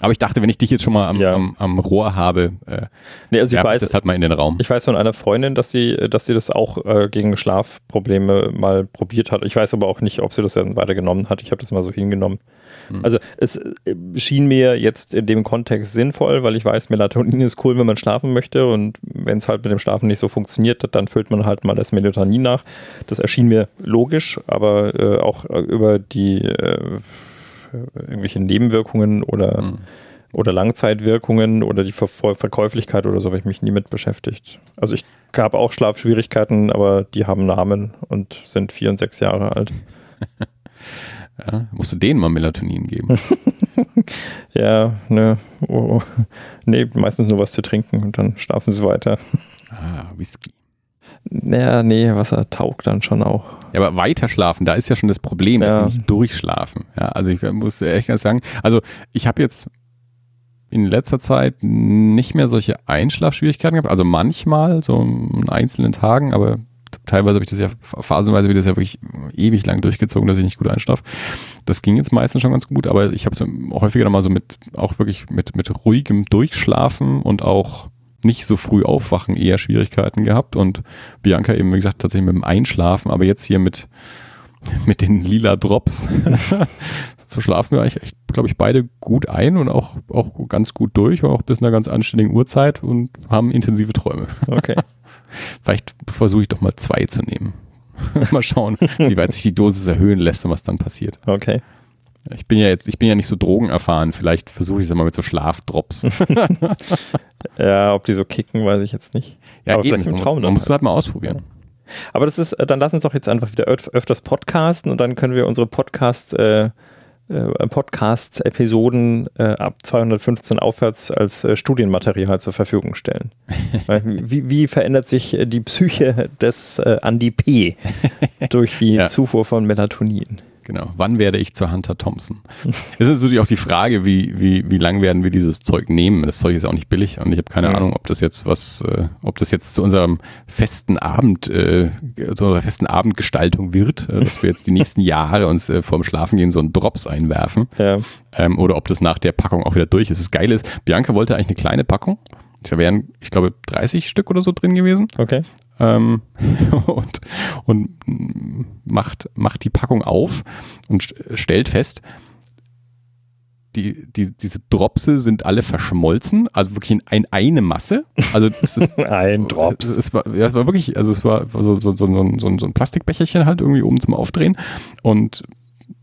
Aber ich dachte, wenn ich dich jetzt schon mal am, ja. am, am Rohr habe, äh, nee, also ich weiß, das halt mal in den Raum. Ich weiß von einer Freundin, dass sie, dass sie das auch äh, gegen Schlafprobleme mal probiert hat. Ich weiß aber auch nicht, ob sie das dann weiter genommen hat. Ich habe das mal so hingenommen. Hm. Also es äh, schien mir jetzt in dem Kontext sinnvoll, weil ich weiß, Melatonin ist cool, wenn man schlafen möchte und wenn es halt mit dem Schlafen nicht so funktioniert, dann füllt man halt mal das Melatonin nach. Das erschien mir logisch, aber äh, auch äh, über die äh, irgendwelche Nebenwirkungen oder, mhm. oder Langzeitwirkungen oder die Ver Verkäuflichkeit oder so habe ich mich nie mit beschäftigt. Also ich habe auch Schlafschwierigkeiten, aber die haben Namen und sind vier und sechs Jahre alt. Ja, musst du denen mal Melatonin geben. ja, ne. Oh, oh. Nee, meistens nur was zu trinken und dann schlafen sie weiter. Ah, Whisky. Naja, nee, Wasser taugt dann schon auch. Ja, aber weiter schlafen, da ist ja schon das Problem, ja. nicht durchschlafen. Ja, also ich muss echt ganz sagen, also ich habe jetzt in letzter Zeit nicht mehr solche Einschlafschwierigkeiten gehabt. Also manchmal, so in einzelnen Tagen, aber teilweise habe ich das ja, phasenweise wird das ja wirklich ewig lang durchgezogen, dass ich nicht gut einschlafe. Das ging jetzt meistens schon ganz gut, aber ich habe es häufiger dann mal so mit, auch wirklich mit, mit ruhigem Durchschlafen und auch nicht so früh aufwachen eher Schwierigkeiten gehabt und Bianca eben, wie gesagt, tatsächlich mit dem Einschlafen, aber jetzt hier mit, mit den lila Drops so schlafen wir eigentlich, glaube ich, beide gut ein und auch, auch ganz gut durch, auch bis einer ganz anständigen Uhrzeit und haben intensive Träume. Okay. Vielleicht versuche ich doch mal zwei zu nehmen. mal schauen, wie weit sich die Dosis erhöhen lässt und was dann passiert. Okay. Ich bin ja jetzt, ich bin ja nicht so drogenerfahren. Vielleicht versuche ich es mal mit so Schlafdrops. ja, ob die so kicken, weiß ich jetzt nicht. Ja, Aber eben. Im Traum man, man muss es halt mal ausprobieren. Aber das ist, äh, dann lass uns doch jetzt einfach wieder öf öfters podcasten und dann können wir unsere Podcast, äh, äh, Podcasts-Episoden äh, ab 215 aufwärts als äh, Studienmaterial zur Verfügung stellen. wie, wie, verändert sich die Psyche des Andy P. durch die ja. Zufuhr von Melatonin? Genau. Wann werde ich zur Hunter Thompson? Es ist natürlich auch die Frage, wie, wie, wie lang werden wir dieses Zeug nehmen? Das Zeug ist auch nicht billig und ich habe keine mhm. Ahnung, ob das jetzt was, äh, ob das jetzt zu unserem festen Abend, äh, zu unserer festen Abendgestaltung wird, äh, dass wir jetzt die nächsten Jahre uns äh, vorm Schlafengehen so einen Drops einwerfen. Ja. Ähm, oder ob das nach der Packung auch wieder durch ist. Das Geile ist, Bianca wollte eigentlich eine kleine Packung. Da wären, ich glaube, 30 Stück oder so drin gewesen. Okay ähm, und, und macht, macht die Packung auf und stellt fest, die, die, diese Dropse sind alle verschmolzen, also wirklich in ein, eine Masse. Also es ist, ein Drops. Es, war, ja, es war wirklich, also es war so, so, so, so, so, so ein Plastikbecherchen halt irgendwie oben zum Aufdrehen und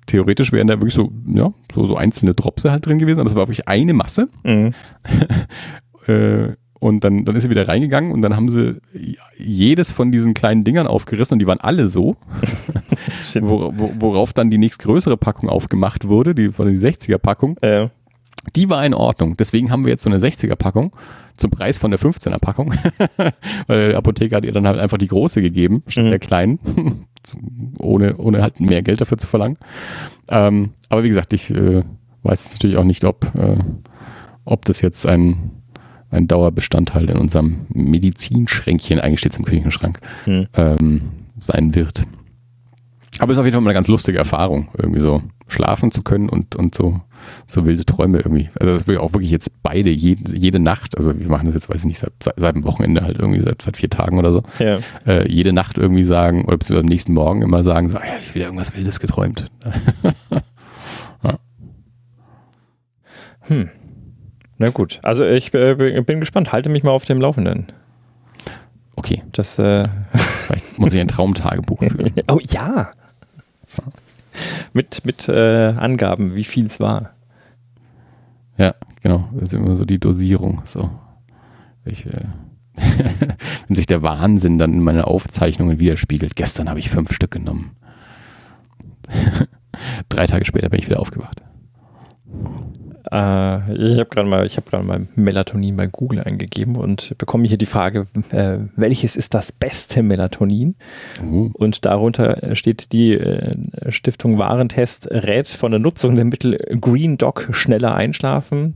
theoretisch wären da wirklich so, ja, so, so einzelne Dropse halt drin gewesen, aber es war wirklich eine Masse. Mhm. äh, und dann, dann ist sie wieder reingegangen und dann haben sie jedes von diesen kleinen Dingern aufgerissen und die waren alle so. Wor, worauf dann die nächstgrößere Packung aufgemacht wurde, die von der 60er-Packung. Ja. Die war in Ordnung. Deswegen haben wir jetzt so eine 60er-Packung zum Preis von der 15er-Packung. Weil der Apotheker hat ihr dann halt einfach die große gegeben, statt mhm. der kleinen. ohne, ohne halt mehr Geld dafür zu verlangen. Ähm, aber wie gesagt, ich äh, weiß natürlich auch nicht, ob, äh, ob das jetzt ein ein Dauerbestandteil in unserem Medizinschränkchen, eigentlich steht es im Küchenschrank, hm. ähm, sein wird. Aber es ist auf jeden Fall mal eine ganz lustige Erfahrung, irgendwie so schlafen zu können und, und so, so wilde Träume irgendwie. Also das will ich auch wirklich jetzt beide, jede, jede Nacht, also wir machen das jetzt, weiß ich nicht, seit, seit dem Wochenende halt irgendwie, seit, seit vier Tagen oder so, ja. äh, jede Nacht irgendwie sagen, oder beziehungsweise am nächsten Morgen immer sagen, so, ah ja, ich wieder irgendwas Wildes geträumt. ja. Hm. Na gut, also ich äh, bin gespannt. Halte mich mal auf dem Laufenden. Okay. Das, äh Vielleicht muss ich ein Traumtagebuch führen. oh ja. mit mit äh, Angaben, wie viel es war. Ja, genau. Das ist immer so die Dosierung. So. Ich, äh wenn sich der Wahnsinn dann in meine Aufzeichnungen widerspiegelt. Gestern habe ich fünf Stück genommen. Drei Tage später bin ich wieder aufgewacht. Äh, ich habe gerade mal, ich gerade mal Melatonin bei Google eingegeben und bekomme hier die Frage, äh, welches ist das beste Melatonin? Uh. Und darunter steht die äh, Stiftung Warentest rät von der Nutzung der Mittel Green Dog schneller einschlafen,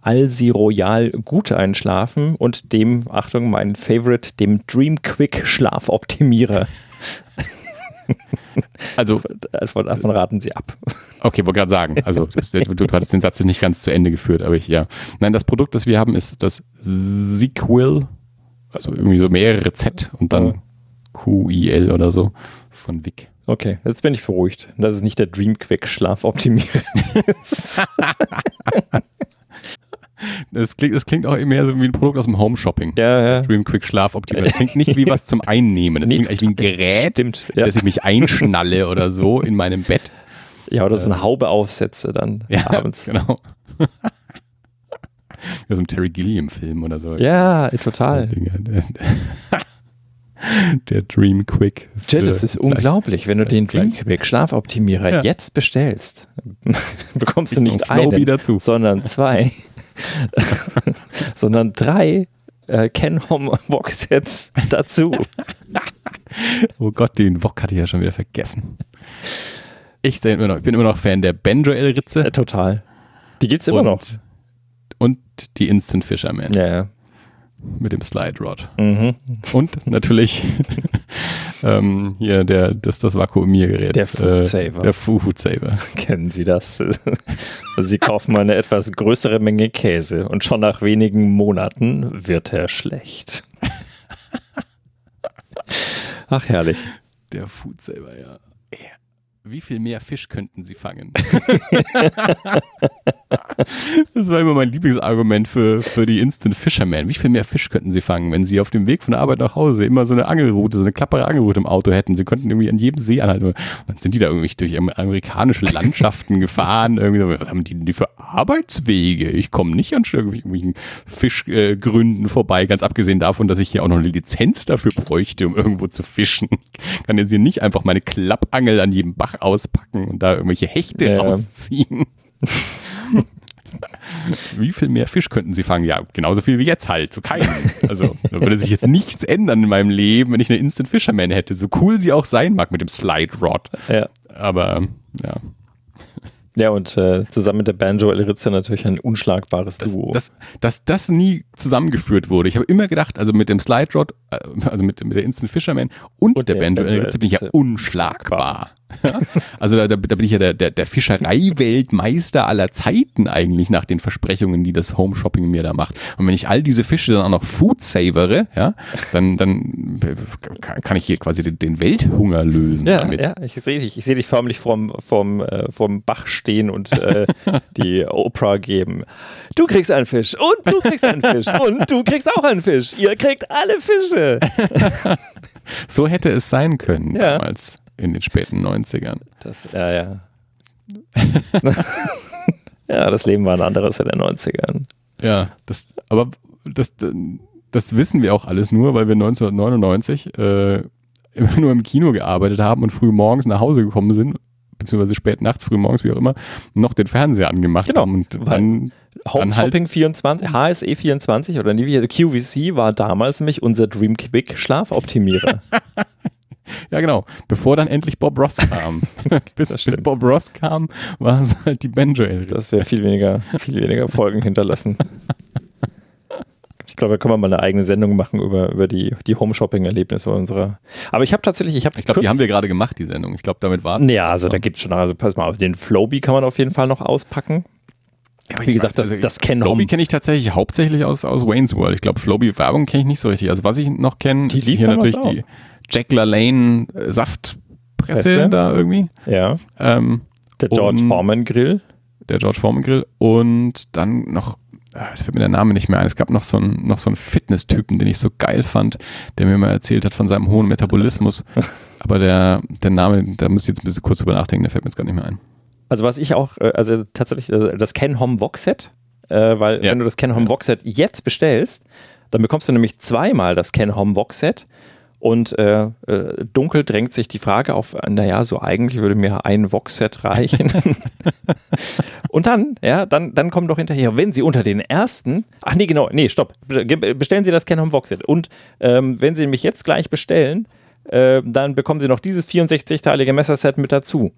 Alsi Royal gut einschlafen und dem, Achtung, mein Favorite, dem Dream Quick Schlafoptimierer. Also, Davon, davon raten sie ab. okay, wollte gerade sagen, also das, du, du hattest den Satz nicht ganz zu Ende geführt, aber ich, ja. Nein, das Produkt, das wir haben, ist das Sequel, also irgendwie so mehrere Z und dann QIL oder so von Vic. Okay, jetzt bin ich beruhigt. Das ist nicht der Dream Quick Schlafoptimierer. Das klingt, das klingt auch mehr so wie ein Produkt aus dem Home Shopping. ja, ja. Dream Quick Schlaf Optimal. Das klingt nicht wie was zum Einnehmen. Das Nee, klingt eigentlich wie ein Gerät, Stimmt. Ja. dass ich mich einschnalle oder so in meinem Bett. ja, oder so eine Haube aufsetze dann Ja, abends. genau. Ja, so ein Terry Gilliam-Film oder so. Ja, total. Der, Dream Quick. Jay, das ist unglaublich, wenn du den gleich. Dreamquick Schlafoptimierer Ja. jetzt bestellst, bekommst du nicht einen, dazu. sondern zwei, sondern drei äh, Kenhom Box-Sets dazu. Oh Gott, den Wok hatte ich ja schon wieder vergessen. Ich, bin immer noch, ich bin immer noch Fan der Benjoel-Ritze Äh, total. Die gibt's immer und, noch. und die Instant Fisherman Ja, ja. Mit dem Slide Rod. Mhm. Und natürlich ähm, hier der, das, das Vakuumiergerät. Der Food Saver. der Food Saver. Kennen Sie das? Sie kaufen mal eine etwas größere Menge Käse und schon nach wenigen Monaten wird er schlecht. Ach, herrlich. Der Food Saver, ja. Wie viel mehr Fisch könnten sie fangen? das war immer mein Lieblingsargument für, für die Instant Fisherman. Wie viel mehr Fisch könnten sie fangen, wenn sie auf dem Weg von der Arbeit nach Hause immer so eine Angelroute, so eine klappere Angelroute im Auto hätten? Sie könnten irgendwie an jedem See anhalten. Und dann sind die da irgendwie durch amerikanische Landschaften gefahren. Irgendwie was haben die denn die für Arbeitswege? Ich komme nicht an irgendwelchen Fischgründen äh, vorbei, ganz abgesehen davon, dass ich hier auch noch eine Lizenz dafür bräuchte, um irgendwo zu fischen. Ich kann jetzt hier nicht einfach meine Klappangel an jedem Bach auspacken und da irgendwelche Hechte Ja. rausziehen. Wie viel mehr Fisch könnten sie fangen? Ja, genauso viel wie jetzt halt, so keinen. Also, da würde sich jetzt nichts ändern in meinem Leben, wenn ich eine Instant Fisherman hätte. So cool sie auch sein mag mit dem Slide Rod. Ja. Aber, ja. Ja, und äh, zusammen mit der Banjo El Ritze natürlich ein unschlagbares Dass, Duo. dass, dass das nie zusammengeführt wurde. Ich habe immer gedacht, also mit dem Slide Rod, äh, also mit, mit der Instant Fisherman und, Und der der Banjo Banjo Ritze bin ich ja unschlagbar. Also da, da, bin ich ja der, der, der Fischereiweltmeister aller Zeiten eigentlich nach den Versprechungen, die das Home Shopping mir da macht. Und wenn ich all diese Fische dann auch noch food savere, ja, dann, dann kann ich hier quasi den, den Welthunger lösen ja, damit. ja, ich sehe dich, ich sehe dich förmlich vorm, vorm, äh, vorm Bach stehen und äh, die Oprah geben. Du kriegst einen Fisch und du kriegst einen Fisch und du kriegst auch einen Fisch. Ihr kriegt alle Fische. So hätte es sein können Ja. damals in den späten 90ern. Das, ja, ja. ja, das Leben war ein anderes in den 90ern. Ja, das, aber das, das wissen wir auch alles nur, weil wir 1999 äh, immer nur im Kino gearbeitet haben und früh morgens nach Hause gekommen sind, beziehungsweise spät nachts, früh morgens, wie auch immer, noch den Fernseher angemacht Genau, haben. Und weil- dann, Home dann halt, Shopping 24, HSE 24 oder QVC war damals nämlich unser Dream Quick Schlafoptimierer. ja genau, bevor dann endlich Bob Ross kam. bis, bis. Bob Ross kam, war es halt die banjo -Elrie. Das wäre viel weniger, viel weniger Folgen hinterlassen. Ich glaube, da können wir mal eine eigene Sendung machen über, über die, die Home-Shopping-Erlebnisse unserer. Aber ich habe tatsächlich, ich habe Ich glaube, die haben wir gerade gemacht, die Sendung. Ich glaube, damit war. Ja, also da gibt es schon, also pass mal auf, den Flowbee kann man auf jeden Fall noch auspacken. Wie gesagt, das, das kennen Floby kenne ich tatsächlich hauptsächlich aus, aus Wayne's World. Ich glaube, Floby Werbung kenne ich nicht so richtig. Also was ich noch kenne, ist hier natürlich die Jack LaLanne äh, Saftpresse Presse? da irgendwie. Ja, Ähm, der George Foreman Grill. der George Foreman Grill und dann noch, ah, es fällt mir der Name nicht mehr ein, es gab noch so einen, noch so einen Fitness-Typen, den ich so geil fand, der mir mal erzählt hat von seinem hohen Metabolismus. Aber der, der Name, da müsste ich jetzt ein bisschen kurz drüber nachdenken, der fällt mir jetzt gar nicht mehr ein. Also was ich auch, äh, also tatsächlich äh, das Ken Hom Vox Set, weil Ja. wenn du das Ken Hom Vox Set jetzt bestellst, dann bekommst du nämlich zweimal das Ken Hom Vox Set Und äh, äh, dunkel drängt sich die Frage auf, naja, so eigentlich würde mir ein Vox-Set reichen. und dann, ja, dann, dann kommt doch hinterher, wenn Sie unter den ersten, ach nee, genau, nee, stopp, bestellen Sie das Canon Vox-Set. Und ähm, wenn Sie mich jetzt gleich bestellen, äh, dann bekommen Sie noch dieses 64-teilige Messerset mit dazu.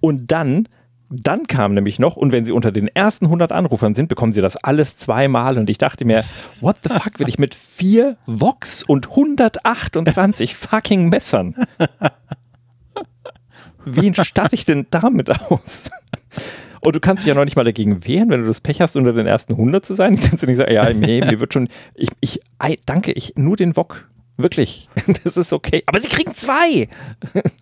Und dann dann kam nämlich noch, und wenn Sie unter den ersten 100 Anrufern sind, bekommen Sie das alles zweimal. Und ich dachte mir, what the fuck will ich mit vier Vox und 128 fucking Messern? Wen starte ich denn damit aus? Und du kannst dich ja noch nicht mal dagegen wehren, wenn du das Pech hast, unter den ersten 100 zu sein. Kannst du nicht sagen, ja, nee, mir wird schon, ich, ich, danke, ich, nur den Wok. Wirklich. Das ist okay. Aber sie kriegen zwei.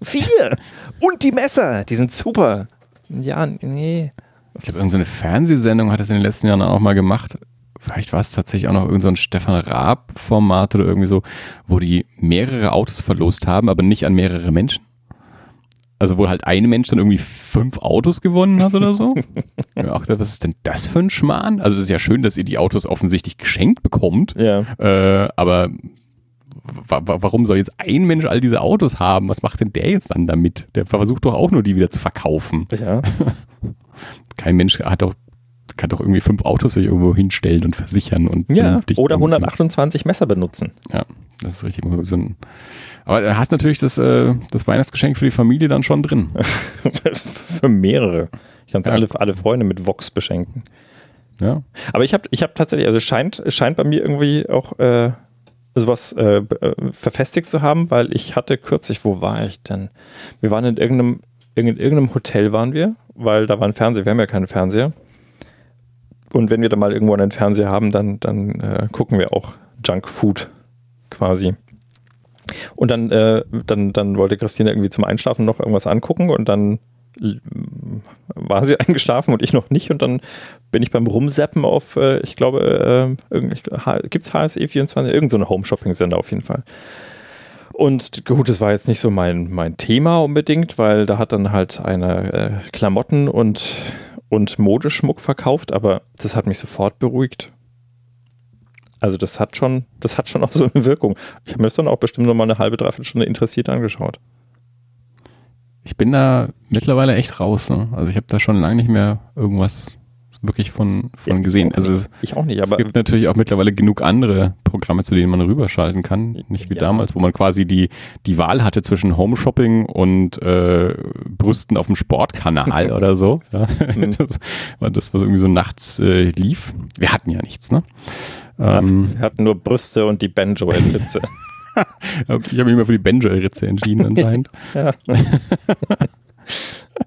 Vier. Und die Messer. Die sind super. Ja, nee. Ich glaube, irgendeine Fernsehsendung hat das in den letzten Jahren auch mal gemacht. Vielleicht war es tatsächlich auch noch irgendein so Stefan Raab-Format oder irgendwie so, wo die mehrere Autos verlost haben, aber nicht an mehrere Menschen. Also wo halt ein Mensch dann irgendwie fünf Autos gewonnen hat oder so. ja, ach, was ist denn das für ein Schmarrn? Also es ist ja schön, dass ihr die Autos offensichtlich geschenkt bekommt. Ja. Äh, aber warum soll jetzt ein Mensch all diese Autos haben? Was macht denn der jetzt dann damit? Der versucht doch auch nur, die wieder zu verkaufen. Ja. Kein Mensch hat doch kann doch irgendwie fünf Autos sich irgendwo hinstellen und versichern und ja, oder 128 Messer benutzen. Ja, das ist richtig. aber du hast natürlich das, äh, das Weihnachtsgeschenk für die Familie dann schon drin. für mehrere. Ich kann ja. alle, alle Freunde mit Vox beschenken. Ja. Aber ich habe ich hab tatsächlich, also scheint, scheint bei mir irgendwie auch äh, sowas äh, äh, verfestigt zu haben, weil ich hatte kürzlich, wo war ich denn? Wir waren in irgendeinem, in irgendeinem Hotel waren wir, weil da war ein Fernseher, wir haben ja keinen Fernseher. Und wenn wir da mal irgendwo einen Fernseher haben, dann, dann äh, gucken wir auch Junk Food quasi. Und dann, äh, dann, dann wollte Christine irgendwie zum Einschlafen noch irgendwas angucken und dann war sie eingeschlafen und ich noch nicht und dann bin ich beim Rumseppen auf, äh, ich glaube, äh, gibt es HSE24, irgendein so Home-Shopping-Sender auf jeden Fall. Und gut, das war jetzt nicht so mein, mein Thema unbedingt, weil da hat dann halt eine äh, Klamotten und, und Modeschmuck verkauft, aber das hat mich sofort beruhigt. Also das hat schon, das hat schon auch so eine Wirkung. Ich habe mir das dann auch bestimmt noch mal eine halbe, dreiviertel Stunde interessiert angeschaut ich bin da mittlerweile echt raus. Ne? Also ich habe da schon lange nicht mehr irgendwas wirklich von, von ja, gesehen. Also es, ich auch nicht, aber es gibt natürlich auch mittlerweile genug andere Programme, zu denen man rüberschalten kann. Nicht wie ja. damals, wo man quasi die, die Wahl hatte zwischen Home Shopping und äh, Brüsten auf dem Sportkanal oder so. Ja, mhm. das, war das, was irgendwie so nachts äh, lief. Wir hatten ja nichts, ne? Ähm, wir hatten nur Brüste und die Banjo-Witze. ich habe mich immer für die Benjo-Ritze entschieden anscheinend. ja.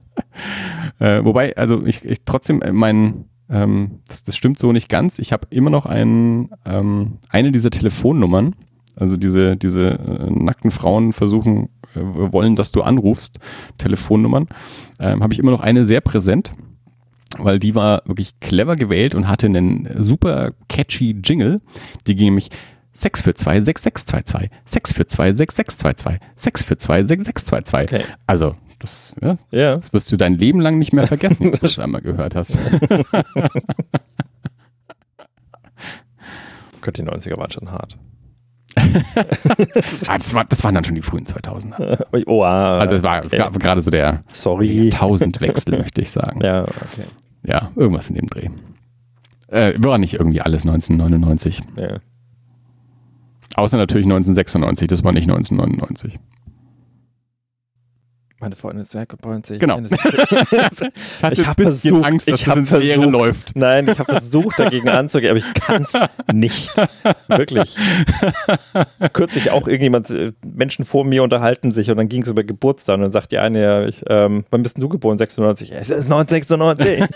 äh, wobei, also ich, ich trotzdem, äh, mein, ähm, das, das, stimmt so nicht ganz. Ich habe immer noch ein, ähm, eine dieser Telefonnummern, also diese, diese äh, nackten Frauen versuchen, äh, wollen, dass du anrufst, Telefonnummern, ähm, habe ich immer noch eine sehr präsent weil die war wirklich clever gewählt und hatte einen super catchy Jingle. Die ging nämlich 6 für 2, 6, 6, 2, 2, 6 für 2, 6, 6, 2, 2, 6 für 2, 6, 6, 2, 2. Okay. Also, das, ja, ja. das wirst du dein Leben lang nicht mehr vergessen, wenn du das einmal gehört hast. Gott, die 90er waren schon hart. ah, das, war, das waren dann schon die frühen 2000er. Oh, ah, also es war okay. gerade so der Sorry. Tausendwechsel, möchte ich sagen. Ja, okay. Ja, irgendwas in dem Dreh. Äh, war nicht irgendwie alles 1999. Ja. Außer natürlich 1996, das war nicht 1999. Meine Freundin ist weg und sich. Genau. ich bisschen versucht, Angst, dass das ins Leere läuft. Nein, ich habe versucht, dagegen anzugehen, aber ich kann es nicht. Wirklich. Kürzlich auch irgendjemand, äh, Menschen vor mir unterhalten sich und dann ging es über Geburtstag und dann sagt die eine, ja, ich, ähm, wann bist denn du geboren? 96. Es ist 1996.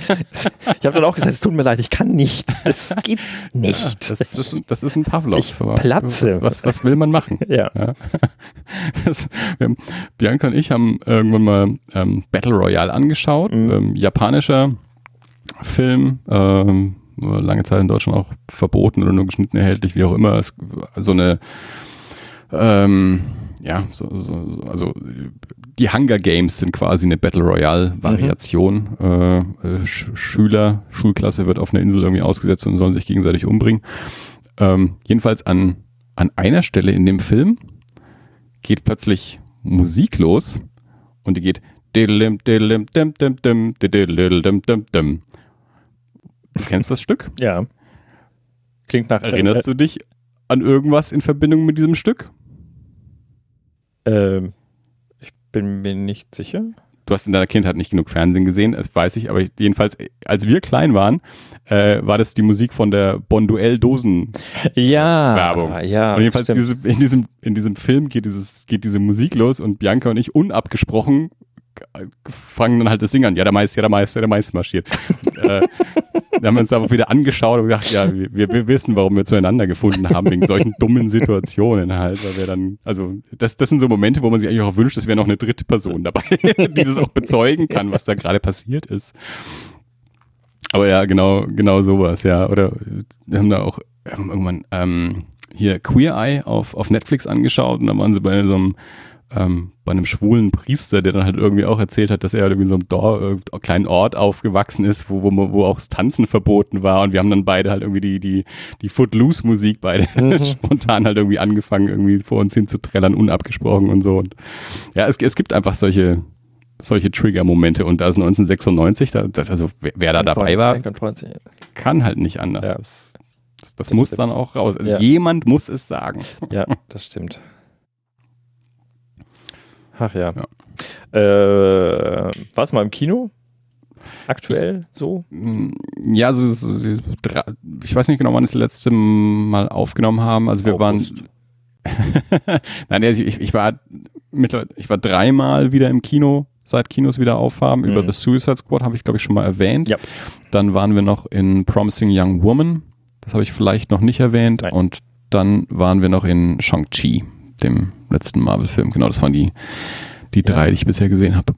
ich habe dann auch gesagt, es tut mir leid, ich kann nicht. Es geht nicht. Das, das, das ist ein Pavlov. Ich platze. Was, was, was, will man machen? Ja. ja. Das, haben, Bianca und ich haben äh, irgendwann mal ähm, Battle Royale angeschaut. Mhm. Ähm, japanischer Film, ähm, lange Zeit in Deutschland auch verboten oder nur geschnitten erhältlich, wie auch immer. Es, so eine, ähm, ja, so, so, also die Hunger Games sind quasi eine Battle Royale-Variation. Mhm. Äh, äh, Sch Schüler, Schulklasse wird auf einer Insel irgendwie ausgesetzt und sollen sich gegenseitig umbringen. Ähm, jedenfalls an an einer Stelle in dem Film geht plötzlich Musik los und die geht. Du kennst das Stück? Ja. Klingt nach. Erinnerst du dich an irgendwas in Verbindung mit diesem Stück? Ähm, ich bin mir nicht sicher. Du hast in deiner Kindheit nicht genug Fernsehen gesehen, das weiß ich, aber jedenfalls, als wir klein waren, äh, war das die Musik von der Bonduell-Dosen. Ja, Werbung. ja. und jedenfalls diese, in, diesem, in diesem Film geht, dieses, geht diese Musik los und Bianca und ich unabgesprochen fangen dann halt das Singen an. Ja, der Meister, ja, der Meister, der Meister marschiert. äh, dann haben wir uns aber wieder angeschaut und gesagt, ja, wir, wir wissen, warum wir zueinander gefunden haben, wegen solchen dummen Situationen halt, weil wir dann, also das, das sind so Momente, wo man sich eigentlich auch wünscht, es wäre noch eine dritte Person dabei, die das auch bezeugen kann, was da gerade passiert ist. Aber ja, genau, genau sowas, ja. Oder wir haben da auch irgendwann ähm, hier Queer Eye auf, auf Netflix angeschaut und da waren sie bei so einem ähm, bei einem schwulen Priester, der dann halt irgendwie auch erzählt hat, dass er irgendwie in so einem Dor äh, kleinen Ort aufgewachsen ist, wo, wo, wo auch das Tanzen verboten war. Und wir haben dann beide halt irgendwie die, die, die Footloose-Musik beide spontan halt irgendwie angefangen, irgendwie vor uns hin zu trällern, unabgesprochen und so. Und ja, es, es gibt einfach solche, solche Trigger-Momente. Und da ist 1996, da, das, also wer, wer da dabei war, kann halt nicht anders. Ja. Das, das, das muss dann auch raus. Also Ja. jemand muss es sagen. Ja, das stimmt. Ach ja. Ja. Äh, warst mal im Kino? Aktuell so? Ja, so, so, so, drei, ich weiß nicht genau, wann wir das letzte Mal aufgenommen haben. Also wir August. waren. Nein, also ich, ich war ich war dreimal wieder im Kino, seit Kinos wieder aufhaben. Über Mhm. The Suicide Squad habe ich, glaube ich, schon mal erwähnt. Ja. Dann waren wir noch in Promising Young Woman. Das habe ich vielleicht noch nicht erwähnt. Nein. Und dann waren wir noch in Shang-Chi, dem letzten Marvel-Film. Genau, das waren die, die Ja. drei, die ich bisher gesehen habe.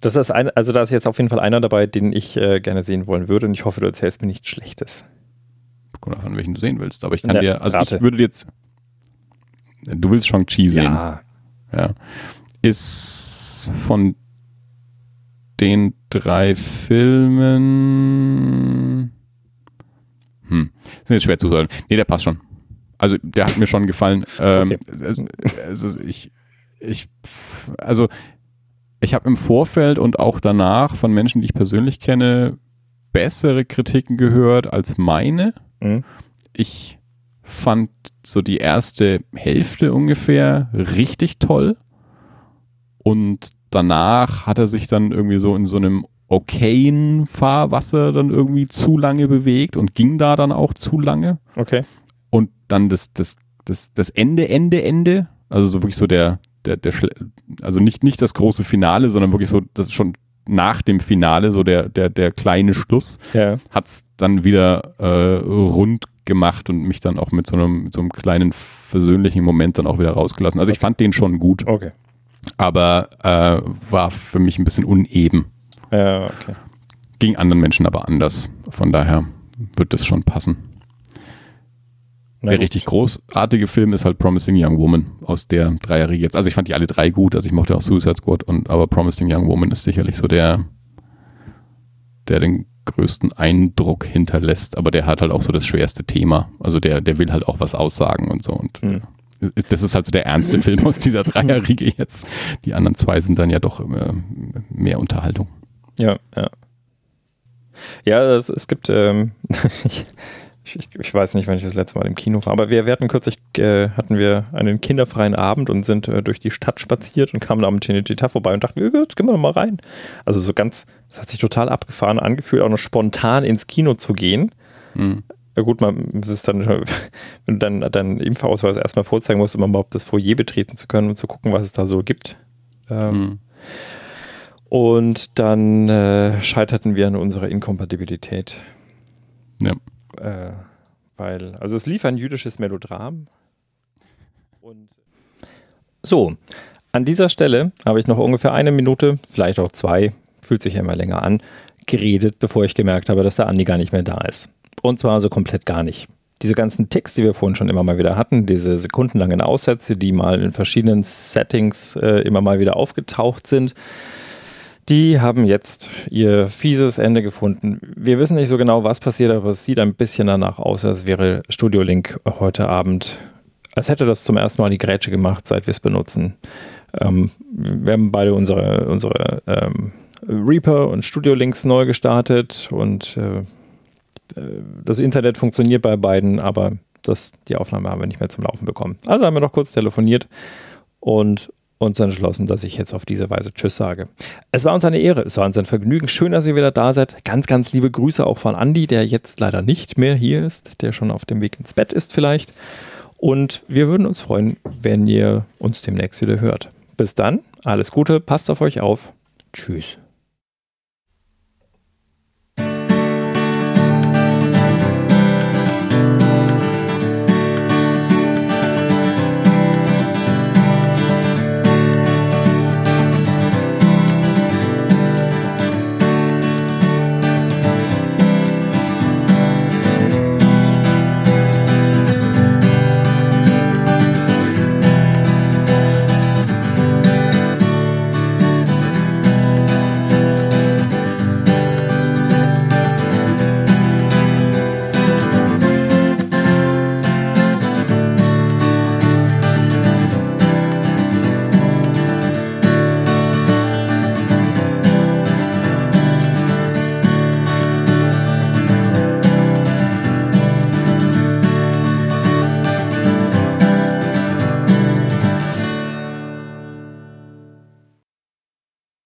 Das ist ein, also da ist jetzt auf jeden Fall einer dabei, den ich äh, gerne sehen wollen würde und ich hoffe, du erzählst mir nichts Schlechtes. Kommt davon, welchen du sehen willst. Aber ich kann Na, dir, also rate. ich würde dir jetzt. Du willst Shang-Chi sehen. Ja. Ja. Ist von den drei Filmen. Hm. Sind jetzt schwer zu sagen. Nee, der passt schon. Also, der hat mir schon gefallen. Ähm, also, also, ich, ich, also, ich habe im Vorfeld und auch danach von Menschen, die ich persönlich kenne, bessere Kritiken gehört als meine Mhm. ich fand so die erste Hälfte ungefähr richtig toll. Und danach hat er sich dann irgendwie so in so einem okayen Fahrwasser dann irgendwie zu lange bewegt und ging da dann auch zu lange. Okay. Und dann das, das, das, das Ende, Ende, Ende, also so wirklich so der, der, der also nicht, nicht das große Finale, sondern wirklich so, das ist schon nach dem Finale, so der, der, der kleine Schluss Ja. hat es dann wieder äh, rund gemacht und mich dann auch mit so einem, mit so einem kleinen versöhnlichen Moment dann auch wieder rausgelassen. Also ich fand den schon gut, Okay. aber äh, war für mich ein bisschen uneben. Ja, okay. Ging anderen Menschen aber anders. Von daher wird das schon passen. Der richtig großartige Film ist halt Promising Young Woman aus der Dreierriege jetzt. Also ich fand die alle drei gut, also ich mochte auch Suicide Squad, und, aber Promising Young Woman ist sicherlich so der, der den größten Eindruck hinterlässt, aber der hat halt auch so das schwerste Thema. Also der, der will halt auch was aussagen und so. Und Mhm. das ist halt so der ernste Film aus dieser Dreierriege jetzt. Die anderen zwei sind dann ja doch äh, mehr Unterhaltung. Ja, ja. Ja, es, es gibt, ähm, ich, ich, ich weiß nicht, wann ich das letzte Mal im Kino war, aber wir, wir hatten kürzlich, äh, hatten wir einen kinderfreien Abend und sind äh, durch die Stadt spaziert und kamen am Cinecittà vorbei und dachten, ja, jetzt gehen wir mal rein. Also so ganz, es hat sich total abgefahren angefühlt, auch noch spontan ins Kino zu gehen. Mhm. Ja gut, man ist dann, wenn du dann deinen Impfausweis erstmal vorzeigen musst, um überhaupt das Foyer betreten zu können und zu gucken, was es da so gibt. Ähm, Mhm. und dann äh, scheiterten wir an unserer Inkompatibilität. Ja. Äh, weil, also es lief ein jüdisches Melodram. Und so, an dieser Stelle habe ich noch ungefähr eine Minute, vielleicht auch zwei, fühlt sich ja immer länger an, geredet, bevor ich gemerkt habe, dass der Andi gar nicht mehr da ist. Und zwar so komplett gar nicht. Diese ganzen Ticks, die wir vorhin schon immer mal wieder hatten, diese sekundenlangen Aussätze, die mal in verschiedenen Settings äh, immer mal wieder aufgetaucht sind, die haben jetzt ihr fieses Ende gefunden. Wir wissen nicht so genau, was passiert, aber es sieht ein bisschen danach aus, als wäre Studio Link heute Abend als hätte das zum ersten Mal die Grätsche gemacht, seit wir es benutzen. Ähm, wir haben beide unsere, unsere ähm, Reaper und Studio Links neu gestartet und äh, äh, das Internet funktioniert bei beiden, aber das, die Aufnahme haben wir nicht mehr zum Laufen bekommen. Also haben wir noch kurz telefoniert und uns entschlossen, dass ich jetzt auf diese Weise Tschüss sage. Es war uns eine Ehre, es war uns ein Vergnügen. Schön, dass ihr wieder da seid. Ganz, ganz liebe Grüße auch von Andy, der jetzt leider nicht mehr hier ist, der schon auf dem Weg ins Bett ist vielleicht. Und wir würden uns freuen, wenn ihr uns demnächst wieder hört. Bis dann, alles Gute, passt auf euch auf. Tschüss.